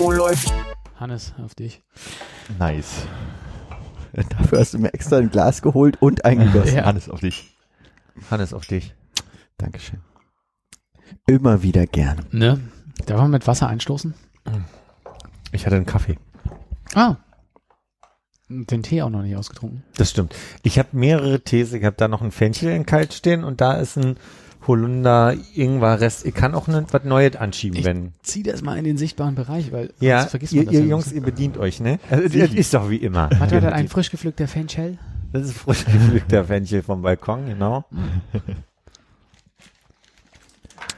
Oh, läuft. Hannes, auf dich. Nice. Dafür hast du mir extra ein Glas geholt und eingegossen. Ja. Hannes auf dich. Hannes, auf dich. Dankeschön. Immer wieder gern. Ne? Darf man mit Wasser einstoßen? Ich hatte einen Kaffee. Ah. Den Tee auch noch nicht ausgetrunken. Das stimmt. Ich habe mehrere Tees. Ich habe da noch ein Fenchel in kalt stehen und da ist ein Holunder Ingwer Rest. Ich kann auch ne, was Neues anschieben, Ich- wenn. Zieh das mal in den sichtbaren Bereich, weil Ja, sonst vergisst man ihr, das ihr ja Jungs, nicht. ihr bedient euch, ne? Also, das ist doch wie immer. Hat er ein bedient- frisch gepflückter Fenchel? Das ist frisch gepflückter Fenchel vom Balkon, genau.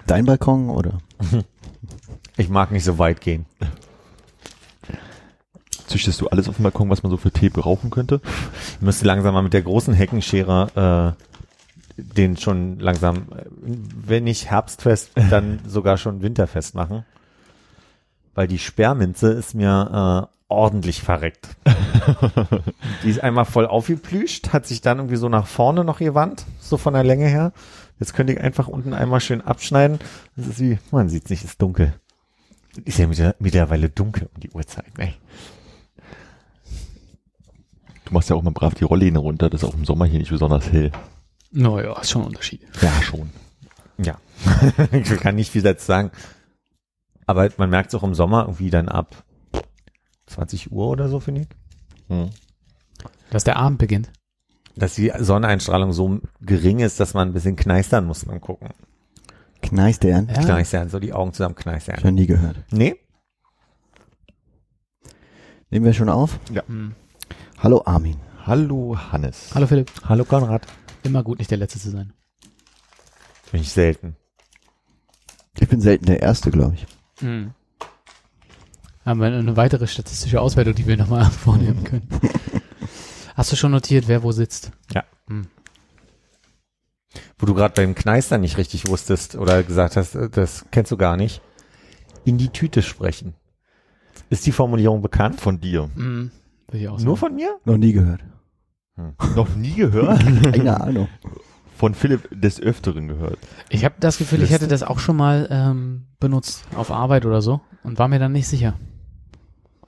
Dein Balkon oder? Ich mag nicht so weit gehen. Züchtest du alles auf dem Balkon, was man so für Tee brauchen könnte? Ich müsste langsam mal mit der großen Heckenschere äh, den schon langsam, wenn nicht herbstfest, dann sogar schon winterfest machen. Weil die Sperrminze ist mir äh, ordentlich verreckt. die ist einmal voll aufgeplüscht, hat sich dann irgendwie so nach vorne noch gewandt, so von der Länge her. Jetzt könnte ich einfach unten einmal schön abschneiden. Das ist wie, man sieht's nicht, ist dunkel. Ist ja mittler- mittlerweile dunkel um die Uhrzeit. Ne? Du machst ja auch mal brav die Rollläne runter, das ist auch im Sommer hier nicht besonders hell. Naja, ist schon ein Unterschied. Ja, schon. Ja, ich kann nicht viel dazu sagen. Aber man merkt es auch im Sommer irgendwie dann ab 20 Uhr oder so, finde ich, Hm. Dass der Abend beginnt. dass die Sonneneinstrahlung so gering ist, dass man ein bisschen kneistern muss man gucken. Kneistern? Ja. Kneistern, so die Augen zusammen kneistern. Schon nie gehört. Nee? Nehmen wir schon auf? Hm. Hallo Armin. Hallo Hannes. Hallo Philipp. Hallo Konrad. Immer gut, nicht der Letzte zu sein. Bin ich selten. Ich bin selten der Erste, glaube ich. Hm. Haben wir eine weitere statistische Auswertung, die wir nochmal vornehmen können. Hast du schon notiert, wer wo sitzt? Wo du gerade beim Kneistern nicht richtig wusstest oder gesagt hast, äh, das kennst du gar nicht. In die Tüte sprechen. Ist die Formulierung bekannt? Von dir. Hm. Würde ich auch sagen. Nur von mir? Noch nie gehört. Noch nie gehört? Keine Ahnung. Von Philipp des Öfteren gehört. Ich habe das Gefühl, ich hätte das auch schon mal ähm, benutzt auf Arbeit oder so und war mir dann nicht sicher.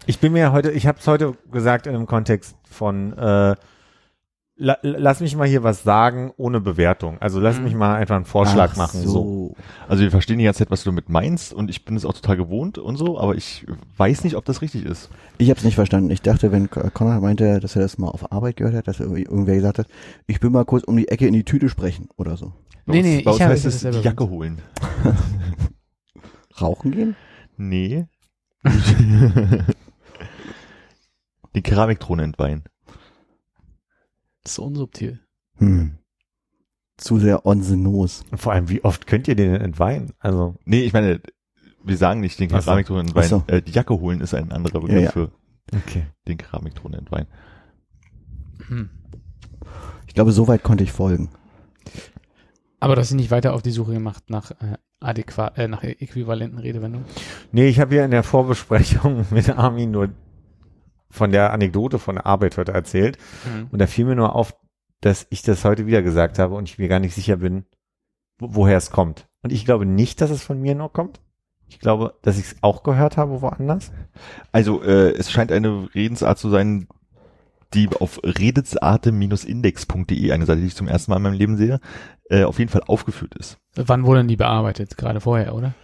Ich bin mir heute, ich habe es heute gesagt in einem Kontext von äh, la, lass mich mal hier was sagen ohne Bewertung. Also lass Mhm. mich mal einfach einen Vorschlag Ach machen. So. Also wir verstehen die ganze Zeit, was du damit meinst und ich bin es auch total gewohnt und so, aber ich weiß nicht, ob das richtig ist. Ich habe es nicht verstanden. Ich dachte, wenn Ko- Konrad meinte, dass er das mal auf Arbeit gehört hat, dass irgendwie irgendwer gesagt hat, ich bin mal kurz um die Ecke in die Tüte sprechen oder so. Bei Nee, uns, nee, bei ich uns habe heißt das es die Jacke holen. Rauchen gehen? Nee. die Keramiktrone entweihen. Das ist so unsubtil. Hm. Zu sehr onsenos. Und vor allem, wie oft könnt ihr den denn entweihen? Also, Nee, ich meine, wir sagen nicht den. Keramiktrone entweihen. So. Äh, die Jacke holen ist ein anderer Begriff Ja, ja. für okay. den Keramiktrone entweihen. Hm. Ich glaube, so weit konnte ich folgen. Aber du hast dich nicht weiter auf die Suche gemacht nach äh, adäquat, äh, nach äquivalenten Redewendungen. Nee, ich habe ja in der Vorbesprechung mit Armin nur von der Anekdote von der Arbeit heute erzählt. Hm. Und da fiel mir nur auf, dass ich das heute wieder gesagt habe und ich mir gar nicht sicher bin, wo, woher es kommt. Und ich glaube nicht, dass es von mir nur kommt. Ich glaube, dass ich es auch gehört habe woanders. Also äh, es scheint eine Redensart zu sein, die auf redensarte-index.de, eine Seite, die ich zum ersten Mal in meinem Leben sehe, äh, auf jeden Fall aufgeführt ist. Wann wurde denn die bearbeitet? Gerade vorher, oder?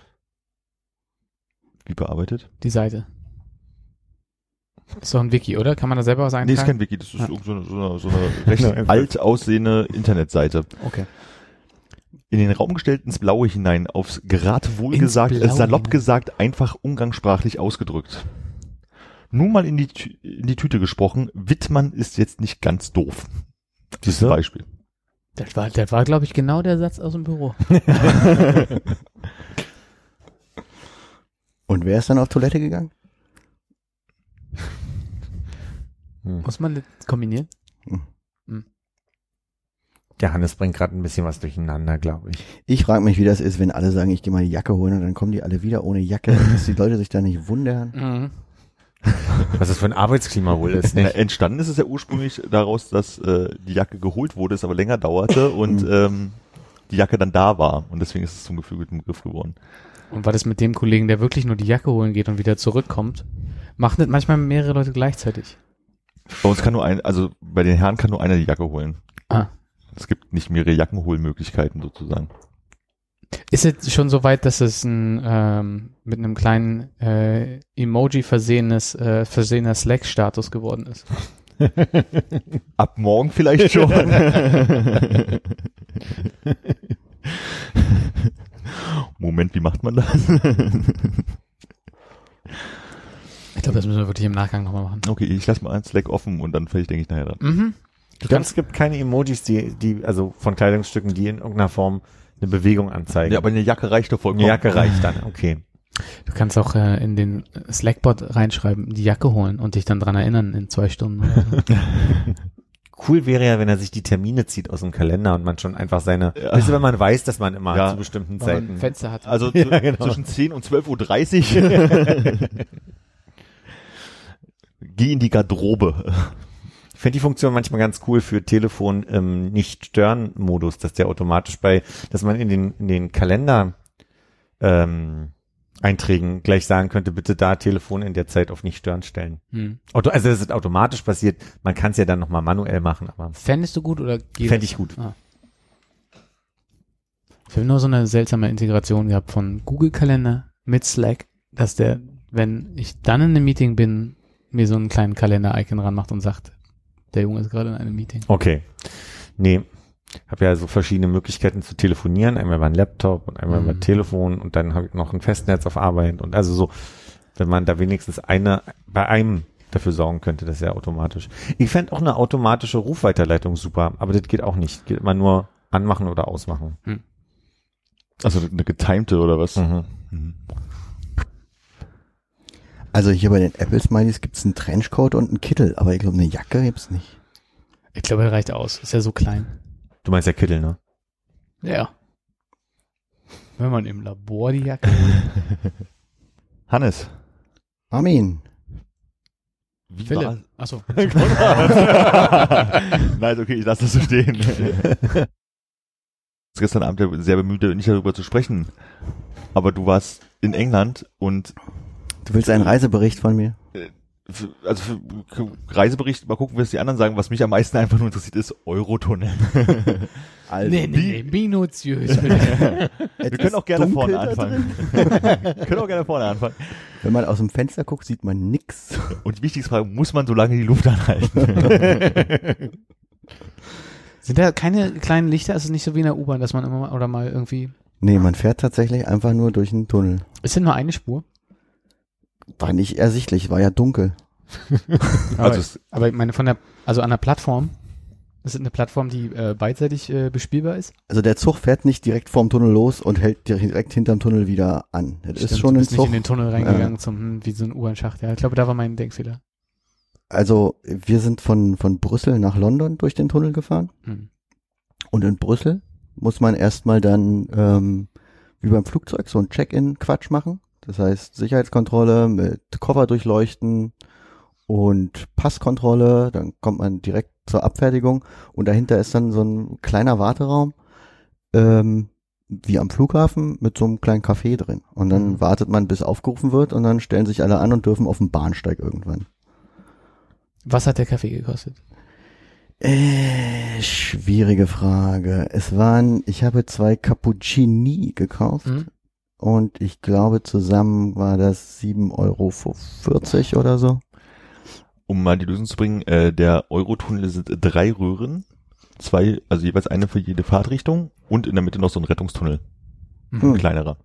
Wie bearbeitet? Die Seite. Ist doch ein Wiki, oder? Kann man da selber was Nee, eintragen? ist kein Wiki, das ist Ja. irgend so eine, so eine, so eine recht alt aussehende Internetseite. Okay. In den Raum gestellt ins Blaue hinein, aufs Geratewohl Ins gesagt, äh, Blaue salopp hinein. gesagt, einfach umgangssprachlich ausgedrückt. Nun mal in die, in die Tüte gesprochen, Wittmann ist jetzt nicht ganz doof. Dieses Wieso? Beispiel. Das war, das war glaube ich, genau der Satz aus dem Büro. Und wer ist dann auf Toilette gegangen? Muss man das kombinieren? Der Hannes bringt gerade ein bisschen was durcheinander, glaube ich. Ich frage mich, wie das ist, wenn alle sagen, ich gehe mal die Jacke holen und dann kommen die alle wieder ohne Jacke, dass die Leute sich da nicht wundern. Mhm. Was das für ein Arbeitsklima wohl ist, nicht? entstanden ist es ja ursprünglich daraus, dass äh, die Jacke geholt wurde, es aber länger dauerte und ähm, die Jacke dann da war. Und deswegen ist es zum geflügelten Begriff geworden. Und war das mit dem Kollegen, der wirklich nur die Jacke holen geht und wieder zurückkommt? Machen das manchmal mehrere Leute gleichzeitig. Bei uns kann nur ein, also bei den Herren kann nur einer die Jacke holen. Ah. Es gibt nicht mehrere Jackenholmöglichkeiten sozusagen. Ist es schon so weit, dass es ein ähm, mit einem kleinen äh, Emoji versehenes, äh, versehener Slack-Status geworden ist? Ab morgen vielleicht schon. Moment, wie macht man das? Ich glaube, das müssen wir wirklich im Nachgang nochmal machen. Okay, ich lasse mal einen Slack offen und dann vielleicht denke ich nachher dran. Mhm. Du kannst, es gibt keine Emojis, die, die, also von Kleidungsstücken, die in irgendeiner Form eine Bewegung anzeigen. Ja, aber eine Jacke reicht doch vollkommen. Eine Jacke reicht dann, okay. Du kannst auch äh, in den Slackbot reinschreiben, die Jacke holen und dich dann dran erinnern in zwei Stunden. Oder so. Cool wäre ja, wenn er sich die Termine zieht aus dem Kalender und man schon einfach seine, Ja. weißt du, wenn man weiß, dass man immer Ja. zu bestimmten Zeiten. Fenster hat. Also Ja, genau. zwischen 10 und 12.30 Uhr. Geh in die Garderobe. Ich finde die Funktion manchmal ganz cool für Telefon im Nicht-Stören-Modus, dass der automatisch bei, dass man in den, in den Kalender ähm, Einträgen gleich sagen könnte, bitte da Telefon in der Zeit auf nicht stören stellen. Hm. Auto, also es ist automatisch passiert, man kann es ja dann nochmal manuell machen, aber Fändest du gut oder geht fände das? ich gut. Ah. Ich habe nur so eine seltsame Integration gehabt von Google Kalender mit Slack, dass der, wenn ich dann in einem Meeting bin, mir so einen kleinen Kalender-Icon ranmacht und sagt, der Junge ist gerade in einem Meeting. Okay. Nee. Habe ja so verschiedene Möglichkeiten zu telefonieren, einmal über einen Laptop und einmal Mhm. über Telefon und dann habe ich noch ein Festnetz auf Arbeit und also so, wenn man da wenigstens eine bei einem dafür sorgen könnte, das ist ja automatisch. Ich fände auch eine automatische Rufweiterleitung super, aber das geht auch nicht. Geht immer nur anmachen oder ausmachen. Also eine getimte oder was? Mhm. Also hier bei den Apple Smileys gibt's einen Trenchcoat und einen Kittel, aber ich glaube, eine Jacke gibt's nicht. Ich glaube, er reicht aus. Ist ja so klein. Du meinst ja Kittel, ne? Ja. Wenn man im Labor die Jacke. Hannes, Armin, wie Philipp. war Achso. Nein, okay, ich lasse das so stehen. Gestern Abend sehr bemüht, nicht darüber zu sprechen. Aber du warst in England und du willst einen Reisebericht von mir? für, also für Reisebericht, mal gucken, was die anderen sagen. Was mich am meisten einfach nur interessiert, ist Eurotunnel. Also, nee, nee, nee, minutiös. bitte. Wir können auch gerne vorne anfangen. Wir können auch gerne vorne anfangen. Wenn man aus dem Fenster guckt, sieht man nix. Und die wichtigste Frage, muss man so lange die Luft anhalten? Sind da keine kleinen Lichter? Ist es nicht so wie in der U-Bahn, dass man immer mal, oder mal irgendwie. Nee, man fährt tatsächlich einfach nur durch einen Tunnel. Ist denn nur eine Spur? War nicht ersichtlich, war ja dunkel. Aber, Also aber ich meine, von der, also an der Plattform, ist es eine Plattform, die äh, beidseitig äh, bespielbar ist? Also der Zug fährt nicht direkt vorm Tunnel los und hält direkt hinterm Tunnel wieder an. Das ist Stimmt, schon du ein bist nicht Zug. in den Tunnel reingegangen, zum, hm, wie so ein U-Bahn-Schacht. Ja, ich glaube, da war mein Denkfehler. Also wir sind von, von Brüssel nach London durch den Tunnel gefahren. Hm. Und in Brüssel muss man erstmal dann, ähm, wie beim Flugzeug, so ein Check-in-Quatsch machen. Das heißt Sicherheitskontrolle mit Koffer durchleuchten und Passkontrolle. Dann kommt man direkt zur Abfertigung und dahinter ist dann so ein kleiner Warteraum, ähm, wie am Flughafen mit so einem kleinen Café drin. Und dann Mhm. wartet man, bis aufgerufen wird und dann stellen sich alle an und dürfen auf den Bahnsteig irgendwann. Was hat der Kaffee gekostet? Äh, schwierige Frage. Es waren, ich habe zwei Cappuccini gekauft Hm? Und ich glaube zusammen war das 7,40 Euro oder so. um mal die Lösung zu bringen, äh, der Eurotunnel sind drei Röhren, zwei, also jeweils eine für jede Fahrtrichtung und in der Mitte noch so ein Rettungstunnel, ein Mhm. Hm. kleinerer.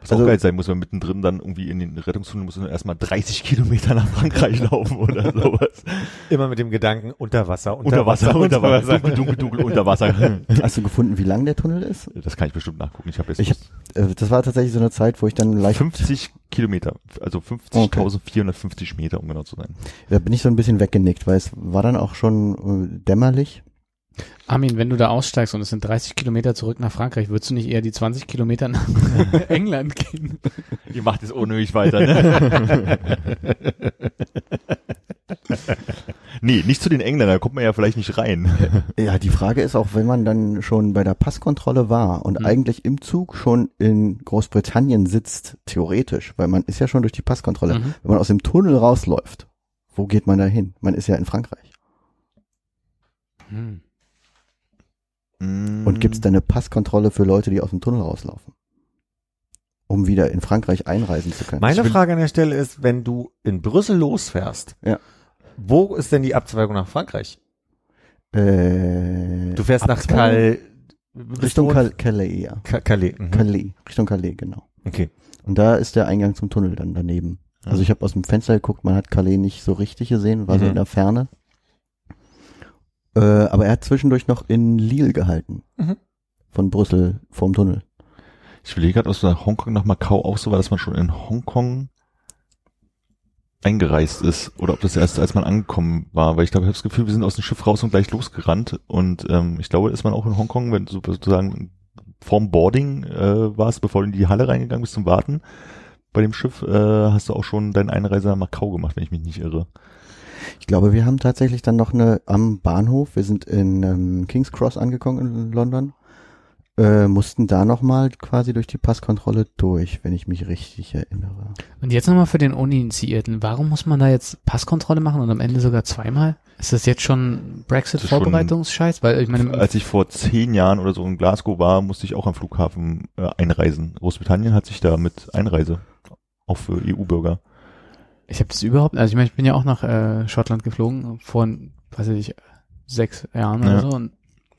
Was Also- auch geil sein muss, wenn mittendrin dann irgendwie in den Rettungstunnel muss man erstmal 30 Kilometer nach Frankreich laufen oder sowas. Immer mit dem Gedanken unter Wasser, Unter Wasser, unter Wasser, dunkel, dunkel, dunkel, unter Wasser. Hast du gefunden, wie lang der Tunnel ist? Das kann ich bestimmt nachgucken. Ich habe jetzt Ich hab- Äh, Das war tatsächlich so eine Zeit, wo ich dann leicht, 50 Kilometer, also 50.450 Meter, um genau zu sein. da bin ich so ein bisschen weggenickt, weil es war dann auch schon äh, dämmerlich. Armin, wenn du da aussteigst und es sind 30 Kilometer zurück nach Frankreich, würdest du nicht eher die 20 Kilometer nach England gehen? Ihr macht es unnötig weiter, ne? nee, nicht zu den Engländern, da kommt man ja vielleicht nicht rein. Ja, die Frage ist auch, wenn man dann schon bei der Passkontrolle war und Mhm. eigentlich im Zug schon in Großbritannien sitzt, theoretisch, weil man ist ja schon durch die Passkontrolle. Mhm. Wenn man aus dem Tunnel rausläuft, wo geht man da hin? Man ist ja in Frankreich. Hm. Mm. Und gibt's da eine Passkontrolle für Leute, die aus dem Tunnel rauslaufen? Um wieder in Frankreich einreisen zu können. Meine Frage an der Stelle ist, wenn du in Brüssel losfährst, Ja. wo ist denn die Abzweigung nach Frankreich? äh, Du fährst nach Abzweigung? Cal Richtung Cal Calais, ja. Ca- Calais. Mhm. Calais, Richtung Calais, genau. Okay. Und da ist der Eingang zum Tunnel dann daneben. Also ich habe aus dem Fenster geguckt, man hat Calais nicht so richtig gesehen, war so Mhm. in der Ferne. Äh, aber er hat zwischendurch noch in Lille gehalten. Mhm. Von Brüssel vorm Tunnel. Ich überlege gerade, ob es nach Hongkong nach Macau auch so war, dass man schon in Hongkong eingereist ist oder ob das erst als man angekommen war, weil ich glaube, ich habe das Gefühl, wir sind aus dem Schiff raus und gleich losgerannt und ähm, ich glaube, ist man auch in Hongkong, wenn du sozusagen vorm Boarding äh, warst, bevor du in die Halle reingegangen bist zum Warten bei dem Schiff, äh, hast du auch schon deine Einreise nach Macau gemacht, wenn ich mich nicht irre. Ich glaube, wir haben tatsächlich dann noch eine am Bahnhof. Wir sind in ähm, King's Cross angekommen in London. Äh, mussten da nochmal quasi durch die Passkontrolle durch, wenn ich mich richtig erinnere. Und jetzt nochmal für den Uninitiierten. Warum muss man da jetzt Passkontrolle machen und am Ende sogar zweimal? Ist das jetzt schon Brexit-Vorbereitungsscheiß? Weil ich meine, Als ich vor zehn Jahren oder so in Glasgow war, musste ich auch am Flughafen äh, einreisen. Großbritannien hat sich da mit Einreise, auch für E EU-Bürger. Ich habe das überhaupt, also ich meine, ich bin ja auch nach äh, Schottland geflogen vor, weiß ich, sechs Jahren Ja. oder so und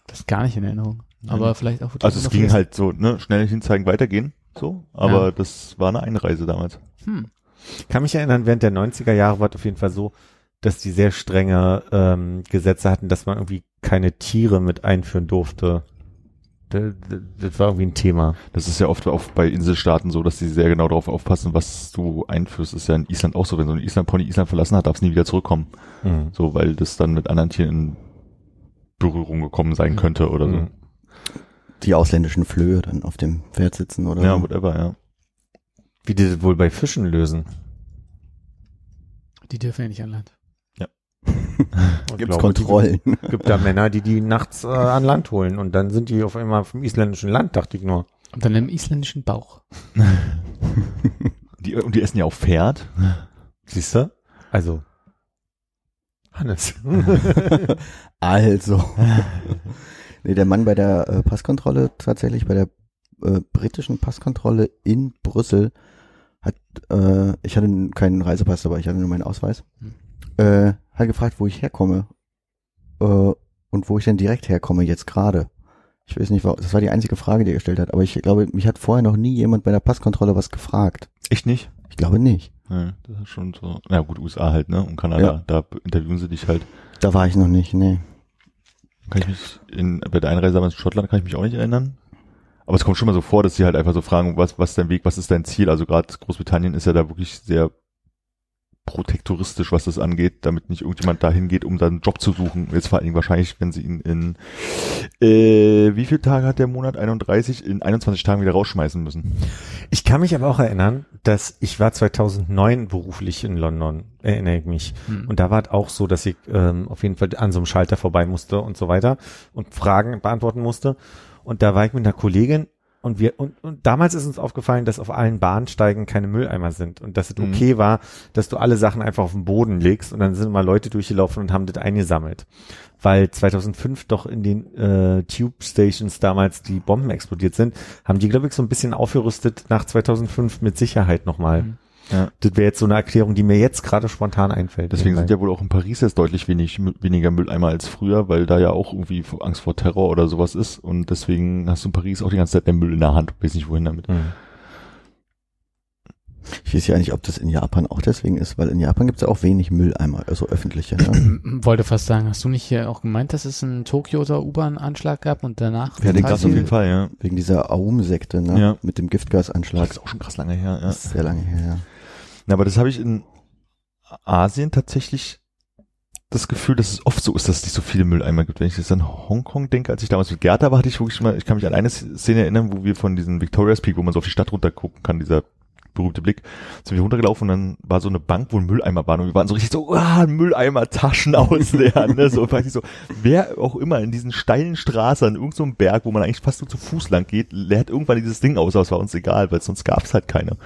das ist gar nicht in Erinnerung. Aber vielleicht auch. Also es ging halt so, ne, schnell hinzeigen, weitergehen, so, aber Ja. das war eine Einreise damals. Hm. Ich kann mich erinnern, während der 90er Jahre war es auf jeden Fall so, dass die sehr strenge ähm, Gesetze hatten, dass man irgendwie keine Tiere mit einführen durfte. Das, das war irgendwie ein Thema. Das ist ja oft auch bei Inselstaaten so, dass sie sehr genau darauf aufpassen, was du einführst. Das ist ja in Island auch so, wenn so ein Island-Pony Island verlassen hat, darf es nie wieder zurückkommen. Mhm. So, weil das dann mit anderen Tieren in Berührung gekommen sein könnte oder so. Mhm. Die ausländischen Flöhe dann auf dem Pferd sitzen oder Ja, so. whatever, ja. Wie die das wohl bei Fischen lösen. Die dürfen ja nicht an Land. Ich Gibt's glaube, die- Kontrollen. Gibt da Männer, die die nachts äh, an Land holen und dann sind die auf einmal vom isländischen Land, dachte ich nur. Und dann im isländischen Bauch. Die, und die essen ja auch Pferd. Siehst du? Also Hannes. Also. nee, der Mann bei der äh, Passkontrolle, tatsächlich bei der äh, britischen Passkontrolle in Brüssel, hat, äh, ich hatte keinen Reisepass dabei, ich hatte nur meinen Ausweis, Hm. Hat gefragt, wo ich herkomme äh, und wo ich denn direkt herkomme jetzt gerade. Ich weiß nicht, das war die einzige Frage, die er gestellt hat, aber ich glaube, mich hat vorher noch nie jemand bei der Passkontrolle was gefragt. Echt nicht? Ich glaube nicht. Ja, das ist schon so. Na gut, USA halt, ne? Und Kanada, Ja. da interviewen sie dich halt. Da war ich noch nicht, nee. Kann ich mich in, bei der Einreise damals in Schottland kann ich mich auch nicht erinnern. Aber es kommt schon mal so vor, dass sie halt einfach so fragen, was, was ist dein Weg, was ist dein Ziel? Also gerade Großbritannien ist ja da wirklich sehr protektoristisch, was das angeht, damit nicht irgendjemand dahin geht, um dann einen Job zu suchen. Jetzt vor allen Dingen wahrscheinlich, wenn sie ihn in, äh, wie viele Tage hat der Monat? 31? In 21 Tagen wieder rausschmeißen müssen. Ich kann mich aber auch erinnern, dass ich war 2009 beruflich in London, erinnere ich mich. Hm. Und da war es auch so, dass ich ähm, auf jeden Fall an so einem Schalter vorbei musste und so weiter und Fragen beantworten musste. Und da war ich mit einer Kollegin und wir und, und damals ist uns aufgefallen, dass auf allen Bahnsteigen keine Mülleimer sind und dass es Mhm. okay war, dass du alle Sachen einfach auf den Boden legst und dann sind mal Leute durchgelaufen und haben das eingesammelt. Weil 2005 doch in den äh, Tube Stations damals die Bomben explodiert sind, haben die glaube ich so ein bisschen aufgerüstet nach 2005 mit Sicherheit nochmal. Mhm. Ja. Das wäre jetzt so eine Erklärung, die mir jetzt gerade spontan einfällt. Deswegen sind ja wohl auch in Paris jetzt deutlich wenig, weniger Mülleimer als früher, weil da ja auch irgendwie Angst vor Terror oder sowas ist. Und deswegen hast du in Paris auch die ganze Zeit den Müll in der Hand. Weiß nicht wohin damit. Mhm. Ich weiß ja nicht, ob das in Japan auch deswegen ist, weil in Japan gibt es ja auch wenig Mülleimer, also öffentliche. Ne? Wollte fast sagen, hast du nicht hier auch gemeint, dass es einen Tokioter U-Bahn-Anschlag gab und danach? Ja, den gab's auf jeden Fall, ja. Wegen dieser Aum-Sekte, ne? Ja. Mit dem Giftgasanschlag. Das ist auch schon krass lange her, ja. Das ist sehr lange her, ja. Na, aber das habe ich in Asien tatsächlich das Gefühl, dass es oft so ist, dass es nicht so viele Mülleimer gibt. Wenn ich jetzt an Hongkong denke, als ich damals mit Gerda war, hatte ich wirklich mal, ich kann mich an eine Szene erinnern, wo wir von diesem Victoria's Peak, wo man so auf die Stadt runter gucken kann, dieser berühmte Blick, sind wir runtergelaufen und dann war so eine Bank, wo ein Mülleimer war und wir waren so richtig so, ah, Mülleimer, Taschen ausleeren, ne, so, ich so, wer auch immer in diesen steilen Straßen, an irgendeinem so Berg, wo man eigentlich fast nur zu Fuß lang geht, leert irgendwann dieses Ding aus, aber es war uns egal, weil sonst gab es halt keine.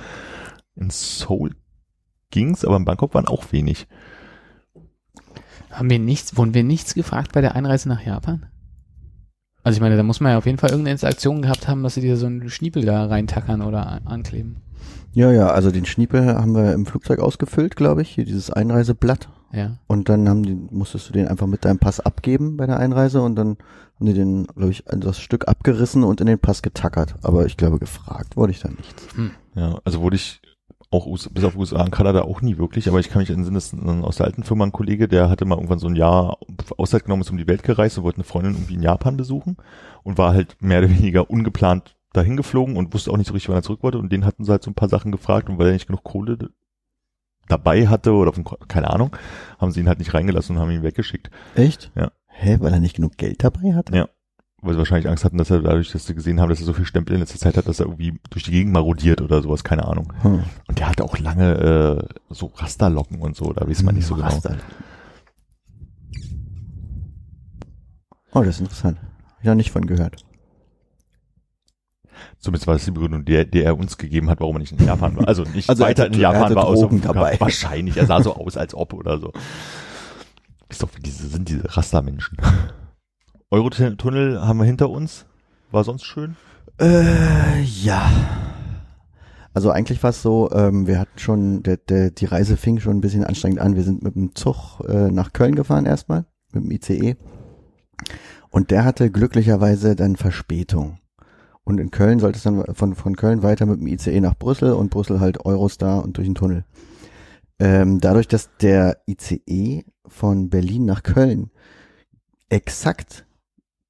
In Seoul ging's, aber in Bangkok waren auch wenig. Haben wir nichts, wurden wir nichts gefragt bei der Einreise nach Japan? Also ich meine, da muss man ja auf jeden Fall irgendeine Interaktion gehabt haben, dass sie dir so einen Schniepel da reintackern oder an- ankleben. Ja, ja, also den Schniepel haben wir im Flugzeug ausgefüllt, glaube ich, hier dieses Einreiseblatt. Ja. Und dann haben die, musstest du den einfach mit deinem Pass abgeben bei der Einreise und dann haben die den, glaube ich, das Stück abgerissen und in den Pass getackert. Aber ich glaube, gefragt wurde ich da nichts. Ja, also wurde ich auch US bis auf USA und Kanada auch nie wirklich, aber ich kann mich erinnern, dass ein- aus der alten Firma ein Kollege, der hatte mal irgendwann so ein Jahr Auszeit genommen, ist um die Welt gereist und wollte eine Freundin irgendwie in Japan besuchen und war halt mehr oder weniger ungeplant dahin geflogen und wusste auch nicht so richtig, wann er zurück wollte und den hatten sie halt so ein paar Sachen gefragt und weil er nicht genug Kohle dabei hatte oder Ko- keine Ahnung, haben sie ihn halt nicht reingelassen und haben ihn weggeschickt. Echt? Ja. Hä, weil er nicht genug Geld dabei hat? Ja. Weil sie wahrscheinlich Angst hatten, dass er dadurch, dass sie gesehen haben, dass er so viel Stempel in letzter Zeit hat, dass er irgendwie durch die Gegend marodiert oder sowas, keine Ahnung. Hm. Und der hatte auch lange äh, so Rasterlocken und so, da weiß man nicht so genau. Raster. Oh, das ist interessant. Ich noch nicht von gehört. Zumindest war das die Begründung, die, die er uns gegeben hat, warum er nicht in Japan war. Also nicht Also er weiter hatte- in Japan war, außer dabei. Wahrscheinlich. Er sah so aus, als ob oder so. Ist doch, wie diese sind diese Rastermenschen. Eurotunnel haben wir hinter uns. War sonst schön? Äh, ja. Also eigentlich war es so, ähm, wir hatten schon, der, der, die Reise fing schon ein bisschen anstrengend an. Wir sind mit dem Zug äh, nach Köln gefahren erstmal, mit dem ICE. Und der hatte glücklicherweise dann Verspätung. Und in Köln sollte es dann von, von Köln weiter mit dem ICE nach Brüssel und Brüssel halt Eurostar und durch den Tunnel. Ähm, dadurch, dass der ICE von Berlin nach Köln exakt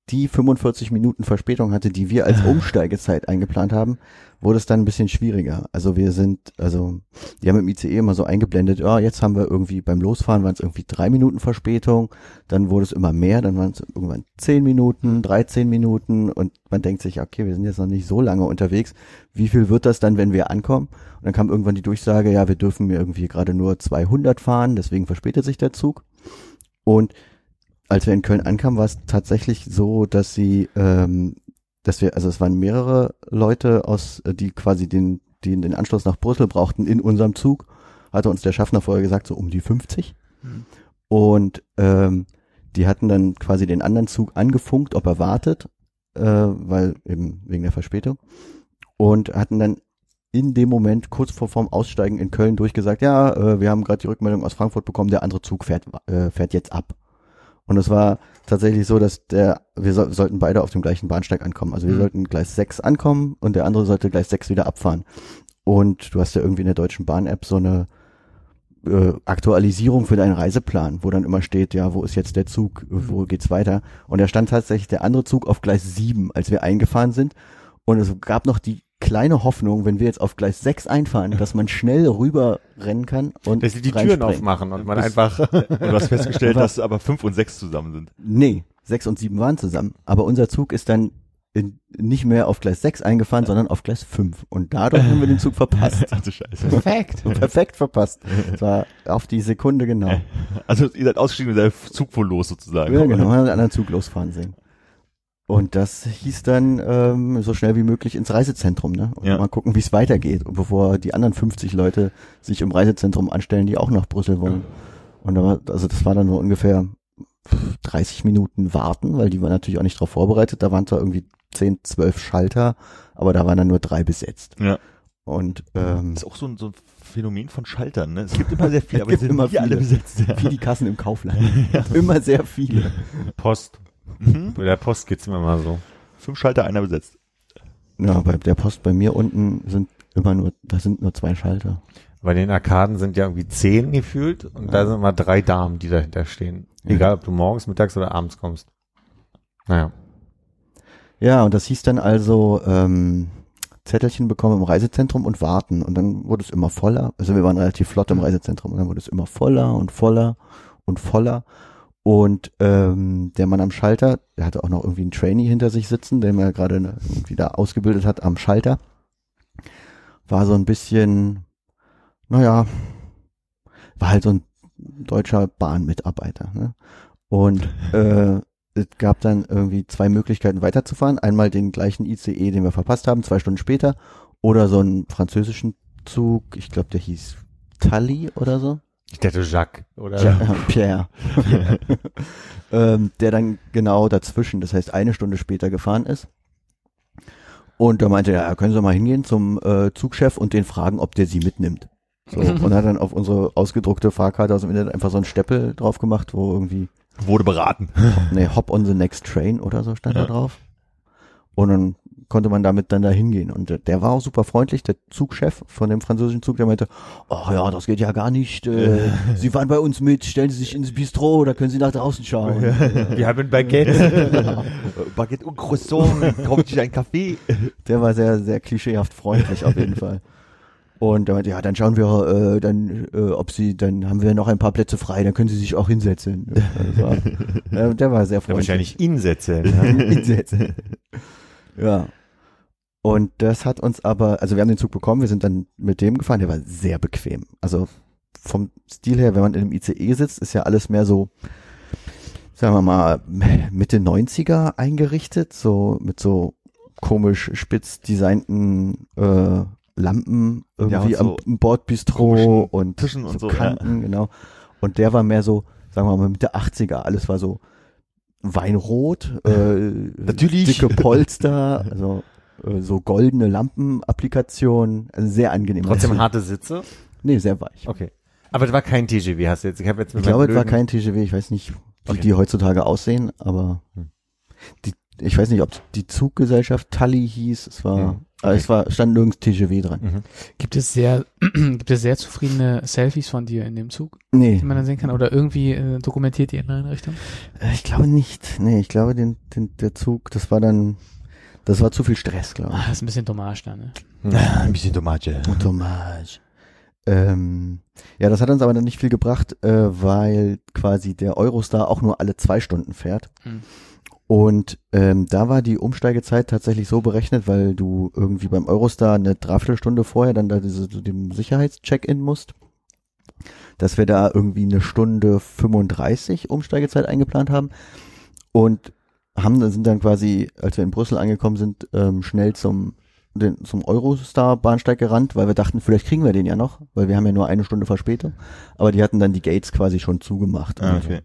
die 45 Minuten Verspätung hatte, die wir als Umsteigezeit eingeplant haben, wurde es dann ein bisschen schwieriger. Also wir sind, also die haben im ICE immer so eingeblendet, ja, jetzt haben wir irgendwie beim Losfahren waren es irgendwie drei Minuten Verspätung, dann wurde es immer mehr, dann waren es irgendwann 10 Minuten, 13 Minuten und man denkt sich, okay, wir sind jetzt noch nicht so lange unterwegs, wie viel wird das dann, wenn wir ankommen? Und dann kam irgendwann die Durchsage, ja, wir dürfen irgendwie gerade nur 200 fahren, deswegen verspätet sich der Zug. Und als wir in Köln ankamen, war es tatsächlich so, dass sie, ähm, dass wir, also es waren mehrere Leute aus, äh, die quasi den, die den Anschluss nach Brüssel brauchten in unserem Zug, hatte uns der Schaffner vorher gesagt, so um die 50. Mhm. Und ähm, die hatten dann quasi den anderen Zug angefunkt, ob er wartet, äh, weil eben wegen der Verspätung. Und hatten dann in dem Moment kurz vor vorm Aussteigen in Köln durchgesagt, ja, äh, wir haben gerade die Rückmeldung aus Frankfurt bekommen, der andere Zug fährt, äh, fährt jetzt ab. Und es war tatsächlich so, dass der, wir so, sollten beide auf dem gleichen Bahnsteig ankommen. Also wir Mhm. sollten Gleis 6 ankommen und der andere sollte Gleis 6 wieder abfahren. Und du hast ja irgendwie in der Deutschen Bahn-App so eine äh, Aktualisierung für deinen Reiseplan, wo dann immer steht, ja, wo ist jetzt der Zug, wo geht's weiter? Und da stand tatsächlich der andere Zug auf Gleis 7, als wir eingefahren sind. Und es gab noch die kleine Hoffnung, wenn wir jetzt auf Gleis 6 einfahren, dass man schnell rüber rennen kann und Dass sie die Türen aufmachen und man Das- einfach Und du hast festgestellt, dass aber fünf und sechs zusammen sind. Nee, 6 und 7 waren zusammen. Aber unser Zug ist dann in, nicht mehr auf Gleis 6 eingefahren, sondern auf Gleis 5. Und dadurch haben wir den Zug verpasst. Ach du Scheiße. Perfekt. Perfekt verpasst. Es war auf die Sekunde genau. Also ihr seid ausgestiegen mit der Zug wohl los sozusagen. Ja, genau, wir haben den anderen Zug losfahren sehen. Und das hieß dann ähm, so schnell wie möglich ins Reisezentrum, ne? Und Ja. mal gucken, wie es weitergeht, und bevor die anderen 50 Leute sich im Reisezentrum anstellen, die auch nach Brüssel wollen. Und da war, also das war dann nur ungefähr 30 Minuten warten, weil die waren natürlich auch nicht darauf vorbereitet. Da waren zwar irgendwie 10, 12 Schalter, aber da waren dann nur drei besetzt. Ja. Und ähm, Das ist auch so ein, so ein Phänomen von Schaltern, ne? Es gibt immer sehr viele, Es aber die gibt sind immer nie alle viele. besetzt. Ja. wie die Kassen im Kaufland. Immer sehr viele. Post. Mhm. Bei der Post geht's immer mal so. Fünf Schalter, einer besetzt. Ja, bei der Post bei mir unten sind immer nur, da sind nur zwei Schalter. Bei den Arkaden sind ja irgendwie zehn gefühlt und da sind immer drei Damen, die dahinter stehen. Egal, ob du morgens, mittags oder abends kommst. Naja. Ja, und das hieß dann also ähm, Zettelchen bekommen im Reisezentrum und warten. Und dann wurde es immer voller. Also wir waren relativ flott im Reisezentrum und dann wurde es immer voller und voller und voller. Und ähm, der Mann am Schalter, der hatte auch noch irgendwie einen Trainee hinter sich sitzen, der mir gerade ne- irgendwie da ausgebildet hat am Schalter, war so ein bisschen, naja, war halt so ein deutscher Bahnmitarbeiter. Ne? Und äh, es gab dann irgendwie zwei Möglichkeiten weiterzufahren. Einmal den gleichen ICE, den wir verpasst haben, zwei Stunden später, oder so einen französischen Zug, ich glaube, der hieß Tully oder so. Ich dachte Jacques oder Ja, Pierre. ähm, der dann genau dazwischen, das heißt eine Stunde später gefahren ist. Und da meinte er, ja, können Sie mal hingehen zum äh, Zugchef und den fragen, ob der Sie mitnimmt. So, und hat dann auf unsere ausgedruckte Fahrkarte aus dem Internet einfach so einen Steppel drauf gemacht, wo irgendwie, Wurde beraten. nee, Hop on the next train oder so stand da Ja. drauf. Und dann konnte man damit dann da hingehen. Und äh, der war auch super freundlich, der Zugchef von dem französischen Zug, der meinte, ach ja, das geht ja gar nicht. Äh, Sie fahren bei uns mit, stellen Sie sich ins Bistro, da können Sie nach draußen schauen. wir haben Baguette. Baguette und Croissant, kauft sich ein Kaffee. Der war sehr, sehr klischeehaft freundlich auf jeden Fall. Und er meinte, ja, dann schauen wir, äh, dann, äh, ob Sie, dann haben wir noch ein paar Plätze frei, dann können Sie sich auch hinsetzen. War, äh, der war sehr Ja, freundlich. wahrscheinlich Insätze. Ne? hinsetzen. ja. Und das hat uns aber, also wir haben den Zug bekommen, wir sind dann mit dem gefahren, der war sehr bequem. Also vom Stil her, wenn man in einem ICE sitzt, ist ja alles mehr so, sagen wir mal, Mitte 90er eingerichtet, so mit so komisch spitz designten äh, Lampen irgendwie Ja, so am Bordbistro und Tischen und so, ja. Kanten, genau. Und der war mehr so, sagen wir mal, Mitte 80er, alles war so Weinrot, äh, Natürlich. dicke Polster, also so goldene Lampenapplikationen, also sehr angenehm. Trotzdem harte Sitze. Nee, sehr weich. Okay. Aber das war kein TGW, hast du jetzt. Ich habe jetzt mit Ich glaube, es war kein TGW, ich weiß nicht, wie Okay. die heutzutage aussehen, aber Hm. die, ich weiß nicht, ob die Zuggesellschaft Tully hieß, es war, Hm. äh, es war, stand nirgends TGW dran. Mhm. Gibt es sehr, gibt es sehr zufriedene Selfies von dir in dem Zug, Nee, die man dann sehen kann? Oder irgendwie äh, dokumentiert ihr in eine Richtung? äh, ich glaube nicht. Nee, ich glaube, den, den, der Zug, das war dann, das war zu viel Stress, glaube Ah, ich. das ist ein bisschen Dommage da, ne? Ein bisschen Tomate. Dommage. Ähm, ja, das hat uns aber dann nicht viel gebracht, äh, weil quasi der Eurostar auch nur alle zwei Stunden fährt. Hm. Und ähm, da war die Umsteigezeit tatsächlich so berechnet, weil du irgendwie beim Eurostar eine Dreiviertelstunde vorher dann da diese, zu dem Sicherheitscheck-in musst, dass wir da irgendwie eine Stunde 35 Umsteigezeit eingeplant haben und haben sind dann quasi, als wir in Brüssel angekommen sind, ähm, schnell zum den, zum Eurostar-Bahnsteig gerannt, weil wir dachten, vielleicht kriegen wir den ja noch, weil wir haben ja nur eine Stunde Verspätung. Aber die hatten dann die Gates quasi schon zugemacht. Ah, okay.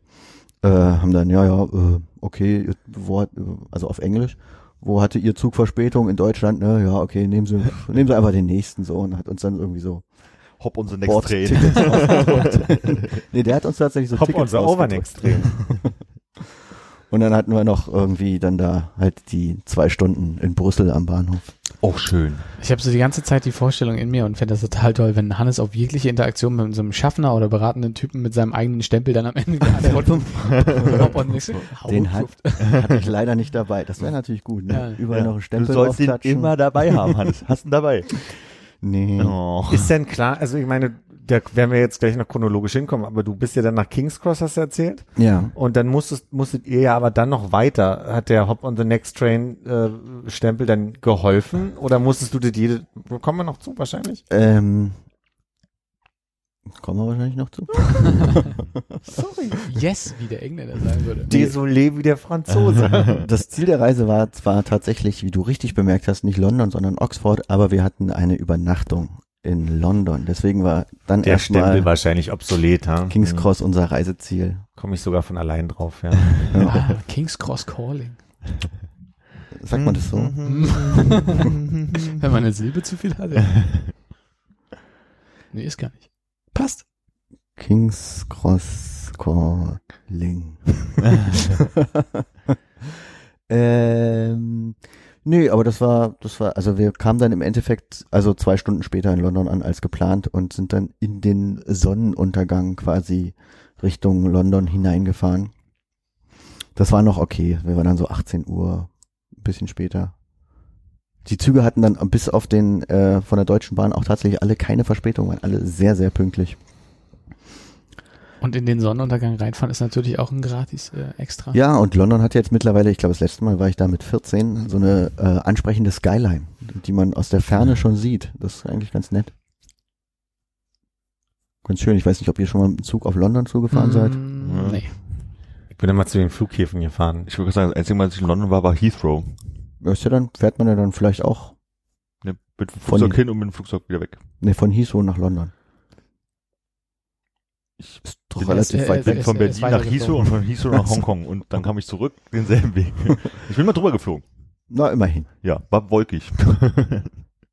äh, haben dann, ja, ja, äh, okay, wo hat, also auf Englisch, wo hatte ihr Zug Verspätung in Deutschland, ne, ja, okay, nehmen Sie, nehmen Sie einfach den nächsten so und hat uns dann irgendwie so Hop on the next train. Nee, der hat uns tatsächlich so Hop Tickets unser. Overnext drehen. Und dann hatten wir noch irgendwie dann da halt die zwei Stunden in Brüssel am Bahnhof. Auch schön. Ich habe so die ganze Zeit die Vorstellung in mir und fände das total toll, wenn Hannes auf jegliche Interaktion mit so einem Schaffner oder beratenden Typen mit seinem eigenen Stempel dann am Ende geantwortet. Den hat, hatte ich leider nicht dabei. Das wäre natürlich gut, ne? Ja. Überall noch ein Du Stempel sollst ihn immer dabei haben, Hannes. Hast ihn dabei. Nee. Oh. Ist denn klar, also ich meine, da werden wir jetzt gleich noch chronologisch hinkommen, aber du bist ja dann nach King's Cross, hast du erzählt? Ja. Und dann musstest, musstet ihr ja aber dann noch weiter. Hat der Hop on the Next Train äh, Stempel dann geholfen? Oder musstest du das jede, kommen wir noch zu wahrscheinlich? Ähm, kommen wir wahrscheinlich noch zu. Sorry. Yes, wie der Engländer sagen würde. Désolé wie der Franzose. Das Ziel der Reise war zwar tatsächlich, wie du richtig bemerkt hast, nicht London, sondern Oxford, aber wir hatten eine Übernachtung in London. Deswegen war dann der Stempel erstmal wahrscheinlich obsolet, ha? King's Cross unser Reiseziel. Komme ich sogar von allein drauf, ja. Ah, King's Cross Calling. Sagt man das so? Wenn man eine Silbe zu viel hat. ja. Nee, ist gar nicht. Passt. King's Cross Calling. ähm, Nee, aber das war, das war, also wir kamen dann im Endeffekt, also zwei Stunden später in London an als geplant und sind dann in den Sonnenuntergang quasi Richtung London hineingefahren. Das war noch okay. Wir waren dann so 18 Uhr, ein bisschen später. Die Züge hatten dann bis auf den äh, von der Deutschen Bahn auch tatsächlich alle keine Verspätung, waren alle sehr, sehr pünktlich. Und in den Sonnenuntergang reinfahren ist natürlich auch ein gratis äh, extra. Ja, und London hat jetzt mittlerweile, ich glaube, das letzte Mal war ich da mit 14, so eine äh, ansprechende Skyline, die man aus der Ferne schon sieht. Das ist eigentlich ganz nett. Ganz schön. Ich weiß nicht, ob ihr schon mal mit dem Zug auf London zugefahren seid. Mm, Ja. Nee. Ich bin immer zu den Flughäfen gefahren. Ich würde sagen, das einzige Mal, als ich in London war, war Heathrow. Ja, ist ja dann, fährt man ja dann vielleicht auch Ne, mit dem Von- Flugzeug hin und mit dem Flugzeug wieder weg. ne, von Heathrow nach London. Ich Ist doch bin, relativ weit äh, weg. von ist- Berlin ist nach. Heathrow und von Heathrow nach Hongkong und dann kam ich zurück denselben Weg. Ich bin mal drüber geflogen. Na, immerhin. Ja, war wolkig.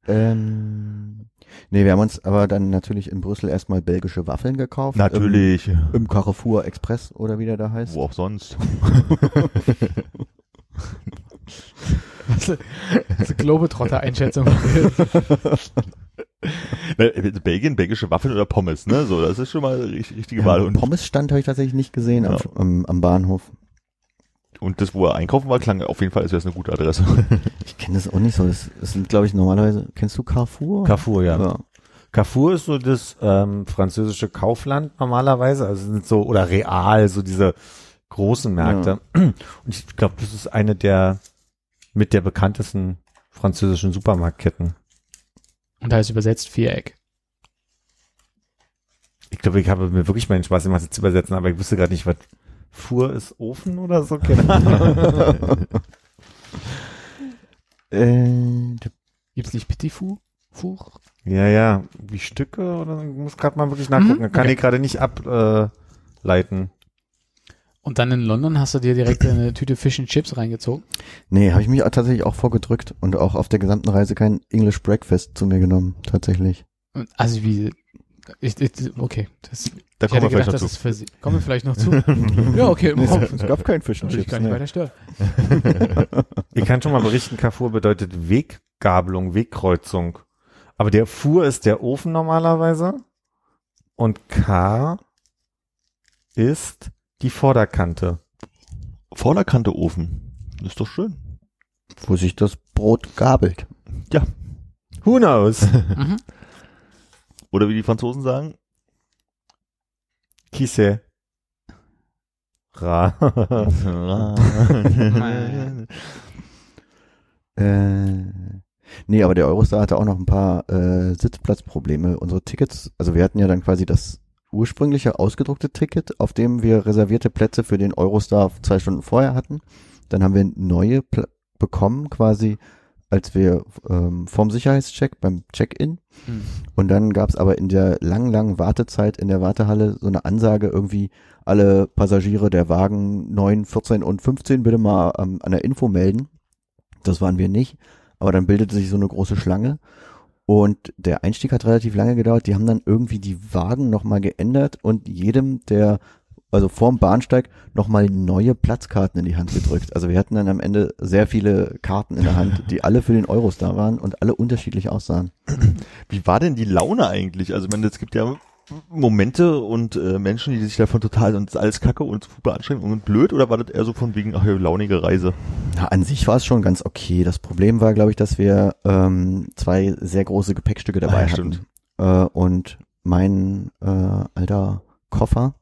Ähm, nee, wir haben uns aber dann natürlich in Brüssel erstmal belgische Waffeln gekauft. Natürlich. Im, im Carrefour Express oder wie der da heißt. Wo auch sonst. Also, also Globetrotter-Einschätzung. Belgien, belgische Waffeln oder Pommes, ne? So, das ist schon mal die richtige Ja, Wahl. Und, Pommesstand habe ich tatsächlich nicht gesehen am, Ja. am, am Bahnhof. und das, wo er einkaufen war, klang auf jeden Fall, als wäre es eine gute Adresse. Ich kenne das auch nicht so. Das, das sind, glaube ich, normalerweise. Kennst du Carrefour? Carrefour, ja. ja. Carrefour ist so das ähm, französische Kaufland normalerweise, also sind so oder Real, so diese großen Märkte. Und ich glaube, das ist eine der mit der bekanntesten französischen Supermarktketten. Und da ist übersetzt Viereck. Ich glaube, ich habe mir wirklich meinen Spaß gemacht, zu übersetzen, aber ich wusste gerade nicht, was Fuhr ist Ofen oder so, keine Ahnung. Äh, Gibt's nicht Petit Fou? Fuch? ja, ja, wie Stücke oder ich muss gerade mal wirklich nachgucken, Mhm, kann okay. ich gerade nicht ableiten. Und dann in London hast du dir direkt eine Tüte Fish and Chips reingezogen. nee, habe ich mich auch tatsächlich auch vorgedrückt und auch auf der gesamten Reise kein English Breakfast zu mir genommen. Tatsächlich. Also wie, ich, ich, okay, das, Da ich kommen wir gedacht, vielleicht noch zu. ist für Sie. Kommen wir vielleicht noch zu. ja, okay, Nee, es, gab kein Fish and Würde ich Chips. gar nicht nee. weiter stören. Ich kann schon mal berichten, Carrefour bedeutet Weggabelung, Wegkreuzung. Aber der Fuhr ist der Ofen normalerweise und K ist die Vorderkante. Vorderkante Ofen. Das ist doch schön. Wo sich das Brot gabelt. Who knows? Mhm. Oder wie die Franzosen sagen, Kisse. Ra. Äh, nee, aber der Eurostar hatte auch noch ein paar äh, Sitzplatzprobleme. Unsere Tickets, also wir hatten ja dann quasi das ursprüngliche ausgedruckte Ticket, auf dem wir reservierte Plätze für den Eurostar zwei Stunden vorher hatten. Dann haben wir neue Pla bekommen, quasi als wir ähm, vorm Sicherheitscheck, beim Check-in. Hm. Und dann gab es aber in der langen, langen Wartezeit in der Wartehalle so eine Ansage irgendwie, alle Passagiere der Wagen 9, 14 und 15 bitte mal ähm, an der Info melden. Das waren wir nicht. Aber dann bildete sich so eine große Schlange. Und der Einstieg hat relativ lange gedauert. Die haben dann irgendwie die Wagen nochmal geändert und jedem, der, also vorm Bahnsteig, nochmal neue Platzkarten in die Hand gedrückt. Also wir hatten dann am Ende sehr viele Karten in der Hand, die alle für den Eurostar waren und alle unterschiedlich aussahen. wie war denn die Laune eigentlich? Also, ich meine, es gibt ja Momente und äh, Menschen, die sich davon total und alles kacke und super anstrengend und blöd oder war das eher so von wegen, ach ja, launige Reise? Na, an sich war es schon ganz okay. Das Problem war, glaube ich, dass wir ähm, zwei sehr große Gepäckstücke dabei Ah, ja, hatten. stimmt. Äh, und mein äh, alter Koffer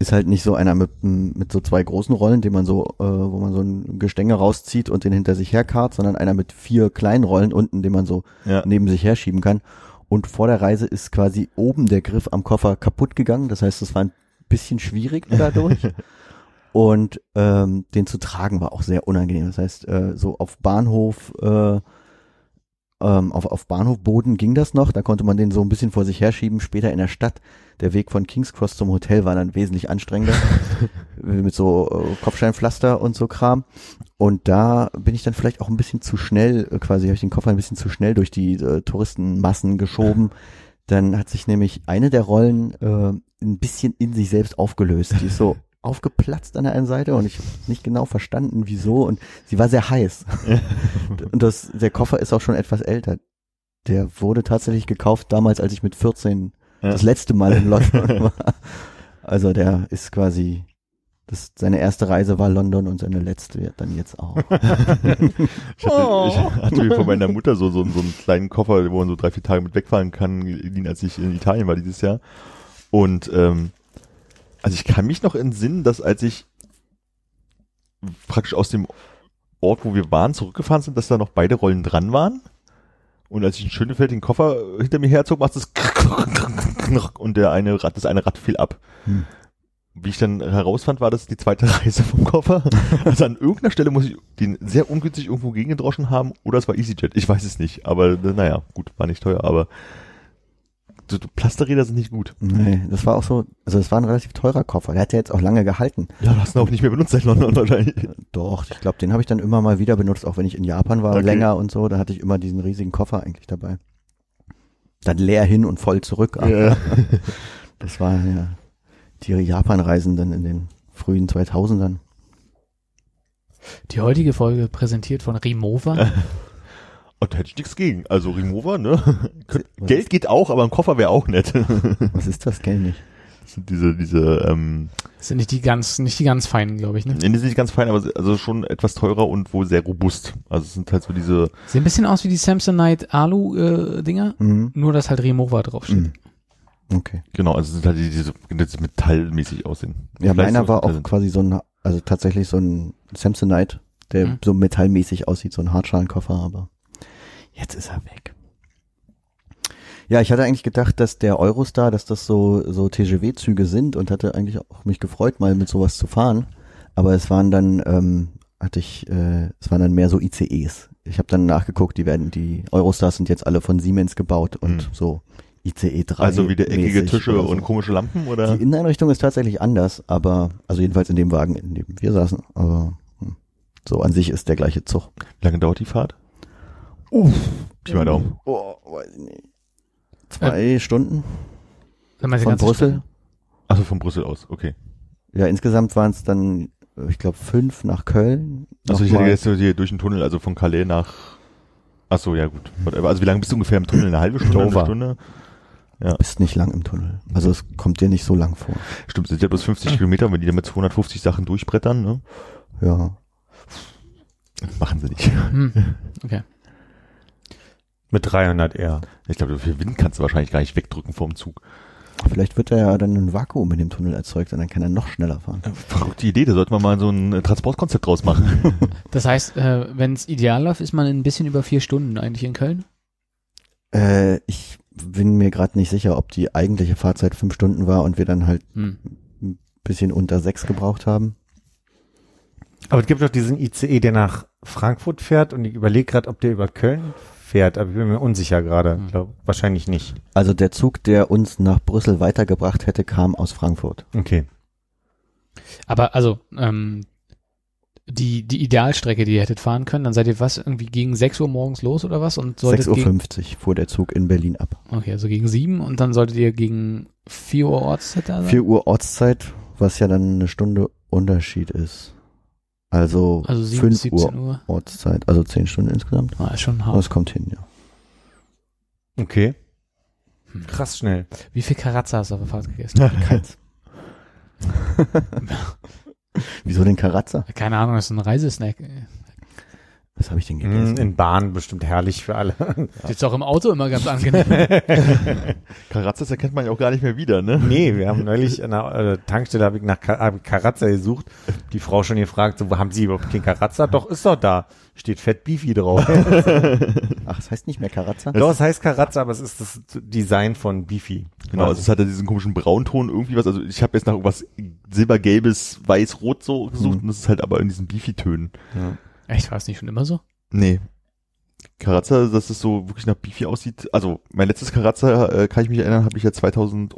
ist halt nicht so einer mit, mit so zwei großen Rollen, den man so, äh, wo man so ein Gestänge rauszieht und den hinter sich herkarrt, sondern einer mit vier kleinen Rollen unten, den man so Ja. neben sich herschieben kann. Und vor der Reise ist quasi oben der Griff am Koffer kaputt gegangen. Das heißt, es war ein bisschen schwierig dadurch. Und ähm, den zu tragen war auch sehr unangenehm. Das heißt, äh, so auf Bahnhof, äh, ähm, auf, auf Bahnhofboden ging das noch. Da konnte man den so ein bisschen vor sich herschieben. Später in der Stadt, der Weg von King's Cross zum Hotel war dann wesentlich anstrengender. mit so äh, Kopfsteinpflaster und so Kram. Und da bin ich dann vielleicht auch ein bisschen zu schnell, quasi habe ich den Koffer ein bisschen zu schnell durch die äh, Touristenmassen geschoben. Dann hat sich nämlich eine der Rollen äh, ein bisschen in sich selbst aufgelöst. Die ist so aufgeplatzt an der einen Seite und ich habe nicht genau verstanden, wieso. Und sie war sehr heiß. und das, der Koffer ist auch schon etwas älter. Der wurde tatsächlich gekauft damals, als ich mit 14 Ja. das letzte Mal in London war. Also der ist quasi, das, seine erste Reise war London und seine letzte wird dann jetzt auch. Ich hatte, ich hatte mir von meiner Mutter so, so, so einen kleinen Koffer, wo man so drei, vier Tage mit wegfahren kann, geliehen, als ich in Italien war dieses Jahr. Und ähm, also ich kann mich noch entsinnen, dass als ich praktisch aus dem Ort, wo wir waren, zurückgefahren sind, dass da noch beide Rollen dran waren. Und als ich in Schönefeld den Koffer hinter mir herzog, macht es und der eine Rad, das eine Rad fiel ab. Hm. Wie ich dann herausfand, war das die zweite Reise vom Koffer. Also an irgendeiner Stelle muss ich den sehr ungünstig irgendwo gegengedroschen haben oder es war EasyJet. Ich weiß es nicht. Aber äh, naja, gut, war nicht teuer, aber so, Plasterräder sind nicht gut. Nee, das war auch so, also es war ein relativ teurer Koffer. Der hat ja jetzt auch lange gehalten. Ja, du hast ihn auch nicht mehr benutzt seit London wahrscheinlich. Doch, ich glaube, den habe ich dann immer mal wieder benutzt, auch wenn ich in Japan war, Okay. länger und so. Da hatte ich immer diesen riesigen Koffer eigentlich dabei. Dann leer hin und voll zurück. Ja. Das war ja die Japan-Reisen dann in den frühen 2000ern. Die heutige Folge präsentiert von Remova. Und da hätte ich nichts gegen. Also Remover, ne? Was Geld geht auch, aber ein Koffer wäre auch nett. Was ist das? Ich nicht. Das sind diese, diese, ähm, Das sind nicht die ganz, nicht die ganz feinen, glaube ich, ne? nee, die sind nicht ganz fein, aber also schon etwas teurer und wohl sehr robust. Also es sind halt so diese, Sehen ein bisschen aus wie die Samsonite Alu äh, Dinger, Mhm. nur dass halt Remova draufsteht. Mhm. Okay. genau, also sind halt die, diese, die metallmäßig aussehen. Ja, Vielleicht meiner so war auch sind. quasi so ein, also tatsächlich so ein Samsonite, der Mhm. so metallmäßig aussieht, so ein Hartschalenkoffer, aber jetzt ist er weg. Ja, ich hatte eigentlich gedacht, dass der Eurostar, dass das so, so TGW-Züge sind und hatte eigentlich auch mich gefreut, mal mit sowas zu fahren. Aber es waren dann, ähm, hatte ich, äh, es waren dann mehr so ICEs. Ich habe dann nachgeguckt, die werden, die Eurostars sind jetzt alle von Siemens gebaut und Mhm. so ICE 3. Also wieder eckige Tische so. und komische Lampen oder? Die Inneneinrichtung ist tatsächlich anders, aber, also jedenfalls in dem Wagen, in dem wir saßen, aber hm, so an sich ist der gleiche Zug. Wie lange dauert die Fahrt? Uff. Pi mal Daumen. Oh, weiß ich nicht. Zwei Stunden meinst du von Brüssel. Also von Brüssel aus, okay. Ja, insgesamt waren es dann, äh, ich glaube, fünf nach Köln. Also ich hätte Nochmal- jetzt hier durch den Tunnel, also von Calais nach, ach so, ja gut. Whatever. Also wie lange bist du ungefähr im Tunnel? Eine halbe Stunde, eine Dover. Stunde? bist nicht lang im Tunnel. Also es kommt dir nicht so lang vor. Stimmt, sind ja bloß 50 Kilometer, wenn die da mit 250 Sachen durchbrettern, ne? Ja. Machen sie nicht. Hm. Okay. Mit 300 R. Ich glaube, so viel Wind kannst du wahrscheinlich gar nicht wegdrücken vom Zug. Vielleicht wird da ja dann ein Vakuum in dem Tunnel erzeugt und dann kann er noch schneller fahren. Verrückte Idee, da sollte man mal so ein äh, Transportkonzept draus machen. Das heißt, äh, wenn es ideal läuft, ist man in ein bisschen über vier Stunden eigentlich in Köln? Äh, ich bin mir gerade nicht sicher, ob die eigentliche Fahrzeit fünf Stunden war und wir dann halt Hm. ein bisschen unter sechs gebraucht haben. Aber es gibt doch diesen ICE, der nach Frankfurt fährt und ich überlege gerade, ob der über Köln fährt, aber ich bin mir unsicher gerade. Hm. Wahrscheinlich nicht. Also der Zug, der uns nach Brüssel weitergebracht hätte, kam aus Frankfurt. Okay. Aber also, ähm, die, die Idealstrecke, die ihr hättet fahren können, dann seid ihr was, irgendwie gegen 6 Uhr morgens los oder was? Und solltet 6.50 gegen, Uhr fuhr der Zug in Berlin ab. okay, also gegen 7 und dann solltet ihr gegen 4 Uhr Ortszeit da sein? 4 Uhr Ortszeit, was ja dann eine Stunde Unterschied ist. Also, Also 7 5 bis 17 Uhr Uhr. Ortszeit, also 10 Stunden insgesamt. Ah, ist schon hart. es kommt hin, ja. Okay. Hm. Krass schnell. Wie viel Karazza hast du auf der Fahrt gegessen? Keins. Wieso den Karatzer? Keine Ahnung, das ist ein Reisesnack. Was habe ich denn Mm, gegessen? In Bahn bestimmt herrlich für alle. Ist auch im Auto immer ganz angenehm. Karazzas erkennt man ja auch gar nicht mehr wieder, ne? nee, wir haben neulich an der äh, Tankstelle hab ich nach Karazza gesucht. Die Frau schon gefragt, so, haben Sie überhaupt keinen Karazza? Doch, ist doch da. Steht Fett Beefy drauf. Ach, es heißt nicht mehr Karatzer? Doch, es heißt Karazza, aber es ist das Design von Beefy. Genau, also es hat ja diesen komischen Braunton irgendwie was, also ich habe jetzt nach irgendwas silbergelbes, weiß-rot so gesucht und es ist halt aber in diesen Beefy-Tönen. Echt, war es nicht schon immer so? Nee. Karazza, dass es so wirklich nach Beefy aussieht. Also mein letztes Karazza, äh, kann ich mich erinnern, habe ich ja 2005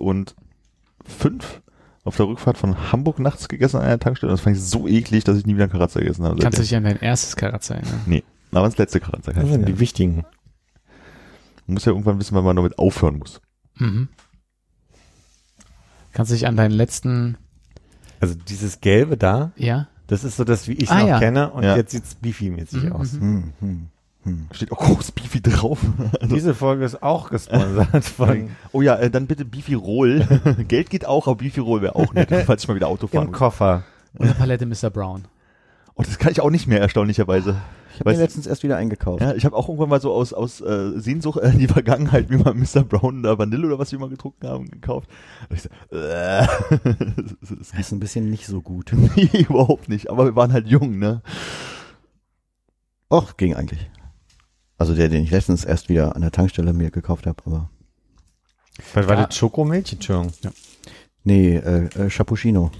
auf der Rückfahrt von Hamburg nachts gegessen an einer Tankstelle. Und das fand ich so eklig, dass ich nie wieder einen Karazza gegessen habe. Kannst du dich an dein erstes Karazza erinnern? Aber das letzte Karazza kann Das sind die wichtigen. Man muss ja irgendwann wissen, wann man damit aufhören muss. Mhm. Kannst du dich an deinen letzten Also dieses Gelbe da, Ja. Das ist so das, wie ich Ah, noch ja. kenne und Ja. jetzt sieht's Beefy-mäßig Mhm, aus. mhm. Hm, hm, hm. Steht auch groß Beefy drauf. Also, Diese Folge ist auch gesponsert von oh ja, äh, dann bitte Beefy Roll. Geld geht auch, aber Beefy Roll wäre auch nett, falls ich mal wieder Auto im fahren. Koffer. Und eine Palette Mr. Brown. Oh, das kann ich auch nicht mehr, erstaunlicherweise. Ich habe mir letztens erst wieder eingekauft. Ja, ich habe auch irgendwann mal so aus, aus äh, Sehnsucht äh, in die Vergangenheit, wie man Mr. Brown da Vanille oder was wir mal getrunken haben, gekauft. Und ich so, äh, das, das Das ist ein bisschen nicht so gut. geht überhaupt nicht, aber wir waren halt jung, ne? Och, ging eigentlich. Also der, den ich letztens erst wieder an der Tankstelle mir gekauft habe, aber Was war Ja. das Schokomilch? Entschuldigung. nee, äh, äh, Cappuccino.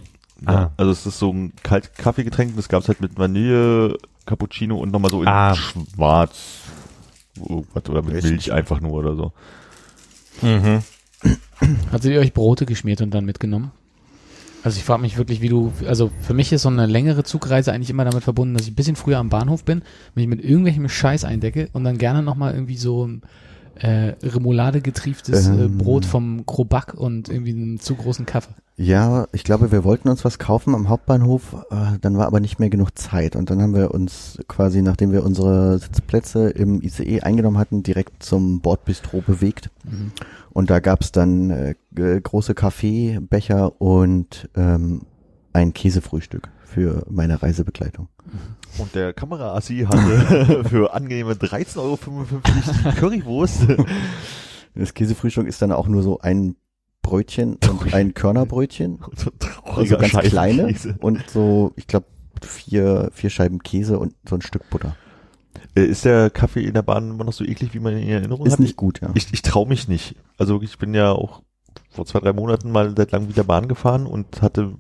Ah. Ja, also es ist so ein kalt Kaffeegetränk, das gab's halt mit Vanille, Cappuccino und nochmal so in Ah. schwarz irgendwas oder mit Weiß Milch einfach nur oder so. Mhm. Hattet ihr euch Brote geschmiert und dann mitgenommen? Also ich frage mich wirklich, wie du, also für mich ist so eine längere Zugreise eigentlich immer damit verbunden, dass ich ein bisschen früher am Bahnhof bin, mich mit irgendwelchem Scheiß eindecke und dann gerne nochmal irgendwie so ein äh, Remoulade getrieftes äh, Ähm. Brot vom Krobak und irgendwie einen zu großen Kaffee. Ja, ich glaube, wir wollten uns was kaufen am Hauptbahnhof, äh, dann war aber nicht mehr genug Zeit und dann haben wir uns quasi, nachdem wir unsere Sitzplätze im ICE eingenommen hatten, direkt zum Bordbistro bewegt Mhm. und da gab's dann äh, große Kaffeebecher und ähm, ein Käsefrühstück für meine Reisebegleitung. Und der Kameraassi hatte für angenehme 13,55 Euro Currywurst. Das Käsefrühstück ist dann auch nur so ein Brötchen und ein Körnerbrötchen, so also ganz kleine und so, ich glaube, vier, vier Scheiben Käse und so ein Stück Butter. Äh, Ist der Kaffee in der Bahn immer noch so eklig, wie man ihn in Erinnerung Ist hat? nicht gut, ja. Ich, ich traue mich nicht. Also ich bin ja auch vor zwei, drei Monaten mal seit langem wieder Bahn gefahren und hatte,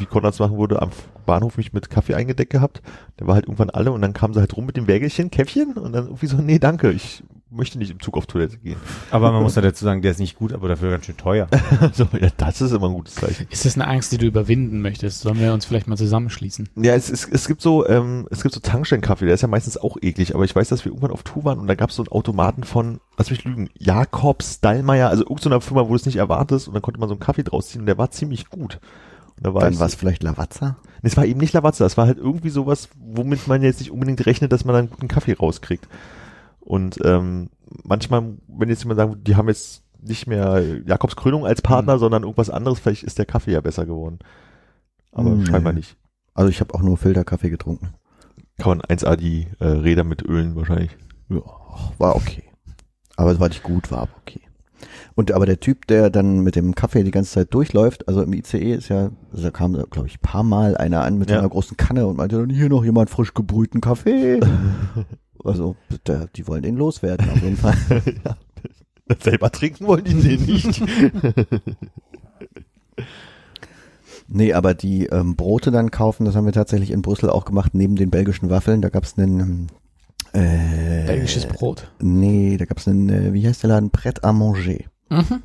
wie Konrads machen würde, am Bahnhof mich mit Kaffee eingedeckt gehabt. Der war halt irgendwann alle und dann kamen sie halt rum mit dem Wägelchen, Käffchen und dann irgendwie so, nee, danke, ich möchte nicht im Zug auf Toilette gehen. Aber man muss ja dazu sagen, der ist nicht gut, aber dafür ganz schön teuer. so, ja, das ist immer ein gutes Zeichen. Ist das eine Angst, die du überwinden möchtest? Sollen wir uns vielleicht mal zusammenschließen? Ja, es, es, es gibt so, ähm, es gibt so Tankstellenkaffee, der ist ja meistens auch eklig, aber ich weiß, dass wir irgendwann auf Tour waren und da gab es so einen Automaten von, lass mich lügen, Jakobs, Dallmayr, also irgendeiner Firma, wo du es nicht erwartest und dann konnte man so einen Kaffee draus ziehen und der war ziemlich gut. Da war Dann war es vielleicht Lavazza? Nee, es war eben nicht Lavazza, es war halt irgendwie sowas, womit man jetzt nicht unbedingt rechnet, dass man dann einen guten Kaffee rauskriegt. Und ähm, manchmal, wenn jetzt jemand sagt, die haben jetzt nicht mehr Jakobs Krönung als Partner, sondern irgendwas anderes, vielleicht ist der Kaffee ja besser geworden. Aber Nee. scheinbar nicht. Also ich habe auch nur Filterkaffee getrunken. Kann man 1A die äh, Räder mit ölen wahrscheinlich. Ja, war okay. Aber es war nicht gut, war aber okay. Und aber der Typ, der dann mit dem Kaffee die ganze Zeit durchläuft, also im ICE ist ja, also da kam, glaube ich, paar Mal einer an mit Ja. einer großen Kanne und meinte, dann hier noch jemand frisch gebrühten Kaffee. also der, die wollen den loswerden auf jeden Fall. ja. Selber trinken wollen die den nicht. Nee, aber die ähm, Brote dann kaufen, das haben wir tatsächlich in Brüssel auch gemacht, neben den belgischen Waffeln. Da gab's einen äh, Belgisches Brot. Nee, da gab's einen, äh, wie heißt der Laden? Pret à manger. Mhm.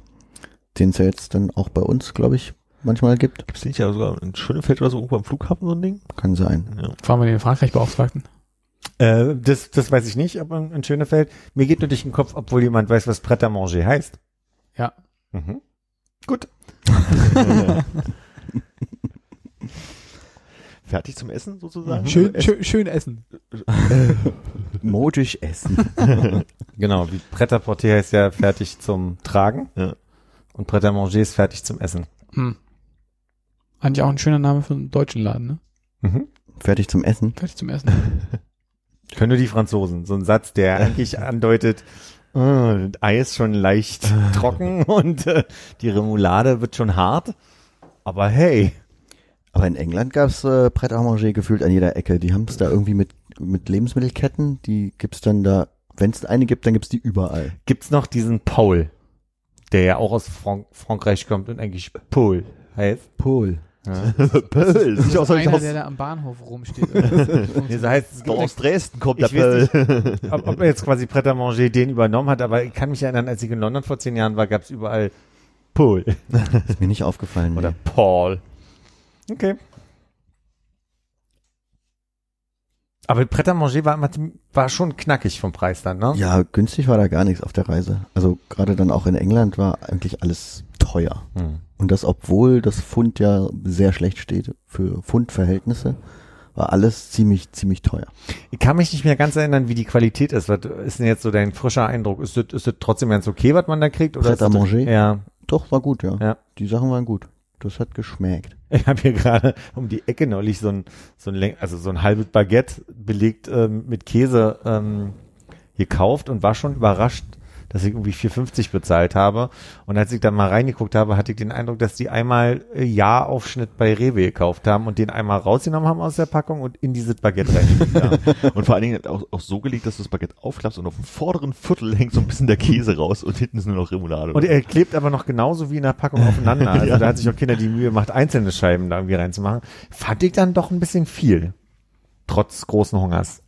Den es ja jetzt dann auch bei uns, glaube ich, manchmal gibt. Gibt's nicht ja sogar in Schönefeld oder so irgendwo am Flughafen so ein Ding? Kann sein. Ja. Fahren wir den Frankreich-Beauftragten? Äh, das, das weiß ich nicht, aber in Schönefeld. Mir geht nur durch den Kopf, obwohl jemand weiß, was Pret à manger heißt. Ja. Mhm. Fertig zum Essen sozusagen? Mhm. Schön, schön, schön essen. Modisch essen. Genau, wie Pret porter heißt ja fertig zum Tragen. Ja. Und Pret manger ist fertig zum Essen. Hm. Eigentlich auch ein schöner Name für einen deutschen Laden, ne? Mhm. Fertig zum Essen. Fertig zum Essen. Können nur die Franzosen. So ein Satz, der eigentlich andeutet, äh, das Ei ist schon leicht trocken und äh, die Remoulade wird schon hart. Aber hey, Aber in England gab's äh, Pret à manger gefühlt an jeder Ecke. Die haben's da irgendwie mit, mit Lebensmittelketten. Die gibt's dann da, wenn's eine gibt, dann gibt's die überall. gibt's noch diesen Paul, der ja auch aus Frank Frankreich kommt und eigentlich Paul heißt. Paul. Pöll, sieht aus, als ob ich Einer, aus, der da am Bahnhof rumsteht. Nee, so heißt es aus Dresden kommt Ich der weiß Pöll. ob, ob er jetzt quasi Pret à manger den übernommen hat, aber ich kann mich erinnern, als ich in London vor zehn Jahren war, gab's überall Paul Ist mir nicht aufgefallen. oder nee. Paul. Okay. Aber Pret à manger war, war schon knackig vom Preis dann, ne? Ja, günstig war da gar nichts auf der Reise. Also gerade dann auch in England war eigentlich alles teuer. Hm. Und das, obwohl das Pfund ja sehr schlecht steht für Pfundverhältnisse, war alles ziemlich, ziemlich teuer. Ich kann mich nicht mehr ganz erinnern, wie die Qualität ist. Was ist denn jetzt so dein frischer Eindruck? Ist das, ist das trotzdem ganz okay, was man da kriegt? Oder Pret à manger? Ja. Doch, war gut, ja. Ja. Die Sachen waren gut. Das hat geschmeckt. Ich habe hier gerade um die Ecke neulich so ein, so ein, also so ein halbes Baguette belegt ähm, mit Käse ähm, gekauft und war schon überrascht, dass ich irgendwie 4,50 bezahlt habe. Und als ich dann mal reingeguckt habe, hatte ich den Eindruck, dass die einmal äh, Jahraufschnitt bei Rewe gekauft haben und den einmal rausgenommen haben aus der Packung und in dieses Baguette reingelegt haben. Und vor allen Dingen auch, auch so gelegt, dass du das Baguette aufklappst und auf dem vorderen Viertel hängt so ein bisschen der Käse raus und hinten ist nur noch Remoulade. Und er klebt aber noch genauso wie in der Packung aufeinander. Also Ja. da hat sich auch Kinder die Mühe gemacht, einzelne Scheiben da irgendwie reinzumachen. Fand ich dann doch ein bisschen viel. Trotz großen Hungers.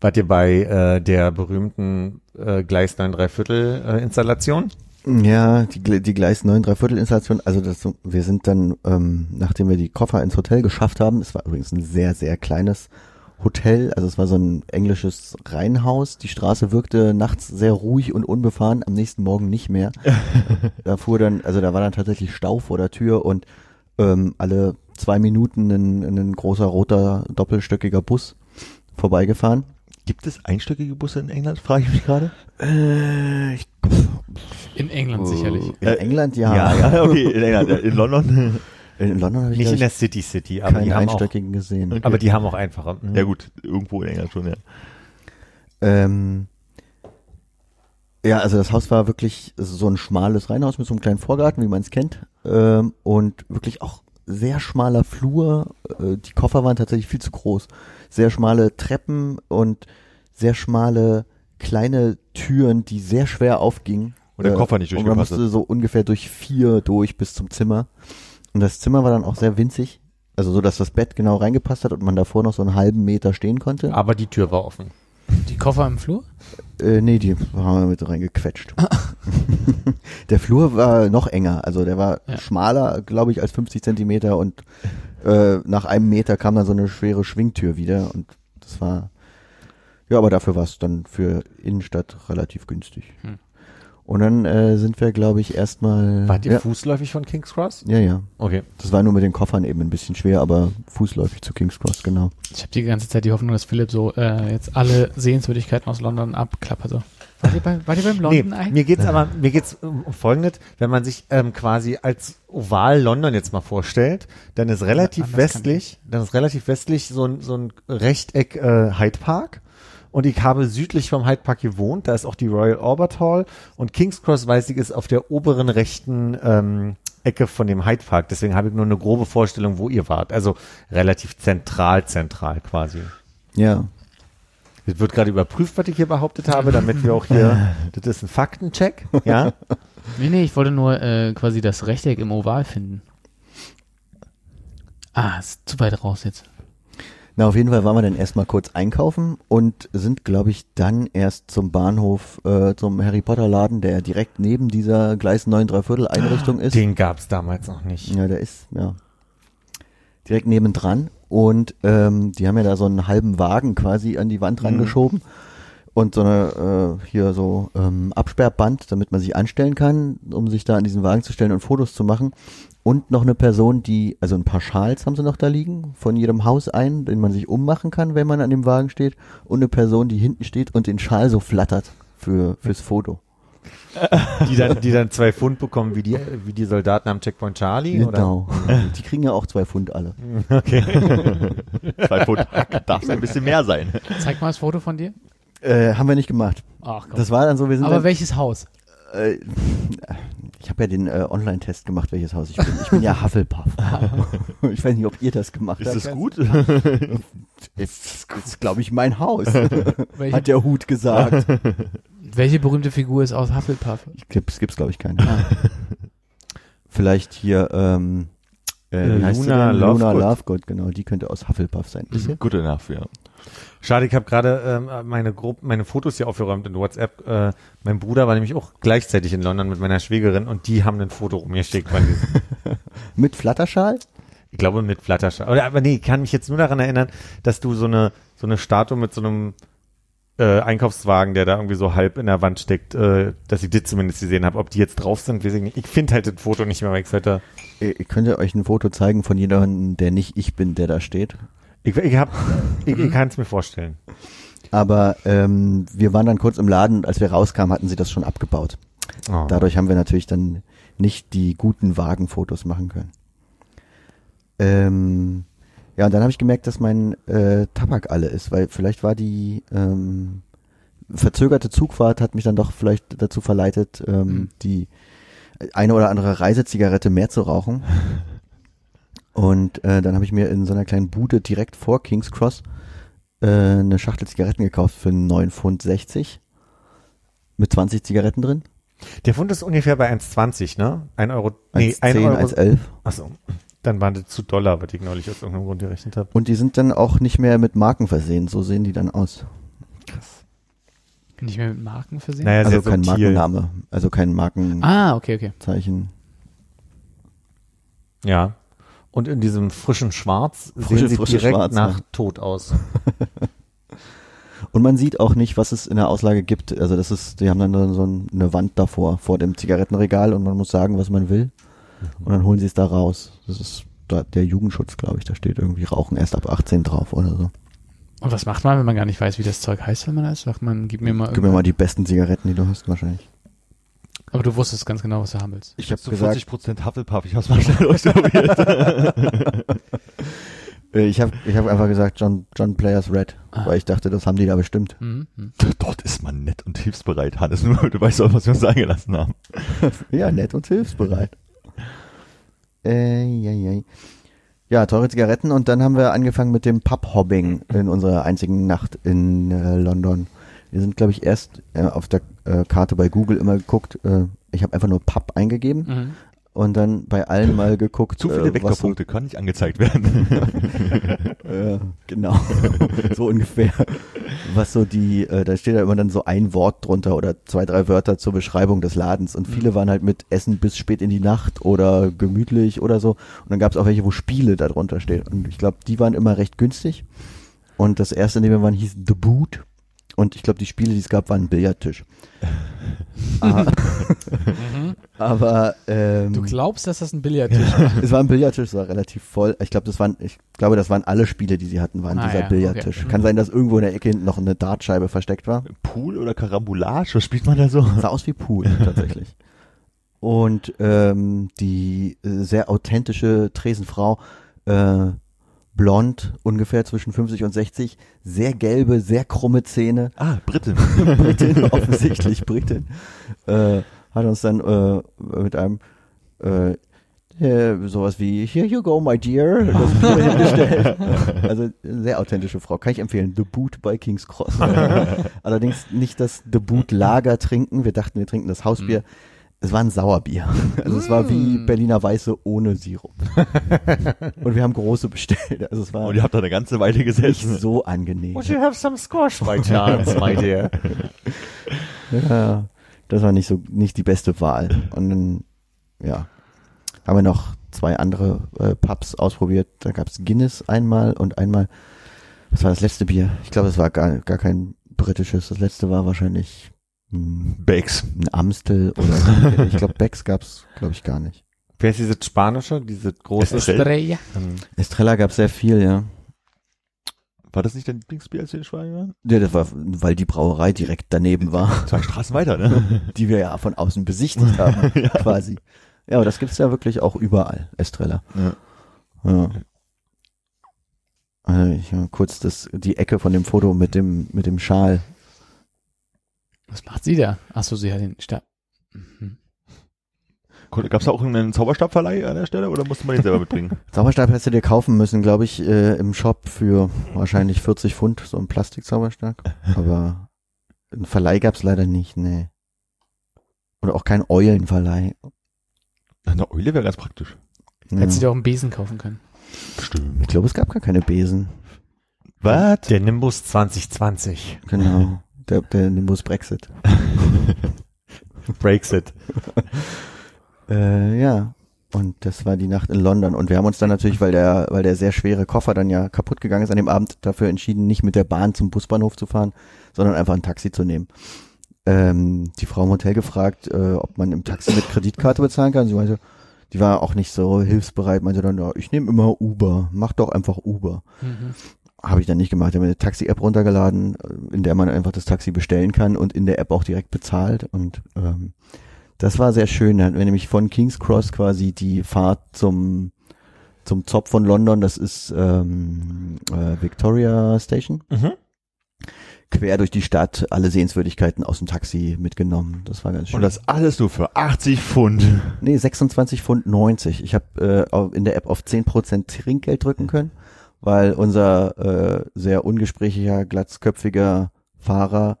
Wart ihr bei äh, der berühmten äh, Gleis 9 Dreiviertel äh, Installation? Ja, die, die Gleis 9 Dreiviertel Installation, also das, wir sind dann, ähm, nachdem wir die Koffer ins Hotel geschafft haben, es war übrigens ein sehr, sehr kleines Hotel, also es war so ein englisches Reihenhaus, die Straße wirkte nachts sehr ruhig und unbefahren, am nächsten Morgen nicht mehr. da fuhr dann, also da war dann tatsächlich Stau vor der Tür und ähm, alle zwei Minuten ein, ein großer roter doppelstöckiger Bus vorbeigefahren. Gibt es einstöckige Busse in England, frage ich mich gerade? Äh, ich, In England sicherlich. in Äh, England ja. ja, okay, in England, ja, in London. In London habe ich Nicht in der City City, aber die, haben auch, einstöckigen gesehen. Okay. aber die haben auch einfache. Mhm. Ja gut, irgendwo in England schon, ja. Ähm, ja, also das Haus war wirklich so ein schmales Reihenhaus mit so einem kleinen Vorgarten, wie man es kennt. Ähm, und wirklich auch sehr schmaler Flur. Äh, die Koffer waren tatsächlich viel zu groß. Sehr schmale Treppen und sehr schmale kleine Türen, die sehr schwer aufgingen. Und der Koffer nicht Und man durchgepasst musste so ungefähr durch vier durch bis zum Zimmer. Und das Zimmer war dann auch sehr winzig. Also so, dass das Bett genau reingepasst hat und man davor noch so einen halben Meter stehen konnte. Aber die Tür war offen. Die Koffer im Flur? Äh, nee, die haben wir mit reingequetscht. der Flur war noch enger, also der war Ja. schmaler, glaube ich, als 50 Zentimeter und äh, nach einem Meter kam dann so eine schwere Schwingtür wieder und das war, ja, aber dafür war es dann für Innenstadt relativ günstig. Hm. Und dann äh, sind wir, glaube ich, erstmal. Wart ihr ja, fußläufig von King's Cross? ja, ja. Okay. Das war nur mit den Koffern eben ein bisschen schwer, aber fußläufig zu King's Cross, genau. Ich habe die ganze Zeit die Hoffnung, dass Philipp so äh, jetzt alle Sehenswürdigkeiten aus London abklappert. So. Wart ihr, bei, wart ihr beim London Nee, Eye? mir geht's aber, mir geht's um Folgendes, wenn man sich ähm, quasi als Oval London jetzt mal vorstellt, dann ist relativ kann westlich, dann ist relativ westlich so ein, so ein Rechteck äh, Hyde Park. Und ich habe südlich vom Hyde Park gewohnt, da ist auch die Royal Albert Hall und King's Cross weiß ich ist auf der oberen rechten ähm, Ecke von dem Hyde Park. Deswegen habe ich nur eine grobe Vorstellung, wo ihr wart. Also relativ zentral, zentral quasi. Ja. Es wird gerade überprüft, was ich hier behauptet habe, damit wir auch hier, das ist ein Faktencheck, ja. Nee, nee, ich wollte nur äh, quasi das Rechteck im Oval finden. Ah, ist zu weit raus jetzt. Na, auf jeden Fall waren wir dann erstmal kurz einkaufen und sind, glaube ich, dann erst zum Bahnhof, äh, zum Harry Potter Laden, der direkt neben dieser Gleis 9 Dreiviertel Einrichtung ist. Den gab's damals noch nicht. Ja, der ist, ja. Direkt nebendran. Und ähm, die haben ja da so einen halben Wagen quasi an die Wand Mhm. Und so eine, äh, hier so ähm, Absperrband, damit man sich anstellen kann, um sich da an diesen Wagen zu stellen und Fotos zu machen. Und noch eine Person, die, also ein paar Schals haben sie noch da liegen, von jedem Haus ein, den man sich ummachen kann, wenn man an dem Wagen steht. Und eine Person, die hinten steht und den Schal so flattert für, fürs Foto. Die dann, die dann zwei Pfund bekommen, wie die, wie die Soldaten am Checkpoint Charlie, oder? Genau. Die kriegen ja auch zwei Pfund alle. Okay. Zwei Pfund Hack darf es ein bisschen mehr sein. Zeig mal das Foto von dir. Äh, haben wir nicht gemacht. Ach komm. Das war dann so, wir sind Aber dann, welches Haus? äh, ich habe ja den äh, Online-Test gemacht, welches Haus ich bin. Ich bin ja Hufflepuff. ich weiß nicht, ob ihr das gemacht Ist habt. das gut? Ist, ist glaube ich, mein Haus, Welche, hat der Hut gesagt. welche berühmte Figur ist aus Hufflepuff? Ich glaub, es gibt's, glaube ich, keinen. Vielleicht hier, ähm, äh, sie Luna denn? Luna Lovegood. Lovegood, genau, die könnte aus Hufflepuff sein. Mhm. Good enough, ja. Schade, ich habe gerade ähm, meine Gro meine Fotos hier aufgeräumt in WhatsApp. Äh, mein Bruder war nämlich auch gleichzeitig in London mit meiner Schwägerin und die haben ein Foto rumgeschickt. Mit Flatterschal? ich glaube mit Flatterschal. Oder aber nee, ich kann mich jetzt nur daran erinnern, dass du so eine so eine Statue mit so einem äh, Einkaufswagen, der da irgendwie so halb in der Wand steckt, äh, dass ich das zumindest gesehen habe. Ob die jetzt drauf sind, weiß ich nicht. Ich finde halt das Foto nicht mehr, weil ich halt da, Ihr ihr könnt ja euch ein Foto zeigen von jemandem, der nicht ich bin, der da steht. Ich, ich hab, ich, ich kann es mir vorstellen. Aber ähm, wir waren dann kurz im Laden und als wir rauskamen, hatten sie das schon abgebaut. Oh. Dadurch haben wir natürlich dann nicht die guten Wagenfotos machen können. Ähm, ja, und dann habe ich gemerkt, dass mein äh, Tabak alle ist, weil vielleicht war die ähm, verzögerte Zugfahrt hat mich dann doch vielleicht dazu verleitet, ähm, Mhm. die eine oder andere Reisezigarette mehr zu rauchen. Und äh, dann habe ich mir in so einer kleinen Bude direkt vor King's Cross äh, eine Schachtel Zigaretten gekauft für 9,60 Pfund mit 20 Zigaretten drin. Der Fund ist ungefähr bei 1,20, ne? Ein Euro, nee, 1,10, ein Euro. 1,11. Achso, dann waren das zu Dollar, was ich neulich aus irgendeinem Grund gerechnet habe. Und die sind dann auch nicht mehr mit Marken versehen. So sehen die dann aus. Nicht mehr mit Marken versehen? Naja, also kein subtil. Markenname, also kein Markenzeichen. Ah, okay, okay. Ja. Und in diesem frischen Schwarz Frische, sehen sie frische direkt Schwarz, nach ja. tot aus. Und man sieht auch nicht, was es in der Auslage gibt. Also das ist, die haben dann so ein- eine Wand davor, vor dem Zigarettenregal und man muss sagen, was man will. Und dann holen sie es da raus. Das ist da, der Jugendschutz, glaube ich. Da steht irgendwie Rauchen erst ab 18 drauf oder so. Und was macht man, wenn man gar nicht weiß, wie das Zeug heißt, wenn man das sagt? Man, gib mir mal. Gib mir mal die besten Zigaretten, die du hast, wahrscheinlich. Aber du wusstest ganz genau, was du haben willst. Ich habe So gesagt, 40% Hufflepuff, ich hab's mal schnell ausprobiert. äh, ich habe ich hab einfach gesagt John, John Players Red, Ah. weil ich dachte, das haben die da bestimmt. Mhm. mhm. Dort ist man nett und hilfsbereit, Hannes, nur du weißt auch, was wir uns eingelassen haben. Ja, nett und hilfsbereit. Äh, ja, ja. ja, teure Zigaretten und dann haben wir angefangen mit dem Pub-Hobbing in unserer einzigen Nacht in äh, London. Wir sind, glaube ich, erst äh, auf der äh, Karte bei Google immer geguckt. Äh, ich habe einfach nur Pub eingegeben Mhm. und dann bei allen mal geguckt. Zu viele äh, was so, Vektorpunkte können nicht angezeigt werden. äh, genau, so ungefähr. Was so die, äh, da steht ja immer dann so ein Wort drunter oder zwei, drei Wörter zur Beschreibung des Ladens und viele waren halt mit Essen bis spät in die Nacht oder gemütlich oder so. Und dann gab es auch welche, wo Spiele da drunter stehen. Und ich glaube, die waren immer recht günstig. Und das erste, in dem wir waren, hieß The Boot. Und ich glaube, die Spiele, die es gab, waren ein Billardtisch. Mhm. aber ähm, Du glaubst, dass das ein Billardtisch war? es war ein Billardtisch, es war relativ voll. Ich glaube, das waren, ich glaube, das waren alle Spiele, die sie hatten, waren Ah, dieser ja, Billardtisch. okay. Kann sein, dass irgendwo in der Ecke noch eine Dartscheibe versteckt war. Pool oder Karambolage, was spielt man da so? Sah aus wie Pool, tatsächlich. Und ähm, die äh, sehr authentische Tresenfrau, äh, blond, ungefähr zwischen 50 und 60, sehr gelbe, sehr krumme Zähne, Ah, Britin. Britin, offensichtlich Britin, äh, hat uns dann äh, mit einem äh, äh, sowas wie Here you go, my dear, das hingestellt. Also sehr authentische Frau, kann ich empfehlen. The Boot bei King's Cross. Allerdings nicht das The Boot Lager trinken. Wir dachten, wir trinken das Hausbier. Es war ein Sauerbier. Also es war wie Mm. Berliner Weiße ohne Sirup. Und wir haben große bestellt. Also es war Und ihr habt da eine ganze Weile nicht gesessen. so angenehm. Would you have some squash by chance, my dear? Ja, das war nicht so, nicht die beste Wahl. Und dann, ja, haben wir noch zwei andere äh, Pubs ausprobiert. Da gab's Guinness einmal und einmal, was war das letzte Bier? Ich glaube, es war gar, gar kein britisches. Das letzte war wahrscheinlich Bakes. ein Amstel oder ich glaube, Becks gab's, glaube ich, gar nicht. Wer ist diese spanische, diese große? Estrella. Estrella. Ähm, Estrella gab's sehr viel, ja. War das nicht dein Lieblingsbier, als wir in Spanien waren? Ja, das war, weil die Brauerei direkt daneben war, Zwei Straßen weiter, ne? die wir ja von außen besichtigt haben, quasi. Ja, aber das gibt's ja wirklich auch überall, Estrella. Ja. Ja. Also ich mal kurz das, die Ecke von dem Foto mit dem, mit dem Schal. Was macht sie da? Achso, sie hat den Stab. Mhm. Gab es da auch einen Zauberstabverleih an der Stelle oder musste man den selber mitbringen? Zauberstab hättest du dir kaufen müssen, glaube ich, äh, im Shop für wahrscheinlich 40 Pfund, so ein Plastikzauberstab. Aber einen Verleih gab's leider nicht, nee. Oder auch kein Eulenverleih. Eine Eule wäre ganz praktisch. Ja. Hätte sie dir auch einen Besen kaufen können. Bestimmt. Ich glaube, es gab gar keine Besen. Was? der Nimbus 2020. Genau. Der, der Nimbus Brexit. Brexit. Äh, ja. Und das war die Nacht in London. Und wir haben uns dann natürlich, weil der, weil der sehr schwere Koffer dann ja kaputt gegangen ist an dem Abend, dafür entschieden, nicht mit der Bahn zum Busbahnhof zu fahren, sondern einfach ein Taxi zu nehmen. Ähm, die Frau im Hotel gefragt, äh, ob man im Taxi mit Kreditkarte bezahlen kann. Sie meinte, die war auch nicht so hilfsbereit, meinte dann, ja, ich nehme immer Uber, mach doch einfach Uber. Mhm. Habe ich dann nicht gemacht. Ich habe eine Taxi-App runtergeladen, äh, in der man einfach das Taxi bestellen kann und in der App auch direkt bezahlt. Und ähm, das war sehr schön. Da hatten wir nämlich von King's Cross quasi die Fahrt zum zum Zopf von London. Das ist ähm, äh, Victoria Station. Mhm. Quer durch die Stadt, alle Sehenswürdigkeiten aus dem Taxi mitgenommen. Das war ganz schön. Und das alles nur für 80 Pfund. Nee, 26 Pfund 90. Ich habe äh, in der App auf 10% Trinkgeld drücken können, weil unser äh, sehr ungesprächiger, glatzköpfiger Fahrer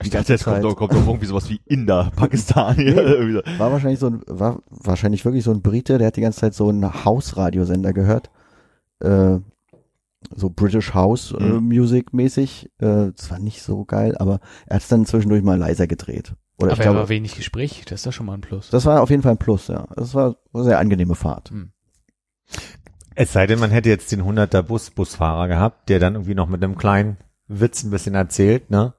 die Ich dachte, ganze jetzt kommt Zeit doch, kommt doch irgendwie sowas wie Inder, Pakistan. hier. Irgendwie so. war wahrscheinlich so ein, war wahrscheinlich wirklich so ein Brite, der hat die ganze Zeit so einen Hausradiosender gehört. Äh, so British House äh, Mhm. Music mäßig. Äh, das war nicht so geil, aber er hat es dann zwischendurch mal leiser gedreht. Oder Aber ich er glaube, war wenig Gespräch, das ist doch schon mal ein Plus. das war auf jeden Fall ein Plus, ja. Das war eine sehr angenehme Fahrt. Hm. Es sei denn, man hätte jetzt den 100er Bus, Busfahrer gehabt, der dann irgendwie noch mit einem kleinen Witz ein bisschen erzählt, ne?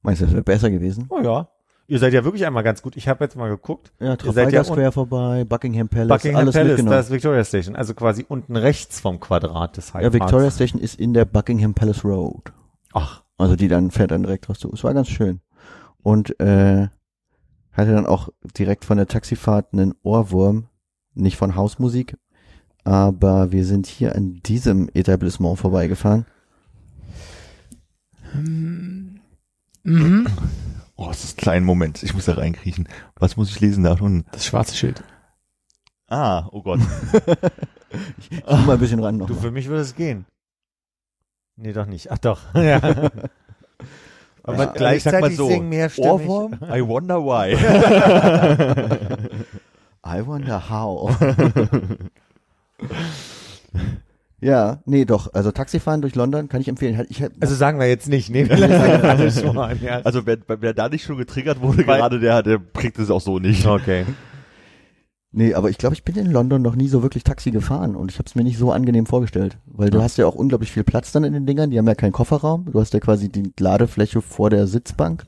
Meinst du, das wäre besser gewesen? Oh ja. Ihr seid ja wirklich einmal ganz gut. Ich habe jetzt mal geguckt. Ja, Trafalgar ja Square vorbei, Buckingham Palace, Buckingham alles Palace, mitgenommen. das ist Victoria Station. Also quasi unten rechts vom Quadrat des Hyde ja, Victoria. Station ist in der Buckingham Palace Road. Ach, Also die dann fährt dann direkt raus zu. Es war ganz schön. Und äh, hatte dann auch direkt von der Taxifahrt einen Ohrwurm, nicht von Hausmusik, aber wir sind hier an diesem Etablissement vorbeigefahren. Mhm. Oh, es ist ein kleiner Moment. Ich muss da reinkriechen. Was muss ich lesen da schon? Das schwarze Schild. Ah, oh Gott. Ich zoom mal ein bisschen ran noch. du, mal. für mich würde es gehen. Nee, doch nicht. Ach doch. ja. Aber Ja, gleichzeitig ich sag mal so, singen mehr. Ohrwurm? I wonder why. I wonder how. Ja, nee, doch. Also Taxifahren durch London kann ich empfehlen. Ich, Also sagen wir jetzt nicht. Nee, mal. Ja. Also wer, wer da nicht schon getriggert wurde Weil- gerade, der, der kriegt es auch so nicht. Okay. Nee, aber ich glaube, ich bin in London noch nie so wirklich Taxi gefahren und ich habe es mir nicht so angenehm vorgestellt, weil du Ja. hast ja auch unglaublich viel Platz dann in den Dingern, die haben ja keinen Kofferraum, du hast ja quasi die Ladefläche vor der Sitzbank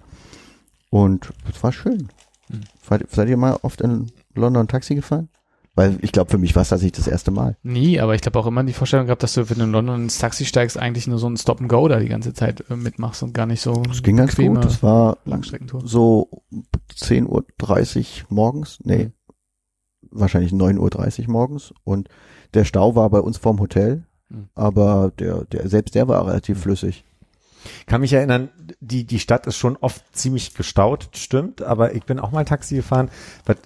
und es war schön. Hm. Seid, seid ihr mal oft in London Taxi gefahren? Weil ich glaube, für mich war es tatsächlich das erste Mal. Nie, aber ich habe auch immer die Vorstellung gehabt, dass du, wenn du in London ins Taxi steigst, eigentlich nur so ein Stop and Go da die ganze Zeit äh, mitmachst und gar nicht so Das ging ganz gut, das war Langstreckentour. so 10.30 Uhr morgens, nee, wahrscheinlich 9.30 Uhr morgens und der Stau war bei uns vorm Hotel, Hm. aber der, der, selbst der war relativ flüssig. kann mich erinnern, die, die Stadt ist schon oft ziemlich gestaut, stimmt, aber ich bin auch mal Taxi gefahren. Was,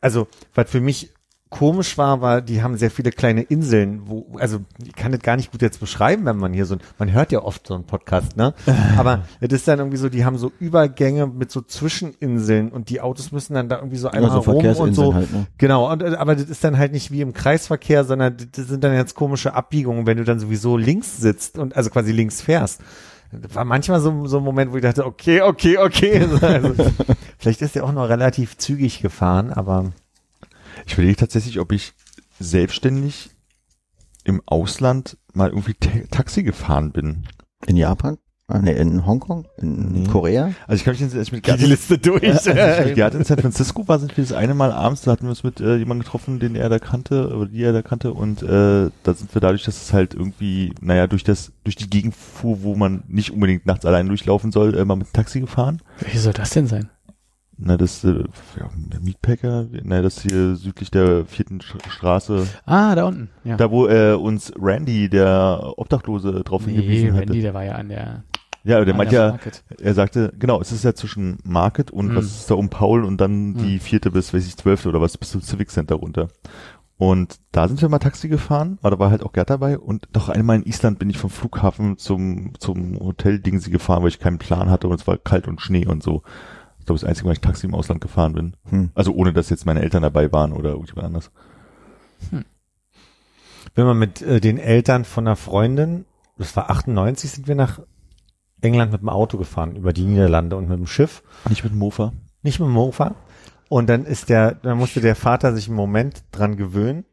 also, was für mich komisch war, war, die haben sehr viele kleine Inseln, wo, also ich kann das gar nicht gut jetzt beschreiben, wenn man hier so, man hört ja oft so einen Podcast, ne? Aber es ist dann irgendwie so, die haben so Übergänge mit so Zwischeninseln und die Autos müssen dann da irgendwie so einmal Also rum und so. halt, ne? Genau, und, aber das ist dann halt nicht wie im Kreisverkehr, sondern das- das sind dann jetzt komische Abbiegungen, wenn du dann sowieso links sitzt und also quasi links fährst. Das war manchmal so, so ein Moment, wo ich dachte, okay, okay, okay. Also, vielleicht ist er auch noch relativ zügig gefahren, aber Ich überlege tatsächlich, ob ich selbstständig im Ausland mal irgendwie Ta Taxi gefahren bin. In Japan? Ah, nee, in Hongkong? In Nee. Korea? Also ich kann mich jetzt, ich mit Gerd, die Liste durch. als ich mit in San Francisco war, sind wir das eine Mal abends, da hatten wir uns mit äh, jemandem getroffen, den er da kannte, oder die er da kannte, und äh, da sind wir dadurch, dass es halt irgendwie, naja, durch das, durch die Gegend fuhr, wo man nicht unbedingt nachts allein durchlaufen soll, äh, mal mit Taxi gefahren. Wie soll das denn sein? Na, das, äh, ja, der Mietpacker, na, das hier südlich der vierten Sch- Straße, Ah, da unten. Ja. da wo äh, uns Randy, der Obdachlose, drauf nee, hingewiesen hatte. Randy, der war ja an der, Ja, der meint ja, Market. er sagte, genau, es ist ja zwischen Market und Hm. was ist da um Paul und dann Hm. die vierte bis, weiß ich, zwölfte oder was bis zum Civic Center runter. Und da sind wir mal Taxi gefahren, aber da war halt auch Gerd dabei und noch einmal in Island bin ich vom Flughafen zum, zum Hotel Dingsy gefahren, weil ich keinen Plan hatte und es war kalt und Schnee und so. Ich glaube, das einzige Mal ich Taxi im Ausland gefahren bin. Hm. Also ohne, dass jetzt meine Eltern dabei waren oder irgendjemand anders. wenn man mit äh, den Eltern von einer Freundin, das war 98, sind wir nach England mit dem Auto gefahren, über die Niederlande und mit dem Schiff. Nicht mit dem Mofa. Nicht mit dem Mofa. Und dann ist der, dann musste der Vater sich einen Moment dran gewöhnen.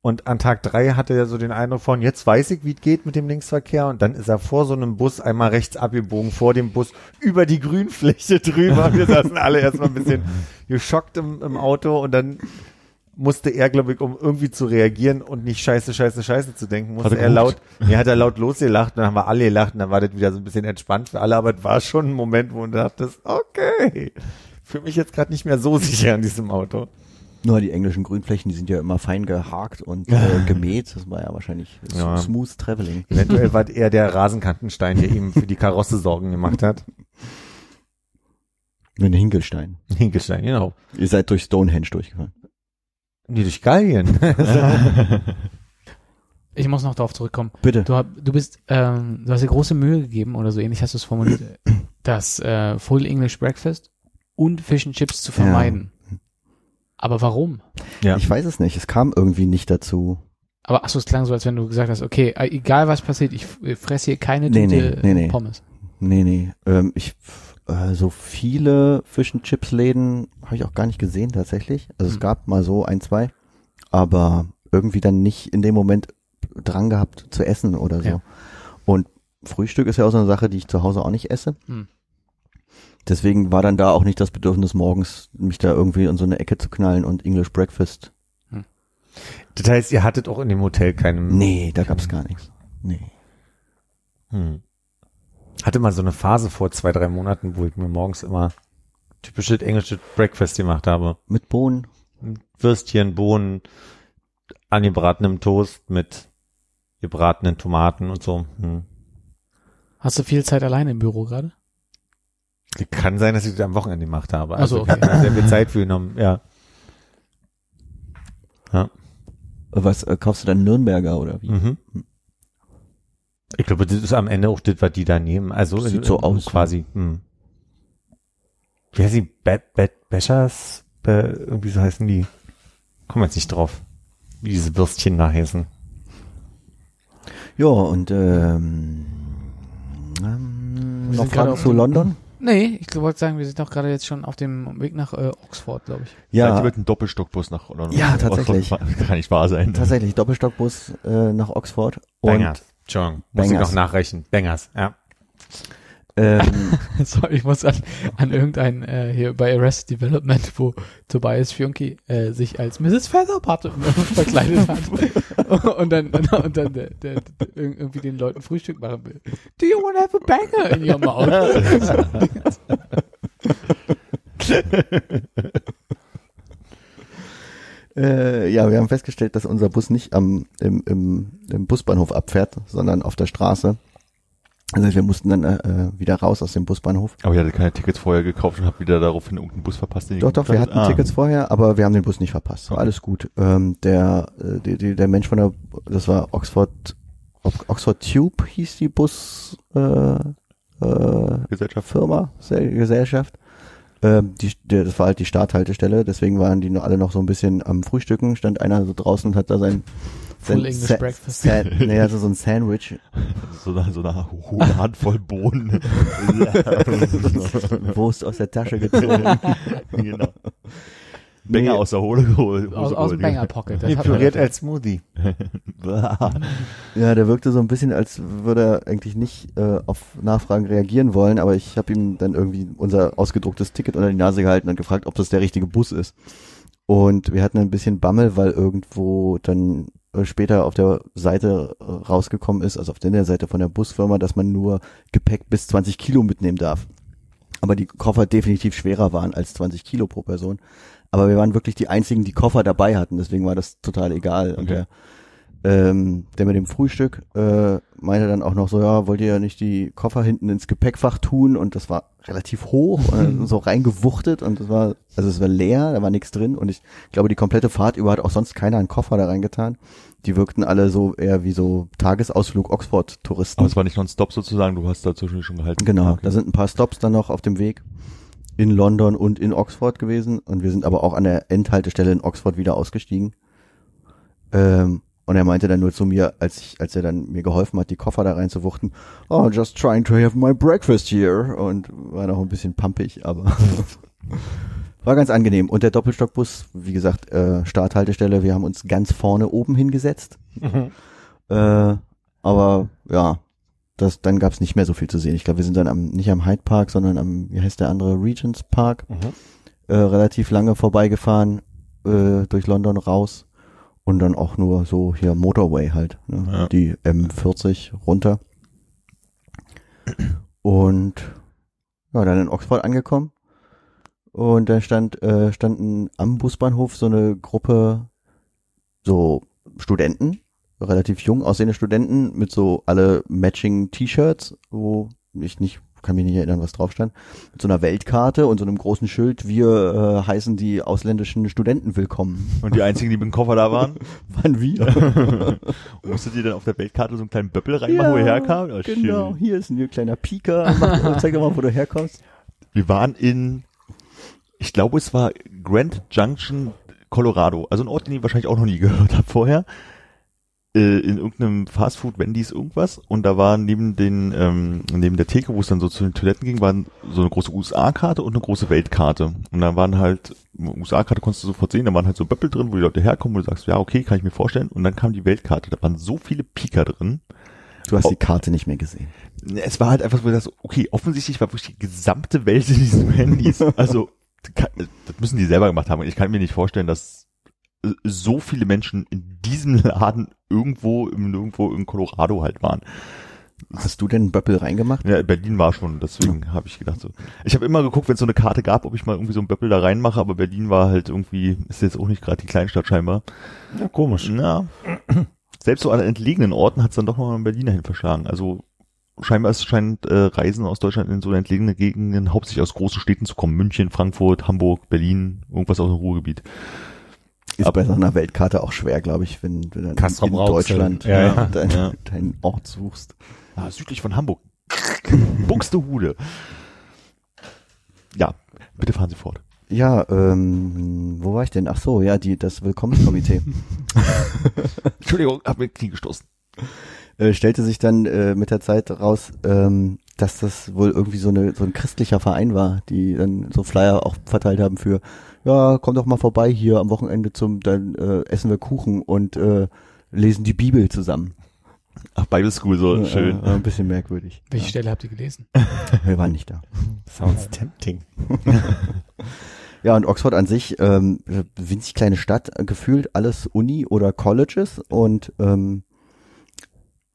Und an Tag drei hatte er so den Eindruck von, jetzt weiß ich, wie es geht mit dem Linksverkehr. Und dann ist er vor so einem Bus einmal rechts abgebogen, vor dem Bus, über die Grünfläche drüber. Wir saßen alle erstmal ein bisschen geschockt im, im Auto und dann musste er, glaube ich, um irgendwie zu reagieren und nicht scheiße, scheiße, scheiße zu denken, musste er er laut, nee, hat er laut losgelacht, dann haben wir alle gelacht und dann war das wieder so ein bisschen entspannt für alle, aber es war schon ein Moment, wo du dachtest, okay, fühle mich jetzt gerade nicht mehr so sicher in diesem Auto. Nur die englischen Grünflächen, die sind ja immer fein gehakt und äh, gemäht. Das war ja wahrscheinlich Ja. smooth traveling. Eventuell war er der Rasenkantenstein, der ihm für die Karosse Sorgen gemacht hat. Ein Hinkelstein. Hinkelstein, genau. Ihr seid durch Stonehenge durchgefahren. Nee, durch Gallien. Ich muss noch darauf zurückkommen. Bitte. Du, hab, du bist, ähm, du hast dir große Mühe gegeben oder so ähnlich hast du es formuliert, das äh, Full English Breakfast und Fish and Chips zu vermeiden. Aber warum? ja. Ich weiß es nicht. Es kam irgendwie nicht dazu. Aber achso, es klang so, als wenn du gesagt hast, okay, äh, egal was passiert, ich ich fresse hier keine Nee, Tüte nee, nee, nee. Pommes. Nee, nee. Ähm, ich, äh, so viele Fish and Chips Läden habe ich auch gar nicht gesehen tatsächlich. Also es Hm. gab mal so ein, zwei, aber irgendwie dann nicht in dem Moment dran gehabt zu essen oder so. Ja. Und Frühstück ist ja auch so eine Sache, die ich zu Hause auch nicht esse. Hm. Deswegen war dann da auch nicht das Bedürfnis morgens, mich da irgendwie in so eine Ecke zu knallen und English Breakfast. Das heißt, ihr hattet auch in dem Hotel keinen. Nee, da gab's gar nichts. Nee. Hm. Hatte mal so eine Phase vor zwei, drei Monaten, wo ich mir morgens immer typisches englisches Breakfast gemacht habe. Mit Bohnen. Würstchen, Bohnen, angebratenem Toast mit gebratenen Tomaten und so. Hm. Hast du viel Zeit alleine im Büro gerade? Kann sein, dass ich das am Wochenende gemacht habe. Ach so, Also ich habe sehr viel Zeit für genommen, ja. Was äh, kaufst du dann Nürnberger oder wie? Mhm. Ich glaube, das ist am Ende auch das, was die da nehmen. Also Sieht so aus, quasi. Hm. Wie heißt die? Bad, Bad Bashers? Be irgendwie so heißen die. Komm jetzt nicht drauf. Wie diese Würstchen da heißen. Ja, und ähm, ähm, noch Fragen zu London? Nee, ich wollte sagen, wir sind doch gerade jetzt schon auf dem Weg nach äh, Oxford, glaube ich. Ja. Ja, wird ein Doppelstockbus nach London. Ja, tatsächlich. Kann nicht wahr sein. tatsächlich Doppelstockbus äh, nach Oxford. Und Bangers. Entschuldigung, muss ich noch nachrechnen. Bangers, ja. Ähm, Sorry, ich muss an, an irgendein, äh, hier bei Arrested Development, wo Tobias Fionki äh, sich als Mrs. Featherbottom verkleidet hat und dann, und dann der, der, der irgendwie den Leuten Frühstück machen will. Do you want to have a banger in your mouth? äh, ja, wir haben festgestellt, dass unser Bus nicht am im, im, im Busbahnhof abfährt, sondern auf der Straße. Also wir mussten dann äh, wieder raus aus dem Busbahnhof. Aber ich hatte keine Tickets vorher gekauft und habe wieder daraufhin irgendeinen Bus verpasst. den Doch, doch, wir hatten hatte. Ah. Tickets vorher, aber wir haben den Bus nicht verpasst. War Okay. alles gut. Ähm, der, äh, die, die, der Mensch von der, das war Oxford, Ox- Oxford Tube hieß die Bus, äh, äh, Gesellschaft. Firma, Se- Gesellschaft. Ähm, die, der, das war halt die Starthaltestelle, deswegen waren die alle noch so ein bisschen am Frühstücken. Stand einer so draußen und hat da sein, Full English Sa- Breakfast. Sa nee, also so ein Sandwich. So eine, so eine hohe Handvoll Bohnen. Wurst aus der Tasche gezogen. genau. Bänger aus der Hose geholt. aus, aus dem Banger Pocket. Das hat man Püriert als Smoothie. Ja, der wirkte so ein bisschen, als würde er eigentlich nicht äh, auf Nachfragen reagieren wollen, aber ich habe ihm dann irgendwie unser ausgedrucktes Ticket unter die Nase gehalten und gefragt, ob das der richtige Bus ist. Und wir hatten ein bisschen Bammel, weil irgendwo dann später auf der Seite äh, rausgekommen ist, also auf der Seite von der Busfirma, dass man nur Gepäck bis 20 Kilo mitnehmen darf. Aber die Koffer definitiv schwerer waren als 20 Kilo pro Person. Aber wir waren wirklich die einzigen, die Koffer dabei hatten, deswegen war das total egal. Und Okay. der, ähm, der mit dem Frühstück äh, meinte dann auch noch so, ja, wollt ihr ja nicht die Koffer hinten ins Gepäckfach tun? Und das war relativ hoch und so reingewuchtet und das war, also es war leer, da war nichts drin und ich glaube, die komplette Fahrt über hat auch sonst keiner einen Koffer da reingetan. Die wirkten alle so eher wie so Tagesausflug Oxford-Touristen. Aber es war nicht nonstop sozusagen, du hast dazwischen schon gehalten. Genau, Okay. da sind ein paar Stops dann noch auf dem Weg in London und in Oxford gewesen und wir sind aber auch an der Endhaltestelle in Oxford wieder ausgestiegen. Ähm, und er meinte dann nur zu mir, als ich, als er dann mir geholfen hat, die Koffer da reinzuwuchten, oh, just trying to have my breakfast here und war noch ein bisschen pumpig, aber War ganz angenehm. Und der Doppelstockbus, wie gesagt, äh, Starthaltestelle, wir haben uns ganz vorne oben hingesetzt. Äh, aber ja, das, dann gab's nicht mehr so viel zu sehen. Ich glaube, wir sind dann am, nicht am Hyde Park, sondern am, wie heißt der andere, Regents Park, äh, relativ lange vorbeigefahren, äh, durch London raus. Und dann auch nur so hier Motorway halt, ne? Ja. die M40 runter. Und ja, dann in Oxford angekommen. Und da stand, äh, standen am Busbahnhof so eine Gruppe so Studenten, relativ jung aussehende Studenten mit so alle matching T-Shirts, wo ich nicht, kann mich nicht erinnern, was drauf stand, mit so einer Weltkarte und so einem großen Schild, wir äh, heißen die ausländischen Studenten willkommen. Und die einzigen, die mit dem Koffer da waren, Wann wir? musstet ihr dann auf der Weltkarte so einen kleinen Böppel reinmachen, wo ihr herkam? Oh, genau, schön. hier ist ein kleiner Pika, Mach, zeig doch mal, wo du herkommst. Wir waren in, ich glaube, es war Grand Junction, Colorado. Also ein Ort, den ich wahrscheinlich auch noch nie gehört habe vorher. Äh, in irgendeinem Fastfood, Wendy's, irgendwas. Und da war neben den, ähm, neben der Theke, wo es dann so zu den Toiletten ging, waren so eine große USA-Karte und eine große Weltkarte. Und da waren halt, USA-Karte konntest du sofort sehen, da waren halt so Böppel drin, wo die Leute herkommen, wo du sagst, ja, okay, kann ich mir vorstellen. Und dann kam die Weltkarte, da waren so viele Pika drin. Du hast die Karte nicht mehr gesehen. Es war halt einfach so, dass, okay, offensichtlich war wirklich die gesamte Welt in diesen Handys. Also, das müssen die selber gemacht haben. Ich kann mir nicht vorstellen, dass so viele Menschen in diesem Laden irgendwo im Nirgendwo in Colorado halt waren. Hast du denn einen Böppel reingemacht? Ja, Berlin war schon, deswegen habe ich gedacht so. Ich habe immer geguckt, wenn es so eine Karte gab, ob ich mal irgendwie so einen Böppel da reinmache, aber Berlin war halt irgendwie, ist jetzt auch nicht gerade die Kleinstadt scheinbar. Ja, komisch. Na, selbst so an entlegenen Orten hat es dann doch noch einen Berliner hin verschlagen. Also scheinbar es scheint äh, Reisen aus Deutschland in so entlegene Gegenden hauptsächlich aus großen Städten zu kommen. München, Frankfurt, Hamburg, Berlin, irgendwas aus dem Ruhrgebiet. Ist Aber- bei so einer Weltkarte auch schwer, glaube ich, wenn du dann in. Deutschland Ja, ja. Dein, Ja. deinen Ort suchst. Ah, südlich von Hamburg. Buxtehude. Ja, bitte fahren Sie fort. Ja, ähm, wo war ich denn? Ach so, ja, die, das Willkommenskomitee. Entschuldigung, hab mir Knie gestoßen. äh, stellte sich dann äh, mit der Zeit raus, ähm, dass das wohl irgendwie so, eine, so ein christlicher Verein war, die dann so Flyer auch verteilt haben für, ja, komm doch mal vorbei hier am Wochenende zum, dann äh, essen wir Kuchen und äh, lesen die Bibel zusammen. Ach, Bible School, so Äh, schön. Äh, ein bisschen merkwürdig. Welche Stelle habt ihr gelesen? Wir waren nicht da. Sounds tempting. Ja, und Oxford an sich, ähm, winzig kleine Stadt, gefühlt alles Uni oder Colleges und ähm,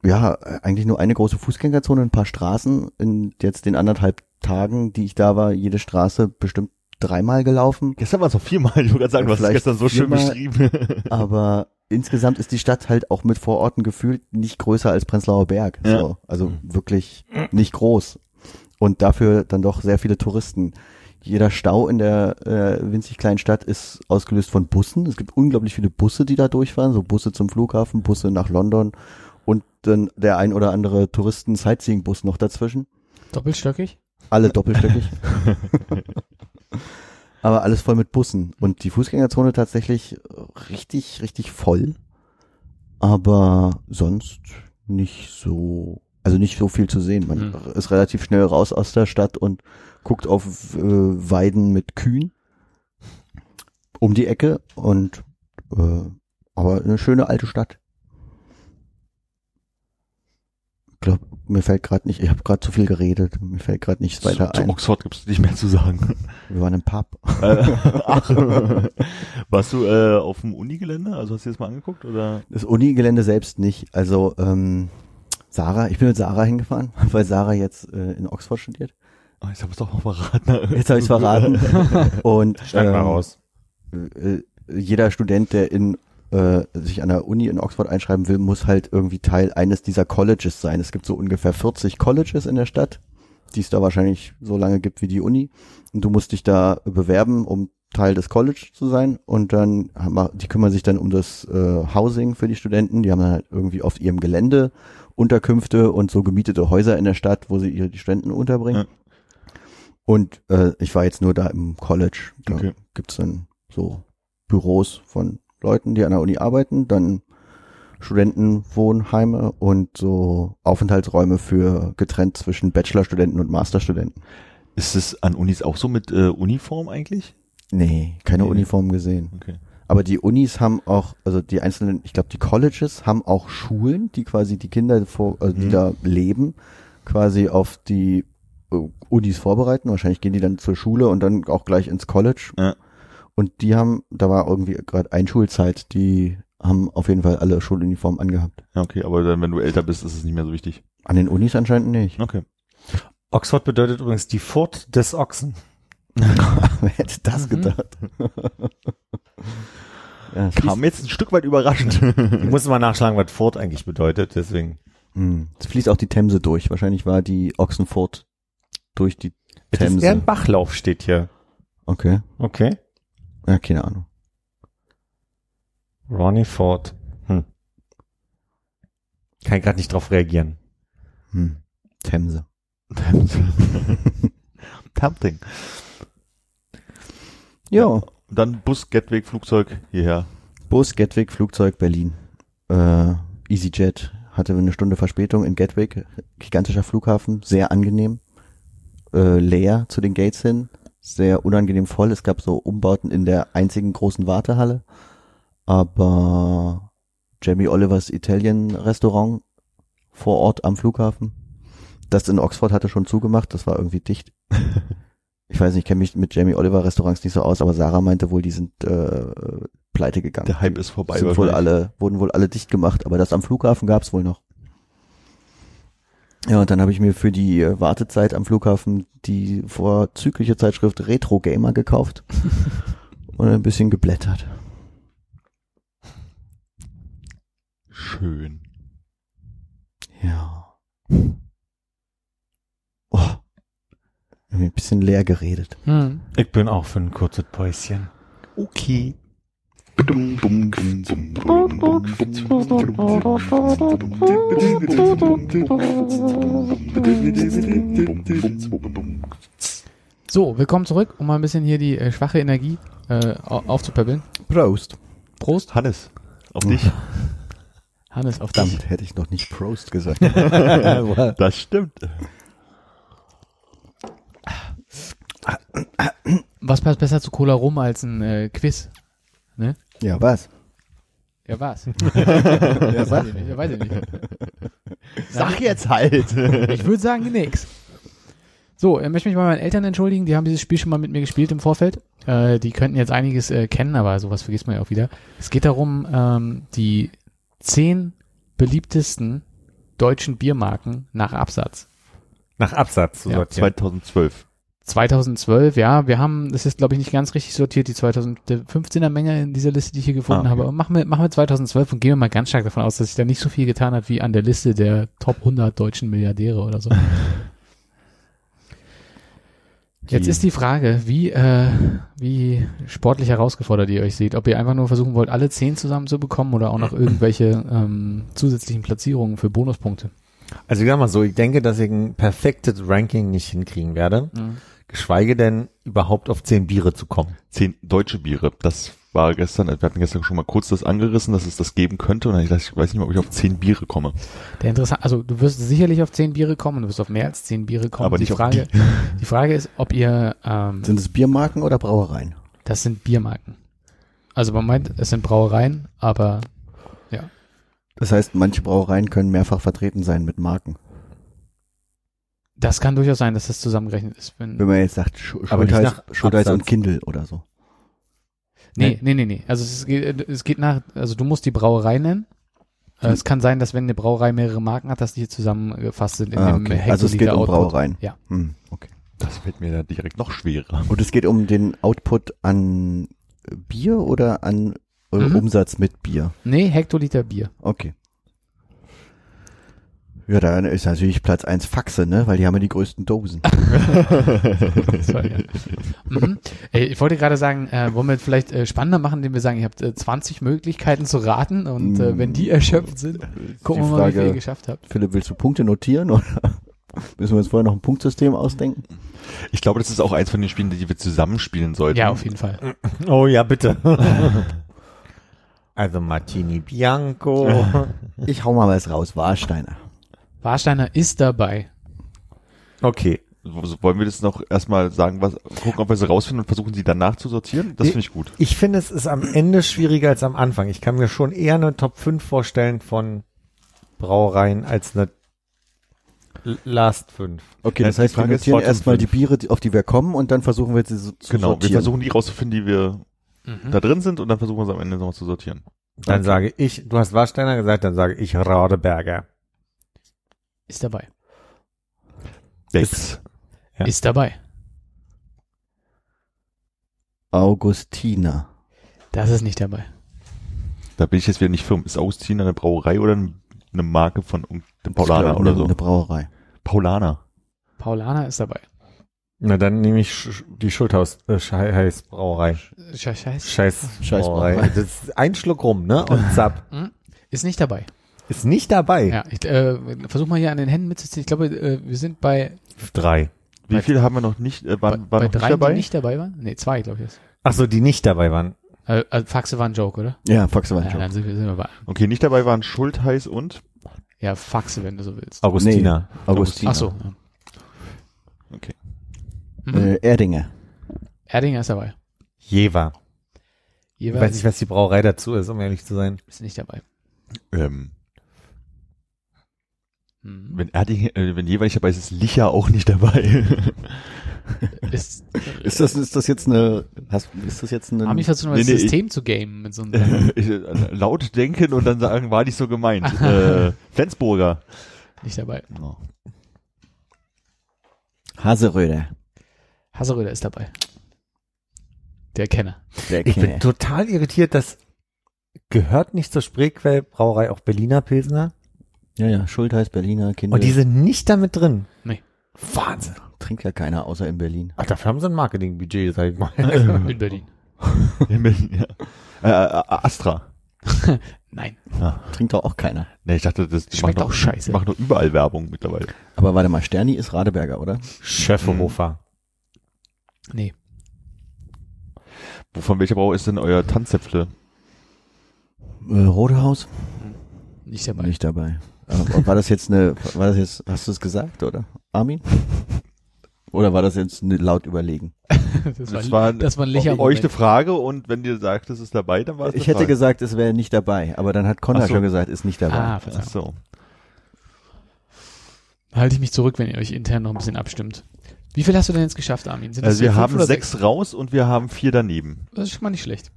ja, eigentlich nur eine große Fußgängerzone, ein paar Straßen. In jetzt den anderthalb Tagen, die ich da war, jede Straße bestimmt dreimal gelaufen. Gestern war es noch viermal, ich wollte gerade sagen, du hast es Vielleicht gestern so schön viermal. beschrieben. Aber insgesamt ist die Stadt halt auch mit Vororten gefühlt nicht größer als Prenzlauer Berg. Ja. So, also wirklich nicht groß. Und dafür dann doch sehr viele Touristen. Jeder Stau in der äh, winzig kleinen Stadt ist ausgelöst von Bussen. Es gibt unglaublich viele Busse, die da durchfahren. So Busse zum Flughafen, Busse nach London und dann der ein oder andere Touristen-Sightseeing-Bus noch dazwischen. Doppelstöckig? Alle doppelstöckig. Aber alles voll mit Bussen. Und die Fußgängerzone tatsächlich richtig, richtig voll. Aber sonst nicht so, also nicht so viel zu sehen. Man Hm. ist relativ schnell raus aus der Stadt und guckt auf äh, Weiden mit Kühen um die Ecke und äh, aber eine schöne alte Stadt. Ich glaube, mir fällt gerade nicht, ich habe gerade zu viel geredet, mir fällt gerade nichts weiter zu, zu ein. Oxford gibt es nicht mehr zu sagen. Wir waren im Pub. Ach, warst du äh, auf dem Unigelände? Also hast du dir das mal angeguckt oder? Das Uni-Gelände selbst nicht. Also ähm, Sarah, ich bin mit Sarah hingefahren, weil Sarah jetzt äh, in Oxford studiert. Oh, jetzt habe ich doch noch verraten. Jetzt habe ich verraten. Und Schneid mal ähm, raus. äh, jeder Student, der in äh, sich an der Uni in Oxford einschreiben will, muss halt irgendwie Teil eines dieser Colleges sein. Es gibt so ungefähr 40 Colleges in der Stadt, die es da wahrscheinlich so lange gibt wie die Uni. Und du musst dich da bewerben, um Teil des College zu sein. Und dann, haben- die kümmern sich dann um das äh, Housing für die Studenten. Die haben dann halt irgendwie auf ihrem Gelände Unterkünfte und so gemietete Häuser in der Stadt, wo sie ihre die Studenten unterbringen. Und äh, ich war jetzt nur da im College. Da Okay. gibt's dann so Büros von Leuten, die an der Uni arbeiten, dann Studentenwohnheime und so Aufenthaltsräume für getrennt zwischen Bachelorstudenten und Masterstudenten. Ist es an Unis auch so mit äh, Uniform eigentlich? Nee, keine Nee. Uniformen gesehen. Okay. Aber die Unis haben auch, also die einzelnen, ich glaube die Colleges haben auch Schulen, die quasi die Kinder, vor, also die Mhm. da leben, quasi auf die äh, Unis vorbereiten. Wahrscheinlich gehen die dann zur Schule und dann auch gleich ins College. Ja. Und die haben, da war irgendwie gerade Einschulzeit, die haben auf jeden Fall alle Schuluniformen angehabt. Ja, okay, aber dann, wenn du älter bist, ist es nicht mehr so wichtig. An den Unis anscheinend nicht. Okay. Oxford bedeutet übrigens die Furt des Ochsen. Wer hätte das Mhm. gedacht? ja, es Kam jetzt ein Stück weit überraschend. Ich muss mal nachschlagen, was Furt eigentlich bedeutet, deswegen. Hm. Es fließt auch die Themse durch. Wahrscheinlich war die Ochsenfurt durch die Das ist eher Themse. ein Bachlauf steht hier. Okay. Okay. Ja, keine Ahnung. Ronnie Ford. Hm. Kann ich gerade nicht drauf reagieren. Hm. Themse. Tempting. Ja. Dann Bus, Gatwick, Flugzeug hierher. Bus, Gatwick, Flugzeug, Berlin. Äh, EasyJet hatte eine Stunde Verspätung in Gatwick. Gigantischer Flughafen, sehr angenehm. Äh, leer zu den Gates hin. Sehr unangenehm voll. Es gab so Umbauten in der einzigen großen Wartehalle. Aber Jamie Olivers Italien Restaurant vor Ort am Flughafen. Das in Oxford hatte schon zugemacht. Das war irgendwie dicht. Ich weiß nicht, ich kenne mich mit Jamie Oliver Restaurants nicht so aus, aber Sarah meinte wohl, die sind äh, pleite gegangen. Der Hype ist vorbei. sind wohl alle, wurden wohl alle dicht gemacht, aber das am Flughafen gab's wohl noch. Ja, und dann habe ich mir für die äh, Wartezeit am Flughafen die vorzügliche Zeitschrift Retro Gamer gekauft und ein bisschen geblättert. Schön. Ja. Oh. Irgendwie Ein bisschen leer geredet. Hm. Ich bin auch für ein kurzes Päuschen. Okay. So, willkommen zurück, um mal ein bisschen hier die äh, schwache Energie äh, au- aufzupäppeln. Prost. Prost, Hannes, auf dich. Hannes, auf dich. Hätte ich noch nicht Prost gesagt. Das stimmt. Was passt besser zu Cola Rum als ein äh, Quiz? Ja, was? Ja, was? Ja, weiß was? ich nicht, ja, weiß ich nicht. Sag jetzt halt. Ich würde sagen, nix. So, ich möchte mich bei meinen Eltern entschuldigen, die haben dieses Spiel schon mal mit mir gespielt im Vorfeld. Äh, die könnten jetzt einiges äh, kennen, aber sowas vergisst man ja auch wieder. Es geht darum, ähm, die zehn beliebtesten deutschen Biermarken nach Absatz. Nach Absatz zu Ja, sortieren. 2012. 2012, ja, wir haben, das ist glaube ich nicht ganz richtig sortiert, die 2015er Menge in dieser Liste, die ich hier gefunden Ah, okay. habe. Aber machen wir, machen wir 2012 und gehen wir mal ganz stark davon aus, dass sich da nicht so viel getan hat wie an der Liste der Top 100 deutschen Milliardäre oder so. Jetzt ist die Frage, wie, äh, wie sportlich herausgefordert ihr euch seht. Ob ihr einfach nur versuchen wollt, alle zehn zusammenzubekommen oder auch noch irgendwelche ähm, zusätzlichen Platzierungen für Bonuspunkte. Also ich sag mal so, ich denke, dass ich ein perfektes Ranking nicht hinkriegen werde. Geschweige denn, überhaupt auf zehn Biere zu kommen. Zehn deutsche Biere. Das war gestern, wir hatten gestern schon mal kurz das angerissen, dass es das geben könnte. Und ich weiß nicht mal, ob ich auf zehn Biere komme. Der interessant, also du wirst sicherlich auf zehn Biere kommen, du wirst auf mehr als zehn Biere kommen. Aber die nicht auf Frage, die Frage ist, ob ihr, ähm, Sind es Biermarken oder Brauereien? das sind Biermarken. Also man meint, es sind Brauereien, aber Das heißt, manche Brauereien können mehrfach vertreten sein mit Marken. das kann durchaus sein, dass das zusammengerechnet ist. Wenn, Wenn man jetzt sagt, Sch Schultheiß, und. Kindle oder so. nee, nee, nee, nee. Also es geht, es geht nach, also du musst die Brauerei nennen. Äh, Es kann sein, dass wenn eine Brauerei mehrere Marken hat, dass die hier zusammengefasst sind in Ah, dem okay. Also es geht um Output. Brauereien. Ja. Hm, okay. Das fällt mir da direkt noch schwerer. Und es geht um den Output an Bier oder an äh, Mhm. Umsatz mit Bier? Nee, Hektoliter Bier. Okay. Ja, dann ist natürlich Platz eins Faxe, ne? Weil die haben ja die größten Dosen. War, ja. mhm. Ey, ich wollte gerade sagen, äh, wollen wir vielleicht äh, spannender machen, indem wir sagen, ihr habt äh, 20 Möglichkeiten zu raten und äh, wenn die erschöpft sind, gucken wir mal, wie viel ihr geschafft habt. Philipp, willst du Punkte notieren oder müssen wir uns vorher noch ein Punktsystem ausdenken? Ich glaube, das ist auch eins von den Spielen, die wir zusammenspielen sollten. Ja, auf jeden Fall. Oh ja, bitte. also Martini Bianco. Ich hau mal was raus. Warsteiner. Warsteiner ist dabei. Okay. Also wollen wir das noch erstmal sagen, was, gucken, ob wir sie rausfinden und versuchen sie danach zu sortieren? Das finde ich gut. Ich finde, es ist am Ende schwieriger als am Anfang. Ich kann mir schon eher eine Top 5 vorstellen von Brauereien als eine Last 5. Okay, das die heißt, wir notieren Bottom erstmal die. Biere, die- auf die wir kommen und dann versuchen wir sie zu Genau, wir sortieren. versuchen die rauszufinden, die wir Mhm. da drin sind und dann versuchen wir sie am Ende nochmal zu sortieren. Dann Okay. sage ich, du hast Warsteiner gesagt, dann sage ich Radeberger. Ist dabei. Sechs. Ja. Ist dabei. Augustiner. Das ist nicht dabei. Da bin ich jetzt wieder nicht firm. Ist Augustiner eine Brauerei oder ein- eine Marke von dem Paulaner oder so? Eine Brauerei. Paulaner. Paulaner ist dabei. Na, dann nehme ich die Schulthaus, äh, Scheiß Brauerei. Scheiß. Scheiß. Scheiß, Scheiß Brauerei. Brauerei. Das ist ein Schluck rum, ne? Und zapp. Ist nicht dabei. Ist nicht dabei. Ja, ich äh, versuch mal hier an den Händen mitzuziehen. Ich glaube, äh, wir sind bei, Drei. Wie viel haben wir noch nicht, äh, bei, waren, waren bei noch nicht drei, dabei? die nicht dabei waren. Nee, zwei, glaube ich. Jetzt. Ach so, die nicht dabei waren. Äh, äh, Faxe war ein Joke, oder? Ja, Faxe war Ja, dann sind wir, sind wir bei. Okay, nicht dabei waren Schultheiß und? Ja, Faxe, wenn du so willst. Augustiner. Augustiner. Ach so. Ja. Okay. Mhm. Äh, Erdinger. Erdinger ist dabei. Jever. Ich Jeweils weiß nicht, was die Brauerei dazu ist, um ehrlich zu sein. ist nicht dabei. Ähm, Mhm. wenn Erding, äh, wenn jeweils nicht dabei ist, ist Licher auch nicht dabei. Ist, Ist das, ist das jetzt eine, hast, ist das jetzt eine, Armin versucht mal Nee, das nee, System zu gamen mit so einem. Ich, äh, laut denken und dann sagen, war nicht so gemeint. äh, Flensburger. nicht dabei. Oh. Haseröder. Haseröder ist dabei. Der Kenner. Der Ich bin Kenner. total irritiert, dass gehört nicht zur Spreequell Brauerei auch Berliner Pilsner? Ja, ja, Schultheiß, Berliner, Kinder. Und die sind nicht damit drin. Nee. Wahnsinn. trinkt ja keiner außer in Berlin. Ach, dafür haben sie ein Marketingbudget, sag ich mal. In Berlin. In Berlin, ja. Äh, äh, Astra. Nein. Trinkt doch auch keiner. Nee, ich dachte, das die Schmeckt auch doch, scheiße. Machen doch überall Werbung mittlerweile. Aber warte mal, Sterni ist Radeberger, oder? Schöfferhofer. Nee. Von welcher Brauer ist denn euer Tanzäpfle? Äh, Rodehaus? Nicht dabei. Nicht dabei. Aber war das jetzt eine, war das jetzt, hast du es gesagt, oder? Armin? Oder war das jetzt eine laut überlegen? Das, Das war, war das war ein euch eine Frage und wenn ihr sagt, es ist dabei, dann war es Ich eine hätte Frage. gesagt, es wäre nicht dabei, aber dann hat Konrad Ach so. schon gesagt, ist nicht dabei. Ah, Ach Verzeihung. so. Halte ich mich zurück, wenn ihr euch intern noch ein bisschen abstimmt. Wie viel hast du denn jetzt geschafft, Armin? Sind Also wir haben oder sechs raus und wir haben vier daneben. Das ist schon mal nicht schlecht.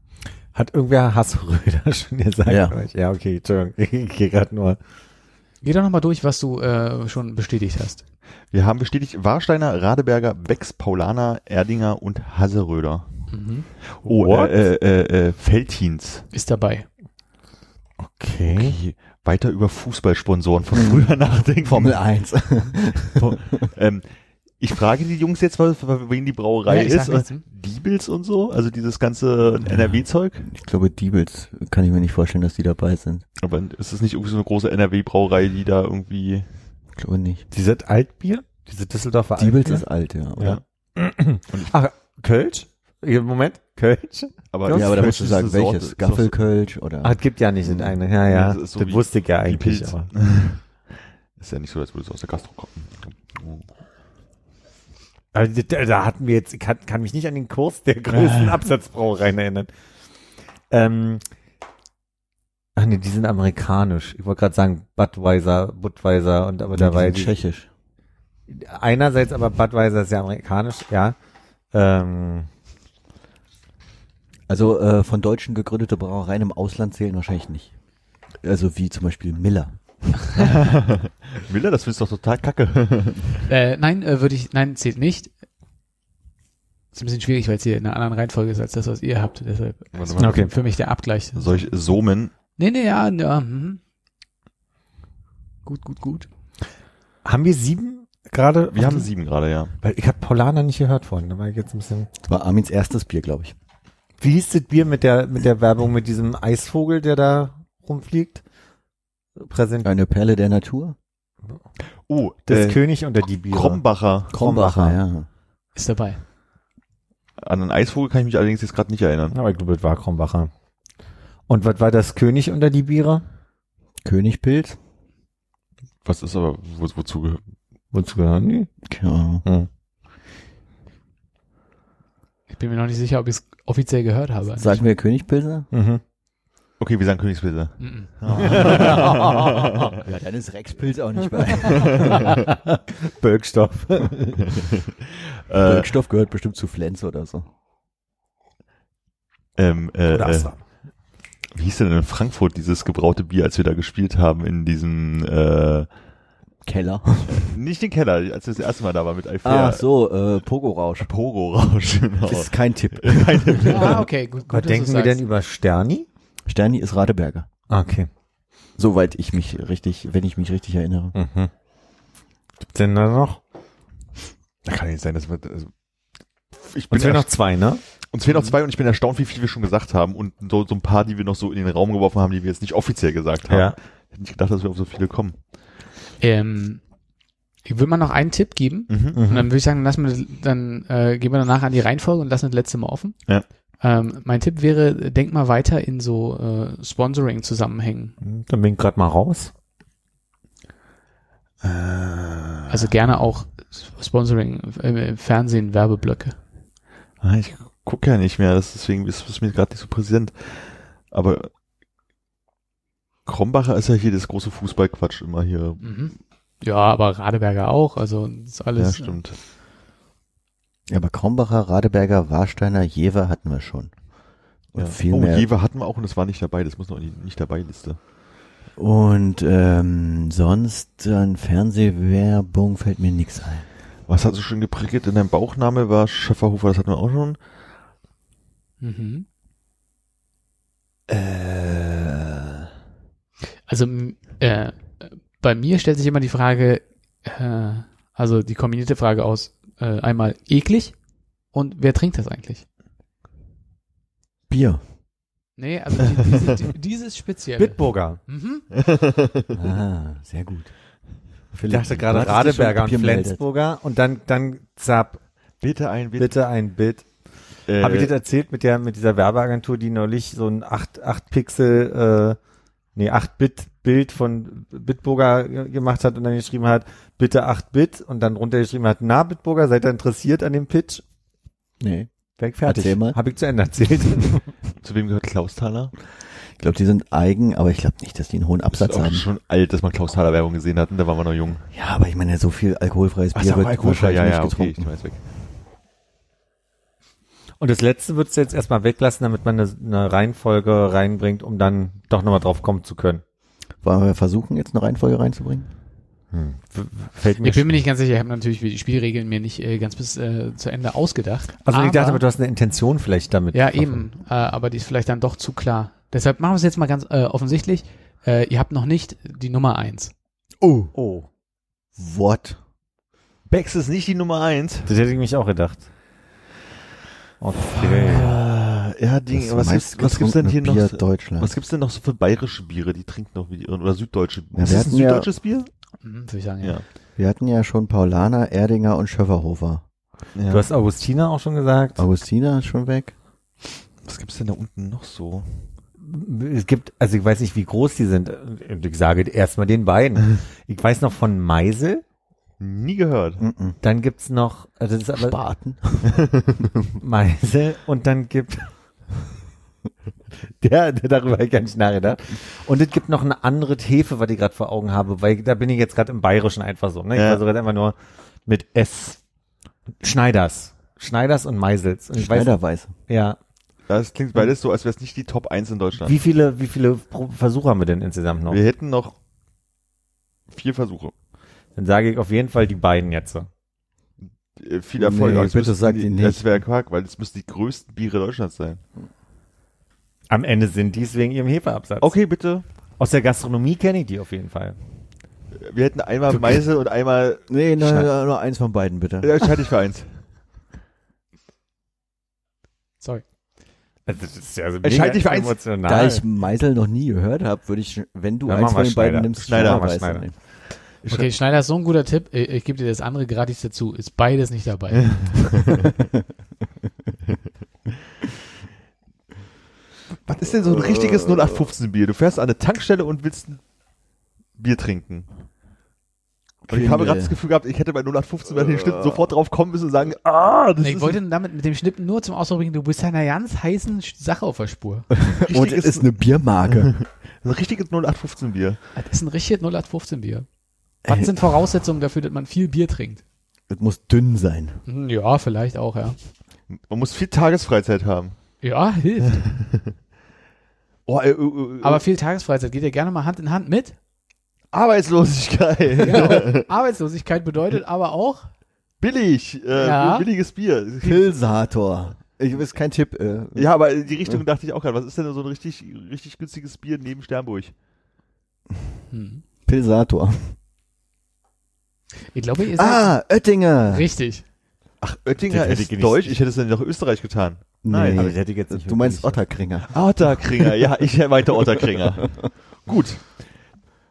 Hat irgendwer Hassröder schon gesagt? Ja. ja, okay, Entschuldigung. Ich gehe gerade nur. Geh doch nochmal durch, was du äh, schon bestätigt hast. Wir haben bestätigt Warsteiner, Radeberger, Becks, Paulaner, Erdinger und Haseröder. Mhm. Oh, What? äh, äh, äh, Feltins. Ist dabei. Okay. Okay. Weiter über Fußballsponsoren von früher nachdenken. Formel 1. ähm, ich frage die Jungs jetzt, was, wen die Brauerei Ja, ist. nichts, hm? Diebels und so, also dieses ganze NRW-Zeug. Ich glaube, Diebels kann ich mir nicht vorstellen, dass die dabei sind. Aber ist es nicht irgendwie so eine große NRW-Brauerei, die da irgendwie... Ich glaube nicht. Dieses Altbier? Diese Düsseldorfer Diebels Altbier? ist alt, ja. Ja. Ach, Kölsch? Moment, Kölsch? Aber, Ja, aber da musst du sagen, Sorte, welches? ist doch so- Gaffelkölsch oder? Ach, es gibt ja nicht in eine. Ja, ja. Das Das, so wie- wusste ich ja eigentlich. Pilz. Aber. Ist ja nicht so, als würde es aus der Gastro kommen. Da, hatten wir jetzt, ich kann, kann mich nicht an den Kurs der größten Absatzbrauereien erinnern. Ähm, ach nee, die sind amerikanisch. Ich wollte gerade sagen Budweiser, Budweiser und aber Die dabei sind tschechisch. einerseits aber Budweiser ist ja amerikanisch, ja. Ähm, Also äh, von Deutschen gegründete Brauereien im Ausland zählen wahrscheinlich nicht. Also wie zum Beispiel Miller. Miller, das findest du doch total kacke. Äh, nein, äh, würde ich, nein, zählt nicht. Ist ein bisschen schwierig, weil es hier in einer anderen Reihenfolge ist als das, was ihr habt. Deshalb mal. Okay. für mich der Abgleich. Solch Somen. Nee, nee, ja, ja. Mhm. Gut, gut, gut. haben wir sieben gerade? Wir haben sieben gerade, ja. Weil ich habe Paulaner nicht gehört vorhin. Da war ich jetzt ein bisschen. Das war Armins erstes Bier, glaube ich. Wie hieß das Bier mit der mit der Werbung mit diesem Eisvogel, der da rumfliegt? Präsent. Eine Perle der Natur. Oh, Das äh, König unter die Biere. Krombacher. Krombacher. ja. Ist dabei. An einen Eisvogel kann ich mich allerdings jetzt gerade nicht erinnern. Aber ich glaube, das war Krombacher. Und was war das König unter die Biere? Königpilz. Was ist aber, wo, wozu gehört? Wozu gehören die? Keine Ahnung. Hm. Ich bin mir noch nicht sicher, ob ich es offiziell gehört habe. Sagen wir Königpilsner? Mhm. Okay, wir sagen Königspilze. Mhm. Ja, dann ist Rexpilz auch nicht bei. Bölkstoff. Wirkstoff gehört bestimmt zu Flens oder so. ähm, äh, Oder äh, Astra. wie hieß denn in Frankfurt dieses gebraute Bier, als wir da gespielt haben in diesem, äh, Keller. nicht den Keller, als wir das erste Mal da waren mit Alfea. Ach so, äh, Pogo-Rausch. Pogo-Rausch, genau. Das ist kein Tipp. Ah, okay, gut. gut Was denken wir denn über Sterni? Sterni ist Radeberger. Ah, Okay. Soweit ich mich richtig, wenn ich mich richtig erinnere. Mhm. Gibt's denn da noch? Da kann nicht sein, dass wir, also, ich bin Uns fehlen noch zwei, ne? uns fehlen noch zwei und ich bin erstaunt, wie viel wir schon gesagt haben und so, so ein paar, die wir noch so in den Raum geworfen haben, die wir jetzt nicht offiziell gesagt haben. Ja. Ich hätte nicht gedacht, dass wir auf so viele kommen. Ähm, ich würde mal noch einen Tipp geben. Mhm. Und dann würde ich sagen, lassen wir, dann äh, gehen wir danach an die Reihenfolge und lassen das letzte Mal offen. Ja. Ähm, mein Tipp wäre, denk mal weiter in so äh, Sponsoring-Zusammenhängen. Dann bin ich gerade mal raus. Also gerne auch Sponsoring, äh, Fernsehen, Werbeblöcke. Ah, ich gucke ja nicht mehr, das deswegen ist es mir gerade nicht so präsent. Aber Krombacher ist ja hier das große Fußballquatsch immer hier. Mhm. Ja, aber Radeberger auch. Also das ist alles. ja, stimmt. Ja, aber Krombacher, Radeberger, Warsteiner, Jever hatten wir schon. Und Ja. viel oh, mehr. Jever hatten wir auch und das war nicht dabei, das muss noch in die nicht dabei Liste. Und ähm, sonst an Fernsehwerbung fällt mir nichts ein. Was hat so schön geprickelt in deinem Bauchname war Schäferhofer, das hatten wir auch schon. Mhm. Äh, Also äh, bei mir stellt sich immer die Frage, äh, also die kombinierte Frage aus äh, einmal eklig und wer trinkt das eigentlich? Bier. Nee, also die, diese, die, dieses spezielle. Bitburger. Mhm. Ah, sehr gut. Ich dachte gerade Radeberger und meldet. Flensburger und dann, dann zap, Bitte ein, bitte. bitte ein Bit. Äh, Habe ich dir erzählt mit der, mit dieser Werbeagentur, die neulich so ein 8, 8 Pixel, äh, nee, 8 Bit Bild von Bitburger ge- gemacht hat und dann geschrieben hat, bitte 8 Bit und dann runter geschrieben hat, na Bitburger, seid ihr interessiert an dem Pitch? Nee. Weg fertig. Erzähl mal. Habe ich zu Ende erzählt. zu wem gehört Klaus Thaler? Ich glaube, die sind eigen, aber ich glaube nicht, dass die einen hohen Das Absatz ist auch haben. schon alt, dass man Klaus Thaler Werbung gesehen hat, und da waren wir noch jung. Ja, aber ich meine, so viel alkoholfreies Ach, Bier wird alkoholfrei, wahrscheinlich ja, ja, nicht okay, ich weg. Und das letzte würdest du jetzt erstmal weglassen, damit man eine, eine Reihenfolge reinbringt, um dann doch nochmal drauf kommen zu können. Wollen wir versuchen, jetzt eine Reihenfolge reinzubringen? Hm. Fällt mir Ich bin mir nicht ganz sicher, ich habe natürlich die Spielregeln mir nicht äh, ganz bis äh, zu Ende ausgedacht. Also ich dachte, aber aber, du hast eine Intention vielleicht damit. Ja, eben, äh, aber die ist vielleicht dann doch zu klar. Deshalb machen wir es jetzt mal ganz äh, offensichtlich. Äh, ihr habt noch nicht die Nummer eins. Oh. Oh. What? Bex ist nicht die Nummer eins. Das hätte ich mich auch gedacht. Okay. Ah, ja, Das was, gibt's, was gibt's denn hier noch? Bier so- Deutschland. Was gibt's denn noch so für bayerische Biere, die trinkt noch wie die, oder süddeutsche? Ja, ist wir das ein hatten ja- süddeutsches Bier? Mhm, würde ich sagen, ja. Ja. Wir hatten ja schon Paulaner, Erdinger und Schöfferhofer. ja. Du hast Augustina auch schon gesagt. Augustina ist schon weg. was gibt's denn da unten noch so? Es gibt, also ich weiß nicht, wie groß die sind. Ich sage erstmal den beiden. Ich weiß noch von Meisel. Nie gehört. Mm Dann gibt's noch, also das ist aber Spaten. Meisel und dann gibt der, der darüber habe ich gar nicht nachgedacht. Und es gibt noch eine andere Hefe, was ich gerade vor Augen habe, weil da bin ich jetzt gerade im Bayerischen einfach so. Ne? Ich Ja. versuche jetzt einfach nur mit S. Schneiders. Schneiders und Meisels. Und ich weiß, Schneiderweiße. ja. Das klingt beides so, als wäre es nicht die Top 1 in Deutschland. Wie viele, wie viele Versuche haben wir denn insgesamt noch? Wir hätten noch vier Versuche. Dann sage ich auf jeden Fall die beiden jetzt. so. Äh, Viel Erfolg. Nee, bitte sag die, die nicht. Das wäre Quark, weil es müssten die größten Biere Deutschlands sein. Am Ende sind die es wegen ihrem Hefeabsatz. Okay, bitte. Aus der Gastronomie kenne ich die auf jeden Fall. Wir hätten einmal Meisel und einmal, Nee, nur, nur eins von beiden, bitte. ja, entscheide ich für eins. Sorry. Also das ist ja also Entscheid dich für eins. emotional. Da ich Meisel noch nie gehört habe, würde ich, wenn du Dann eins von den beiden Schneider. nimmst, Schneider, Schneiderweiße Schneider. nehmen. Ich Okay, Schneider ist so ein guter Tipp. Ich, ich gebe dir das andere gratis dazu. Ist beides nicht dabei. Was ist denn so ein richtiges 0815 Bier? Du fährst an eine Tankstelle und willst ein Bier trinken. Und ich habe gerade das Gefühl gehabt, ich hätte bei 0815 bei den Schnitten sofort drauf kommen müssen und sagen, ah, das Ich ist wollte damit mit dem Schnippen nur zum Ausdruck bringen, du bist einer ganz heißen Sache auf der Spur. Und es ist eine Biermarke. ein richtiges 0815 Bier. Das ist ein richtiges 0815 Bier. Was sind Voraussetzungen dafür, dass man viel Bier trinkt? es muss dünn sein. Hm, Ja, vielleicht auch, ja. Man muss viel Tagesfreizeit haben. Ja, hilft. Oh, äh, äh, äh, Aber viel Tagesfreizeit geht ja gerne mal Hand in Hand mit. Arbeitslosigkeit. Ja, Arbeitslosigkeit bedeutet aber auch, Billig. Äh, Ja. Billiges Bier. Pilsator. Ich ist kein Tipp. Äh, Ja, aber in die Richtung dachte ich auch gerade. Was ist denn so ein richtig, richtig günstiges Bier neben Sternburg? hm, Pilsator. Ich glaube, ihr seid Ah, Oettinger. richtig. Ach, Oettinger hätte ist ich nicht- Deutsch. Ich hätte es dann nach Österreich getan. Nein, Nee. aber das hätte ich jetzt nicht du meinst wirklich- Otterkringer. Otterkringer. Ja, ich meinte Otterkringer. Gut.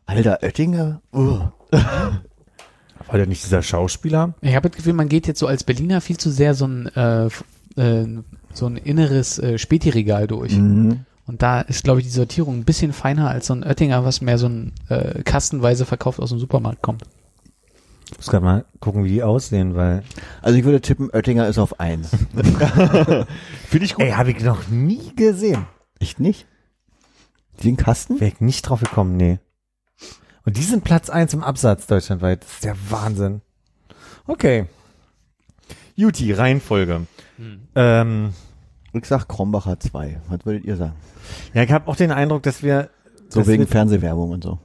Alter, Oettinger. Uh. War der nicht dieser Schauspieler? Ich habe das Gefühl, man geht jetzt so als Berliner viel zu sehr so ein, äh, f- äh, so ein inneres äh, Späti-Regal durch. Mhm. Und da ist, glaube ich, die Sortierung ein bisschen feiner als so ein Oettinger, was mehr so ein äh, kastenweise verkauft aus dem Supermarkt kommt. Ich muss gerade mal gucken, wie die aussehen, weil. Also ich würde tippen, Oettinger ist auf eins. Finde ich gut. Ey, habe ich noch nie gesehen. Echt nicht? Den Kasten? Wäre ich nicht drauf gekommen, nee. Und die sind Platz eins im Absatz deutschlandweit. Das ist der Wahnsinn. Okay. Juti, Reihenfolge. Ähm, Ich sag Krombacher 2. Was würdet ihr sagen? ja, ich habe auch den Eindruck, dass wir So wegen wird- Fernsehwerbung und so.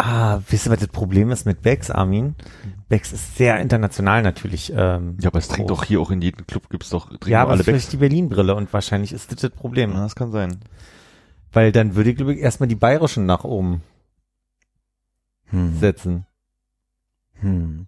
Ah, wisst ihr, was das Problem ist mit Becks, Armin? Becks ist sehr international natürlich. Ähm, Ja, aber es trinkt doch hier auch in jedem Club gibt's doch trinken Ja, doch aber alle vielleicht die Berlin-Brille und wahrscheinlich ist das das Problem. Ja, das kann sein. Weil dann würde ich, glaube ich, erstmal die bayerischen nach oben Hm. setzen. Hm.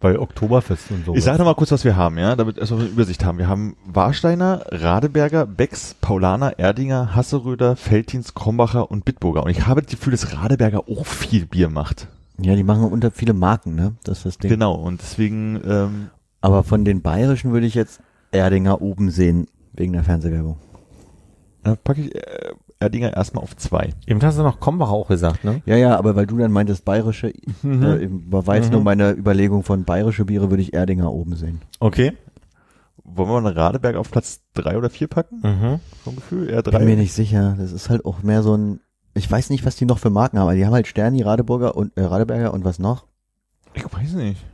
Weil Oktoberfest und so. Ich sage noch mal kurz, was wir haben, ja, damit wir erstmal eine Übersicht haben. Wir haben Warsteiner, Radeberger, Becks, Paulaner, Erdinger, Hasseröder, Veltins, Krombacher und Bitburger. Und ich habe das Gefühl, dass Radeberger auch viel Bier macht. Ja, die machen unter viele Marken, ne? Das ist das Ding. Genau. Und deswegen, ähm, Aber von den bayerischen würde ich jetzt Erdinger oben sehen, wegen der Fernsehwerbung. äh, packe ich äh, Erdinger erstmal auf zwei. Eben hast du noch Krombacher auch gesagt, ne? Ja, ja, aber weil du dann meintest bayerische, Mhm. äh, war jetzt Mhm. nur meine Überlegung von bayerische Biere würde ich Erdinger oben sehen. Okay. Wollen wir mal eine Radeberger auf Platz drei oder vier packen? Mhm. Vom Gefühl? Eher Bin drei. mir nicht sicher. Das ist halt auch mehr so ein, ich weiß nicht, was die noch für Marken haben, aber die haben halt Sterni, Radeburger und äh, Radeberger und was noch? Ich weiß nicht.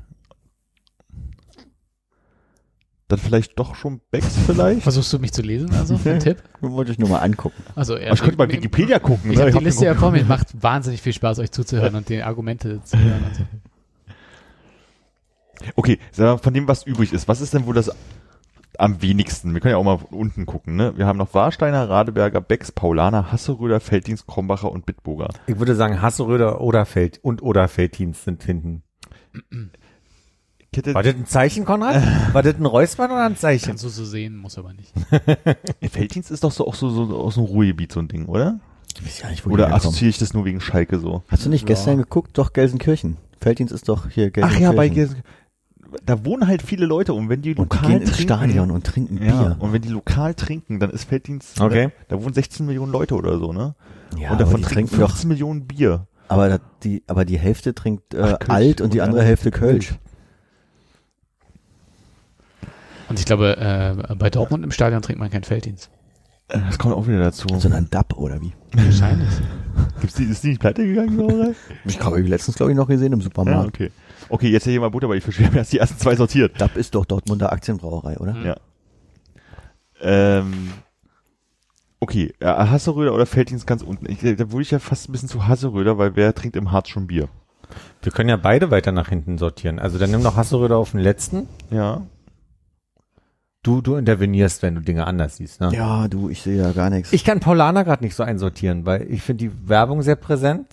Dann vielleicht doch schon Becks vielleicht? Versuchst du mich zu lesen, also? Ein Tipp? Wollte ich nur mal angucken. Also, ja, Aber ich könnte mal Wikipedia gucken. Ich ne? habe die hab Liste ja vor mir. Macht wahnsinnig viel Spaß, euch zuzuhören und die Argumente zu hören. Und so. Okay, sagen wir mal, von dem, was übrig ist, was ist denn wohl das am wenigsten? Wir können ja auch mal unten gucken, ne? Wir haben noch Warsteiner, Radeberger, Becks, Paulaner, Hasseröder, Felddienst, Krombacher und Bitburger. Ich würde sagen, Hasseröder oder Feld und oder Felddienst sind hinten. Hätte- War das ein Zeichen, Konrad? War das ein Räuspern oder ein Zeichen? Kannst du so sehen, muss aber nicht. Felddienst ist doch so auch so, so aus dem Ruhrgebiet so ein Ding, oder? Ich weiß ja nicht, wo die Oder assoziiere ich das nur wegen Schalke so? Hast du nicht Ja. gestern geguckt? Doch, Gelsenkirchen. Felddienst ist doch hier Ach Gelsenkirchen. ja, bei Gelsen- da wohnen halt viele Leute und wenn die Und die lokal gehen ins trinken, Stadion und trinken ja, Bier. und wenn die lokal trinken, dann ist Felddienst, Okay. da, da wohnen 16 Millionen Leute oder so, ne? Ja, und davon aber die trinken trinken doch, 15 Millionen Bier. aber da- die, aber die Hälfte trinkt äh, Ach, alt und die andere Hälfte Kölsch. Und ich glaube, äh, bei Dortmund im Stadion trinkt man keinen Felddienst. Äh, Das kommt auch wieder dazu. Sondern DAP oder wie? Wahrscheinlich. Gibt's die, ist die nicht pleite gegangen, Sauerei? Ich habe ich letztens, glaube ich, noch gesehen im Ja, Supermarkt. okay. Okay, jetzt hätte ich mal Butter, aber ich verstehe, wir haben erst die ersten zwei sortiert. DAP ist doch Dortmunder Aktienbrauerei, oder? Ja. Ähm, okay, ja, Hasseröder oder Felddienst ganz unten. Ich, da würde ich ja fast ein bisschen zu Hasseröder, weil wer trinkt im Harz schon Bier? Wir können ja beide weiter nach hinten sortieren. Also dann nimm noch Hasseröder auf den letzten. Ja. Du, du intervenierst, wenn du Dinge anders siehst. Ne? Ja, du, ich sehe ja gar nichts. Ich kann Paulaner gerade nicht so einsortieren, weil ich finde die Werbung sehr präsent.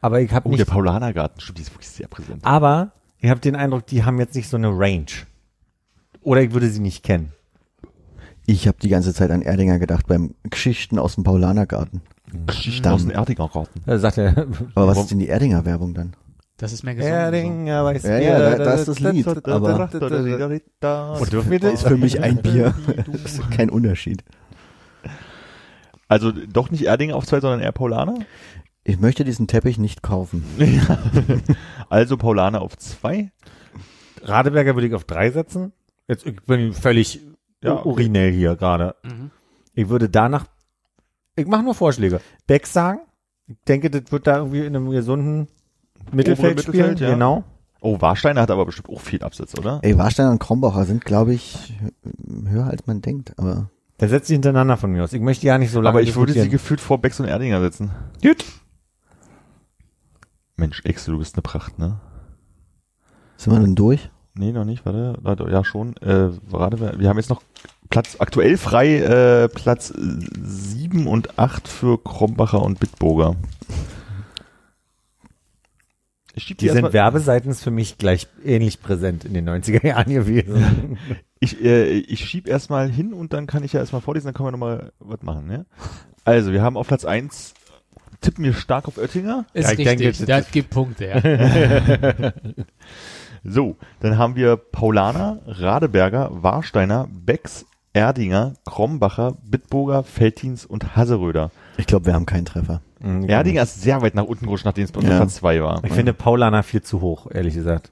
Aber ich habe Oh, nicht. der Paulanergarten, stimmt, die ist wirklich sehr präsent. aber ich habe den Eindruck, die haben jetzt nicht so eine Range. Oder ich würde sie nicht kennen. Ich habe die ganze Zeit an Erdinger gedacht beim Geschichten aus dem Paulanergarten. Geschichten aus dem Erdingergarten. Da sagt er. Aber was ist denn die Erdinger Werbung dann? Das ist mehr gesungen. Erdinger weiß Ja, ja, da- da ist das Lied, aber- das? Ist für mich ein Bier. Das ist kein Unterschied. Also doch nicht Erdinger auf zwei, sondern eher Paulaner? Ich möchte diesen Teppich nicht kaufen. Also Paulaner auf zwei. Radeberger würde ich auf drei setzen. Jetzt ich bin völlig Ja, urinell hier gerade. Mhm. Ich würde danach, ich mache nur Vorschläge. Beck sagen. Ich denke, das wird da irgendwie in einem gesunden Mittelfeld, Mittelfeld, spielen. ja. Genau. Oh, Warsteiner hat aber bestimmt auch viel Absatz, oder? Ey, Warsteiner und Krombacher sind, glaube ich, höher als man denkt, aber Da setzt sie hintereinander von mir aus. Ich möchte ja nicht so lange aber ich würde sie gefühlt vor Becks und Erdinger setzen. Gut. Mensch, Excel, du bist eine Pracht, ne? sind wir denn durch? Nee, noch nicht, warte, warte ja schon. Äh, warte, wir haben jetzt noch Platz aktuell frei, äh, Platz 7 und 8 für Krombacher und Bitburger. Ich schieb die, Die sind werbeseitens für mich gleich ähnlich präsent in den 90er Jahren gewesen. ich, äh, ich schieb erstmal hin und dann kann ich ja erstmal vorlesen, dann können wir nochmal was machen, ne? Also, wir haben auf Platz 1 tippen wir stark auf Oettinger. Ist Ja, ich richtig, denke, das gibt Punkte, ja. So, dann haben wir Paulaner, Radeberger, Warsteiner, Becks, Erdinger, Krombacher, Bitburger, Veltins und Haseröder. Ich glaube, wir haben keinen Treffer. Mhm, Erdinger ist sehr weit nach unten gerutscht, nachdem es bei uns Ja. Platz 2 war. Ich finde Paulaner viel zu hoch, ehrlich gesagt.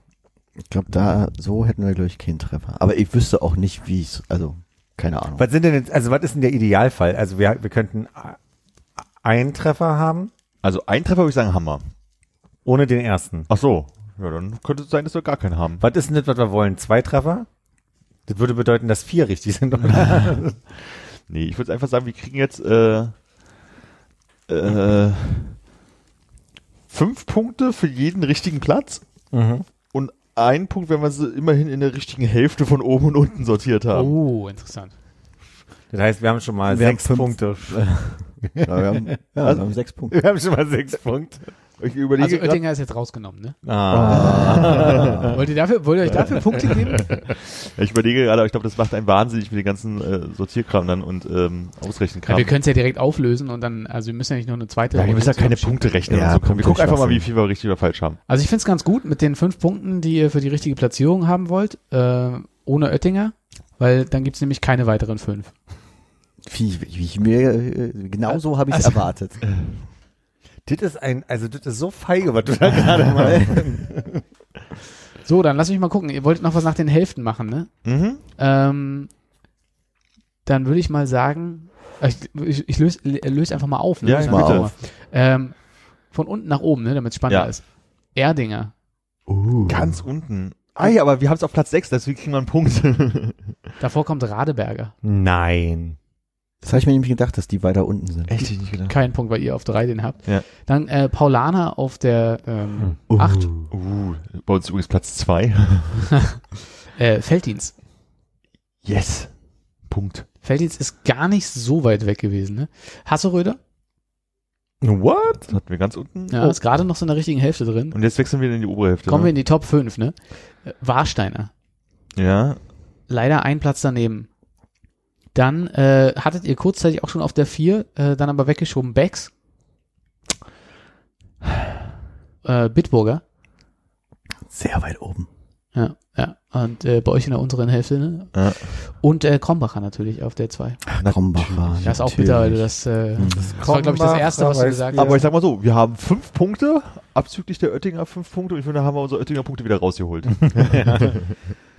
Ich glaube, da, so hätten wir, glaube ich, keinen Treffer. Aber ich wüsste auch nicht, wie es, also, keine Ahnung. Was sind denn jetzt, also was ist denn der Idealfall? Also wir, wir könnten einen Treffer haben, Also ein Treffer würde ich sagen Hammer. ohne den ersten. Ach so. Ja, dann könnte es sein, dass wir gar keinen haben. Was ist denn das, was wir wollen? Zwei Treffer? Das würde bedeuten, dass vier richtig sind, oder? Nee, ich würde einfach sagen, wir kriegen jetzt äh, äh, fünf Punkte für jeden richtigen Platz mhm. und ein Punkt, wenn wir sie immerhin in der richtigen Hälfte von oben und unten sortiert haben. Oh, interessant. Das heißt, wir haben schon mal Wir sechs. Punkte. Ja, wir haben, ja, wir haben sechs Punkte. Wir haben schon mal sechs Punkte. Ich überlege Also grad- Oettinger ist jetzt rausgenommen, ne? Ah. Wollt ihr dafür, wollt ihr euch dafür Punkte geben? ich überlege gerade, aber ich glaube, das macht einen wahnsinnig mit den ganzen äh, Sortierkram dann und ähm, Ja, Ausrechenkram. wir können es ja direkt auflösen und dann, also wir müssen ja nicht nur eine zweite. ja, wir müssen ja keine. Punkte rechnen. Ja, und so. Wir Punkte gucken einfach mal, wie viel wir richtig oder falsch haben. Also ich finde es ganz gut mit den fünf Punkten, die ihr für die richtige Platzierung haben wollt, äh, ohne Oettinger, weil dann gibt's nämlich keine weiteren fünf. Wie, wie ich mir, äh, genau so habe ich es Also- erwartet. Das ist ein, also das ist so feige, was du da gerade machst. So, dann lass mich mal gucken. Ihr wolltet noch was nach den Hälften machen, ne? Mhm. Ähm, dann würde ich mal sagen, äh, ich, ich, ich löse löse einfach mal auf. Ne? Ja, Dann mal auf. Ähm, von unten nach oben, ne, damit es spannender Ja. ist. Erdinger. Uh. Ganz unten. Ah ja, aber wir haben es auf Platz 6, deswegen kriegen wir einen Punkt. Davor kommt Radeberger. Nein. Das habe ich mir nämlich gedacht, dass die weiter unten sind. Echt nicht gedacht. Kein Punkt, weil ihr auf drei den habt. Ja. Dann äh, Paulaner auf der ähm, Uh. acht. Uh, bei uns übrigens Platz 2. Äh, Felddienst. Yes. Punkt. Felddienst ist gar nicht so weit weg gewesen, ne? Hasseröder, What? Das hatten wir ganz unten. ja, Oh. ist gerade noch so in der richtigen Hälfte drin. Und jetzt wechseln wir in die obere Hälfte. Kommen wir ne? in die Top 5, ne? Warsteiner. Ja. Leider ein Platz daneben. Dann äh, hattet ihr kurzzeitig auch schon auf der 4, äh, dann aber weggeschoben Becks. Äh, Bitburger. Sehr weit oben. Ja, ja. Und äh, bei euch in der unteren Hälfte, ne? Ja. Und äh, Krombacher natürlich auf der 2. Krombacher. Das ist auch bitter, weil du das, äh, Mhm. das war, glaube ich, das Erste, was du gesagt hast. Aber ich sag mal so, wir haben fünf Punkte, abzüglich der Oettinger fünf Punkte und ich finde, da haben wir unsere Oettinger Punkte wieder rausgeholt.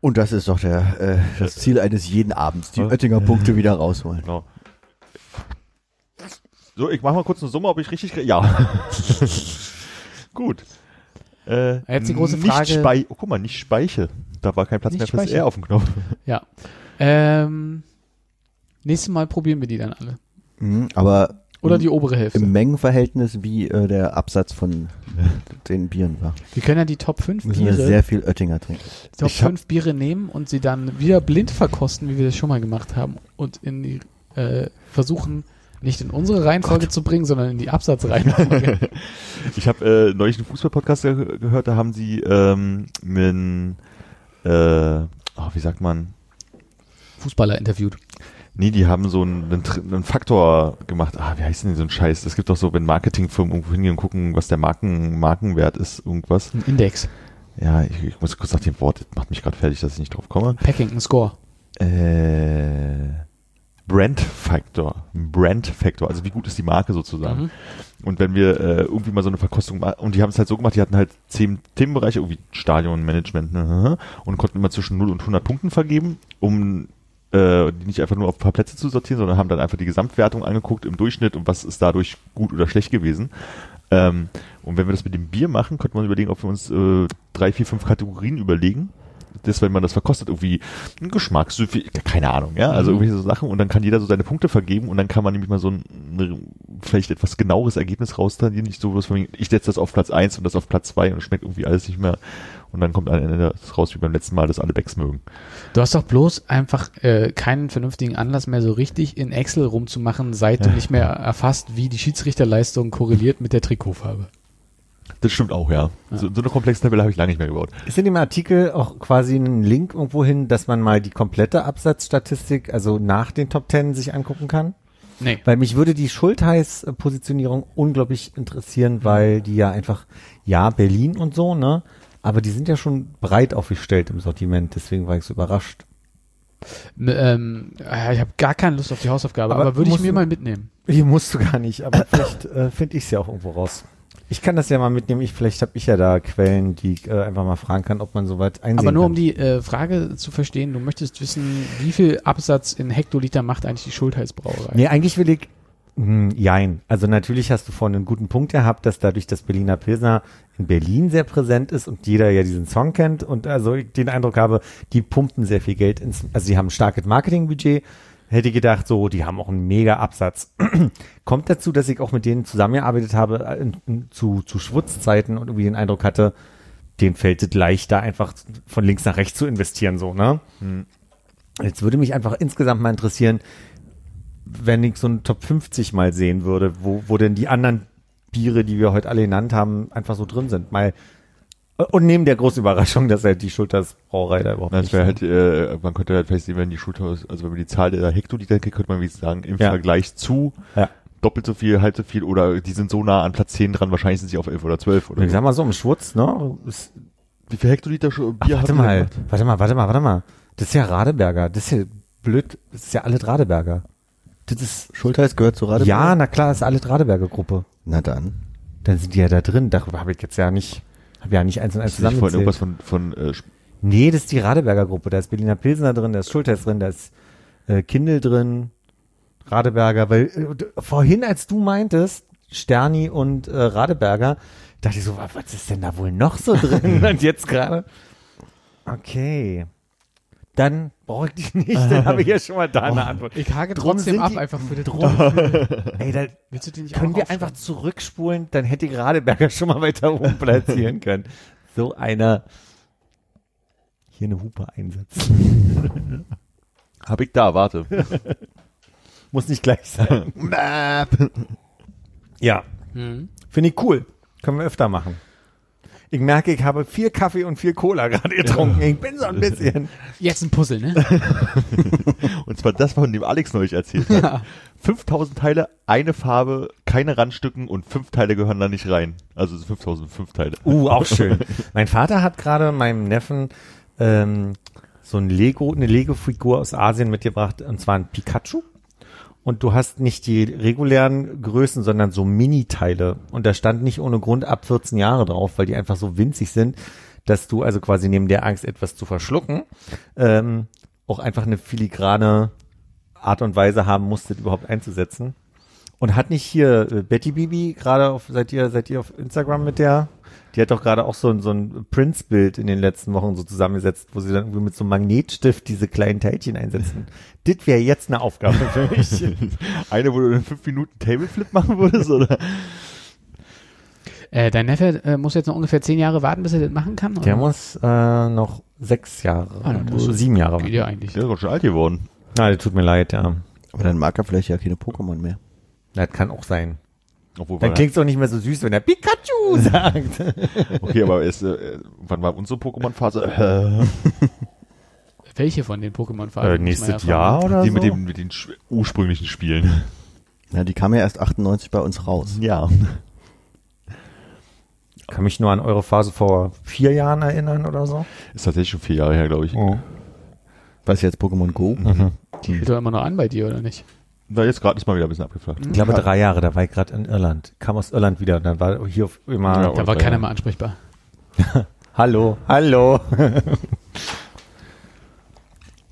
Und das ist doch der, äh, das Ziel eines jeden Abends, die Ja. Oettinger Punkte wieder rausholen. genau. So, ich mache mal kurz eine Summe, ob ich richtig kriege. Ja. Gut. Äh, Jetzt die große nicht Frage- Spei oh, guck mal, nicht Speiche. Da war kein Platz Nicht mehr fürs. R auf dem Knopf. Ja. Ähm, nächstes Mal probieren wir die dann alle. Mhm, aber Oder die obere Hälfte. im Mengenverhältnis, wie äh, der Absatz von den Bieren war. Wir können ja die Top 5 Müssen wir Biere, sehr viel Oettinger trinken. Top Ich hab- 5 Biere nehmen und sie dann wieder blind verkosten, wie wir das schon mal gemacht haben und in die äh, versuchen nicht in unsere Reihenfolge zu bringen, sondern in die Absatzreihenfolge. Ich habe äh, neulich einen Fußball-Podcast ge gehört, da haben sie ähm, mit, äh, oh, wie sagt man, Fußballer interviewt. Nee, die haben so einen, einen, Faktor gemacht. Ah, wie heißt denn so ein Scheiß? Es gibt doch so, wenn Marketingfirmen irgendwo hingehen und gucken, was der Marken, Markenwert ist, irgendwas. Ein Index. Ja, ich, ich muss kurz nach dem Wort, das macht mich gerade fertig, dass ich nicht drauf komme. Packing, ein Score. Äh, Brand Factor. Brand Factor, also wie gut ist die Marke sozusagen. Mhm. Und wenn wir äh, irgendwie mal so eine Verkostung machen, und die haben es halt so gemacht, die hatten halt zehn Themenbereiche, irgendwie Stadion, Management, ne, und konnten immer zwischen 0 und 100 Punkten vergeben, um äh, die nicht einfach nur auf ein paar Plätze zu sortieren, sondern haben dann einfach die Gesamtwertung angeguckt im Durchschnitt und was ist dadurch gut oder schlecht gewesen. Ähm, und wenn wir das mit dem Bier machen, könnte man überlegen, ob wir uns äh, drei, vier, fünf Kategorien überlegen. Das, wenn man das verkostet, irgendwie ein Geschmackssüffel, keine Ahnung, ja, also Mhm. irgendwelche so Sachen und dann kann jeder so seine Punkte vergeben und dann kann man nämlich mal so ein, vielleicht etwas genaueres Ergebnis raustardieren, nicht so was von, ich setze das auf Platz eins und das auf Platz zwei und es schmeckt irgendwie alles nicht mehr und dann kommt am Ende das raus wie beim letzten Mal, dass alle Becks mögen. Du hast doch bloß einfach äh, keinen vernünftigen Anlass mehr so richtig in Excel rumzumachen, seit du nicht mehr erfasst, wie die Schiedsrichterleistung korreliert mit der Trikotfarbe. Das stimmt auch, ja. So, so eine komplexe Tabelle habe ich lange nicht mehr gebaut. Ist in dem Artikel auch quasi ein Link irgendwo hin, dass man mal die komplette Absatzstatistik, also nach den Top Ten sich angucken kann? Nee. Weil mich würde die Schultheiß-Positionierung unglaublich interessieren, weil die ja einfach, ja, Berlin und so, ne? Aber die sind ja schon breit aufgestellt im Sortiment, deswegen war ich so überrascht. M- Ähm, äh, ich habe gar keine Lust auf die Hausaufgabe, Aber aber, würde ich mir mal mitnehmen. Hier musst du gar nicht, aber vielleicht äh, finde ich es ja auch irgendwo raus. Ich kann das ja mal mitnehmen. Ich, vielleicht habe ich ja da Quellen, die ich äh, einfach mal fragen kann, ob man soweit einsehen Aber nur kann. um die äh, Frage zu verstehen, du möchtest wissen, wie viel Absatz in Hektoliter macht eigentlich die Schultheißbrauerei? Nee, eigentlich will ich, hm, jein. Also natürlich hast du vorhin einen guten Punkt gehabt, dass dadurch das Berliner Pilsner in Berlin sehr präsent ist und jeder ja diesen Song kennt und also ich den Eindruck habe, die pumpen sehr viel Geld ins, also sie haben ein starkes Marketingbudget. Hätte gedacht, so, die haben auch einen mega Absatz. Kommt dazu, dass ich auch mit denen zusammengearbeitet habe äh, in, in, zu, zu Schwurzzeiten und irgendwie den Eindruck hatte, denen fällt es leichter, einfach von links nach rechts zu investieren, so, ne? Jetzt würde mich einfach insgesamt mal interessieren, wenn ich so einen Top 50 mal sehen würde, wo, wo denn die anderen Biere, die wir heute alle genannt haben, einfach so drin sind. Mal und neben der großen Überraschung, dass halt die Schulters Brauerei da überhaupt das nicht. wäre halt, äh, man könnte halt vielleicht sehen, wenn die Schulter, also wenn wir die Zahl der Hektoliter kriegt, könnte man wie sagen, im Ja. Vergleich zu Ja. doppelt so viel, halb so viel oder die sind so nah an Platz 10 dran, wahrscheinlich sind sie auf 11 oder 12 oder ich so. sag mal so, im Schwurz, ne? Ist, Wie viel Hektoliter Sch- ach, Bier warte mal, gemacht? warte mal, warte mal, warte mal. Das ist ja Radeberger. Das ist ja blöd. Das ist ja alles Radeberger. Das ist, Schultheiß gehört zu Radeberger? ja, na klar, das ist alles Radeberger Gruppe. Na dann. Dann sind die ja da drin. Darüber habe ich jetzt ja nicht, habe ja nicht eins und eins vorhin zusammengezählt. irgendwas von, von äh, Nee, das ist die Radeberger Gruppe. Da ist Berliner Pilsner drin, da ist Schulteis drin, da ist äh, Kindel drin, Radeberger. Weil äh, vorhin, als du meintest, Sterni und äh, Radeberger, dachte ich so, wa- was ist denn da wohl noch so drin? und jetzt gerade. Okay. Dann brauche ich dich nicht, dann habe ich ja schon mal da eine Antwort. Ich hake Drum trotzdem ab, die- einfach für den Drum, ey, da Willst du die nicht können wir einfach zurückspulen, dann hätte ich Radeberger schon mal weiter oben platzieren können. So einer hier eine Hupe einsetzen. hab ich da, warte. Muss nicht gleich sein. ja, Mhm. finde ich cool. Können wir öfter machen. Ich merke, ich habe viel Kaffee und viel Cola gerade getrunken. Ich bin so ein bisschen. Jetzt ein Puzzle, ne? Und zwar das, von dem Alex neulich erzählt hat. 5000 Teile, eine Farbe, keine Randstücken und fünf Teile gehören da nicht rein. Also 5005 Teile. Uh, auch schön. mein Vater hat gerade meinem Neffen ähm, so ein Lego, eine Lego-Figur aus Asien mitgebracht, und zwar ein Pikachu. Und du hast nicht die regulären Größen, sondern so Mini-Teile. Und da stand nicht ohne Grund ab 14 Jahre drauf, weil die einfach so winzig sind, dass du also quasi neben der Angst, etwas zu verschlucken, ähm, auch einfach eine filigrane Art und Weise haben musstet, überhaupt einzusetzen. Und hat nicht hier äh, Betty Bibi gerade auf, seid ihr, seid ihr auf Instagram mit der? Die hat doch gerade auch so ein, so ein Prince-Bild in den letzten Wochen so zusammengesetzt, wo sie dann irgendwie mit so einem Magnetstift diese kleinen Teilchen einsetzen. das wäre jetzt eine Aufgabe für mich. Eine, wo du in fünf Minuten Tableflip machen würdest, oder? Äh, dein Neffe äh, muss jetzt noch ungefähr zehn Jahre warten, bis er das machen kann? Der oder? muss äh, noch sechs Jahre, Ah, ist- sieben Jahre. Geht ja eigentlich. Der ist doch schon alt geworden. Na, das tut mir leid, ja. Aber dann mag er vielleicht ja keine Pokémon mehr. Das kann auch sein. Obwohl, Dann klingt es auch nicht mehr so süß, wenn er Pikachu sagt. okay, aber ist, äh, wann war unsere Pokémon-Phase? Welche von den Pokémon-Farben? äh, nächstes Jahr oder die so? mit, dem, mit den ursprünglichen Spielen. Ja, die kam ja erst 98 bei uns raus. Ja. kann mich nur an eure Phase vor vier Jahren erinnern oder so. Ist tatsächlich schon vier Jahre her, glaube ich. Oh. Was jetzt Pokémon Go? Mhm. Die hält doch immer noch an bei dir, oder nicht? Na, jetzt gerade ist mal wieder ein bisschen abgeflacht. Ich glaube drei Jahre, da war ich gerade in Irland. Kam aus Irland wieder und dann war hier auf immer, Ja, Da war keiner mehr ansprechbar. hallo, hallo.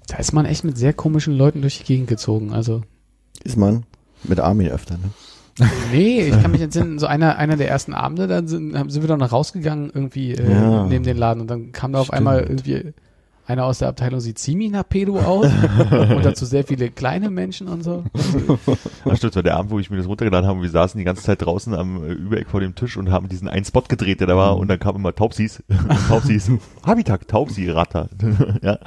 Da ist man echt mit sehr komischen Leuten durch die Gegend gezogen. Also, Ist man mit Armin öfter, ne? nee, ich kann mich entsinnen, so einer, einer der ersten Abende, dann sind, sind wir doch noch rausgegangen, irgendwie äh, Ja. neben den Laden. Und dann kam da auf Stimmt. einmal irgendwie einer aus der Abteilung, sie zieh mich nach Pedo aus. und dazu sehr viele kleine Menschen und so. Das stimmt, war der Abend, wo ich mir das runtergeladen habe und wir saßen die ganze Zeit draußen am äh, Übereck vor dem Tisch und haben diesen einen Spot gedreht, der da war und dann kam immer Taubsis, Taubsis, Habitat, Taubsi, Ratter, ja.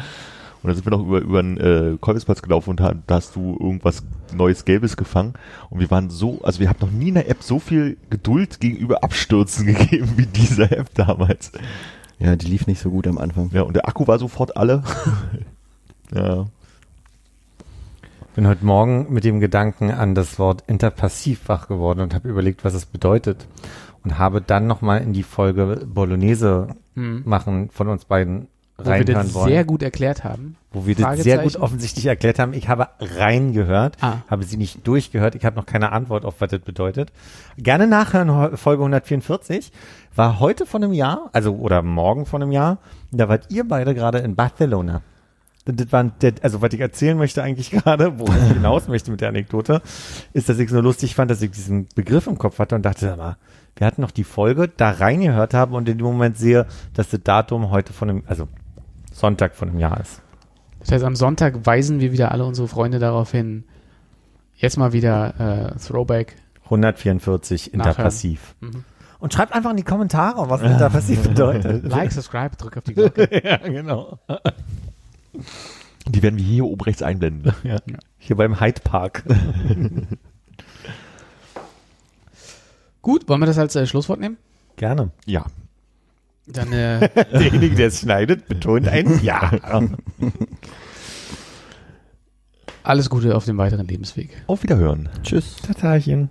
Und dann sind wir noch über, über den äh, Kolbesplatz gelaufen und da, da hast du irgendwas Neues Gelbes gefangen und wir waren so, also wir haben noch nie in der App so viel Geduld gegenüber Abstürzen gegeben wie dieser App damals. Ja, die lief nicht so gut am Anfang. Ja, und der Akku war sofort alle. ja. Bin heute Morgen mit dem Gedanken an das Wort interpassiv wach geworden und habe überlegt, was es bedeutet. Und habe dann nochmal in die Folge Bolognese Hm. machen von uns beiden Wo wir das wollen. sehr gut erklärt haben. wo wir das sehr gut offensichtlich erklärt haben. Ich habe reingehört, Ah. habe sie nicht durchgehört. Ich habe noch keine Antwort auf, was das bedeutet. Gerne nachhören, Folge 144. War heute von einem Jahr, also oder morgen von einem Jahr. Da wart ihr beide gerade in Barcelona. Das war, der, also was ich erzählen möchte eigentlich gerade, wo ich hinaus möchte mit der Anekdote, ist, dass ich es nur lustig fand, dass ich diesen Begriff im Kopf hatte und dachte, sag mal, wir hatten noch die Folge, da reingehört haben und in dem Moment sehe, dass das Datum heute von einem, also Sonntag von einem Jahr ist. Das heißt, am Sonntag weisen wir wieder alle unsere Freunde darauf hin, jetzt mal wieder äh, Throwback. 144 Nachhören. interpassiv. Mhm. Und schreibt einfach in die Kommentare, was interpassiv bedeutet. Like, subscribe, drück auf die Glocke. ja, genau. Die werden wir hier oben rechts einblenden. Ja. Hier beim Hyde Park. Gut, wollen wir das als äh, Schlusswort nehmen? Gerne. Ja. Dann äh, Derjenige, der es schneidet, betont ein Ja. alles Gute auf dem weiteren Lebensweg. Auf Wiederhören. Tschüss. Tatarchen.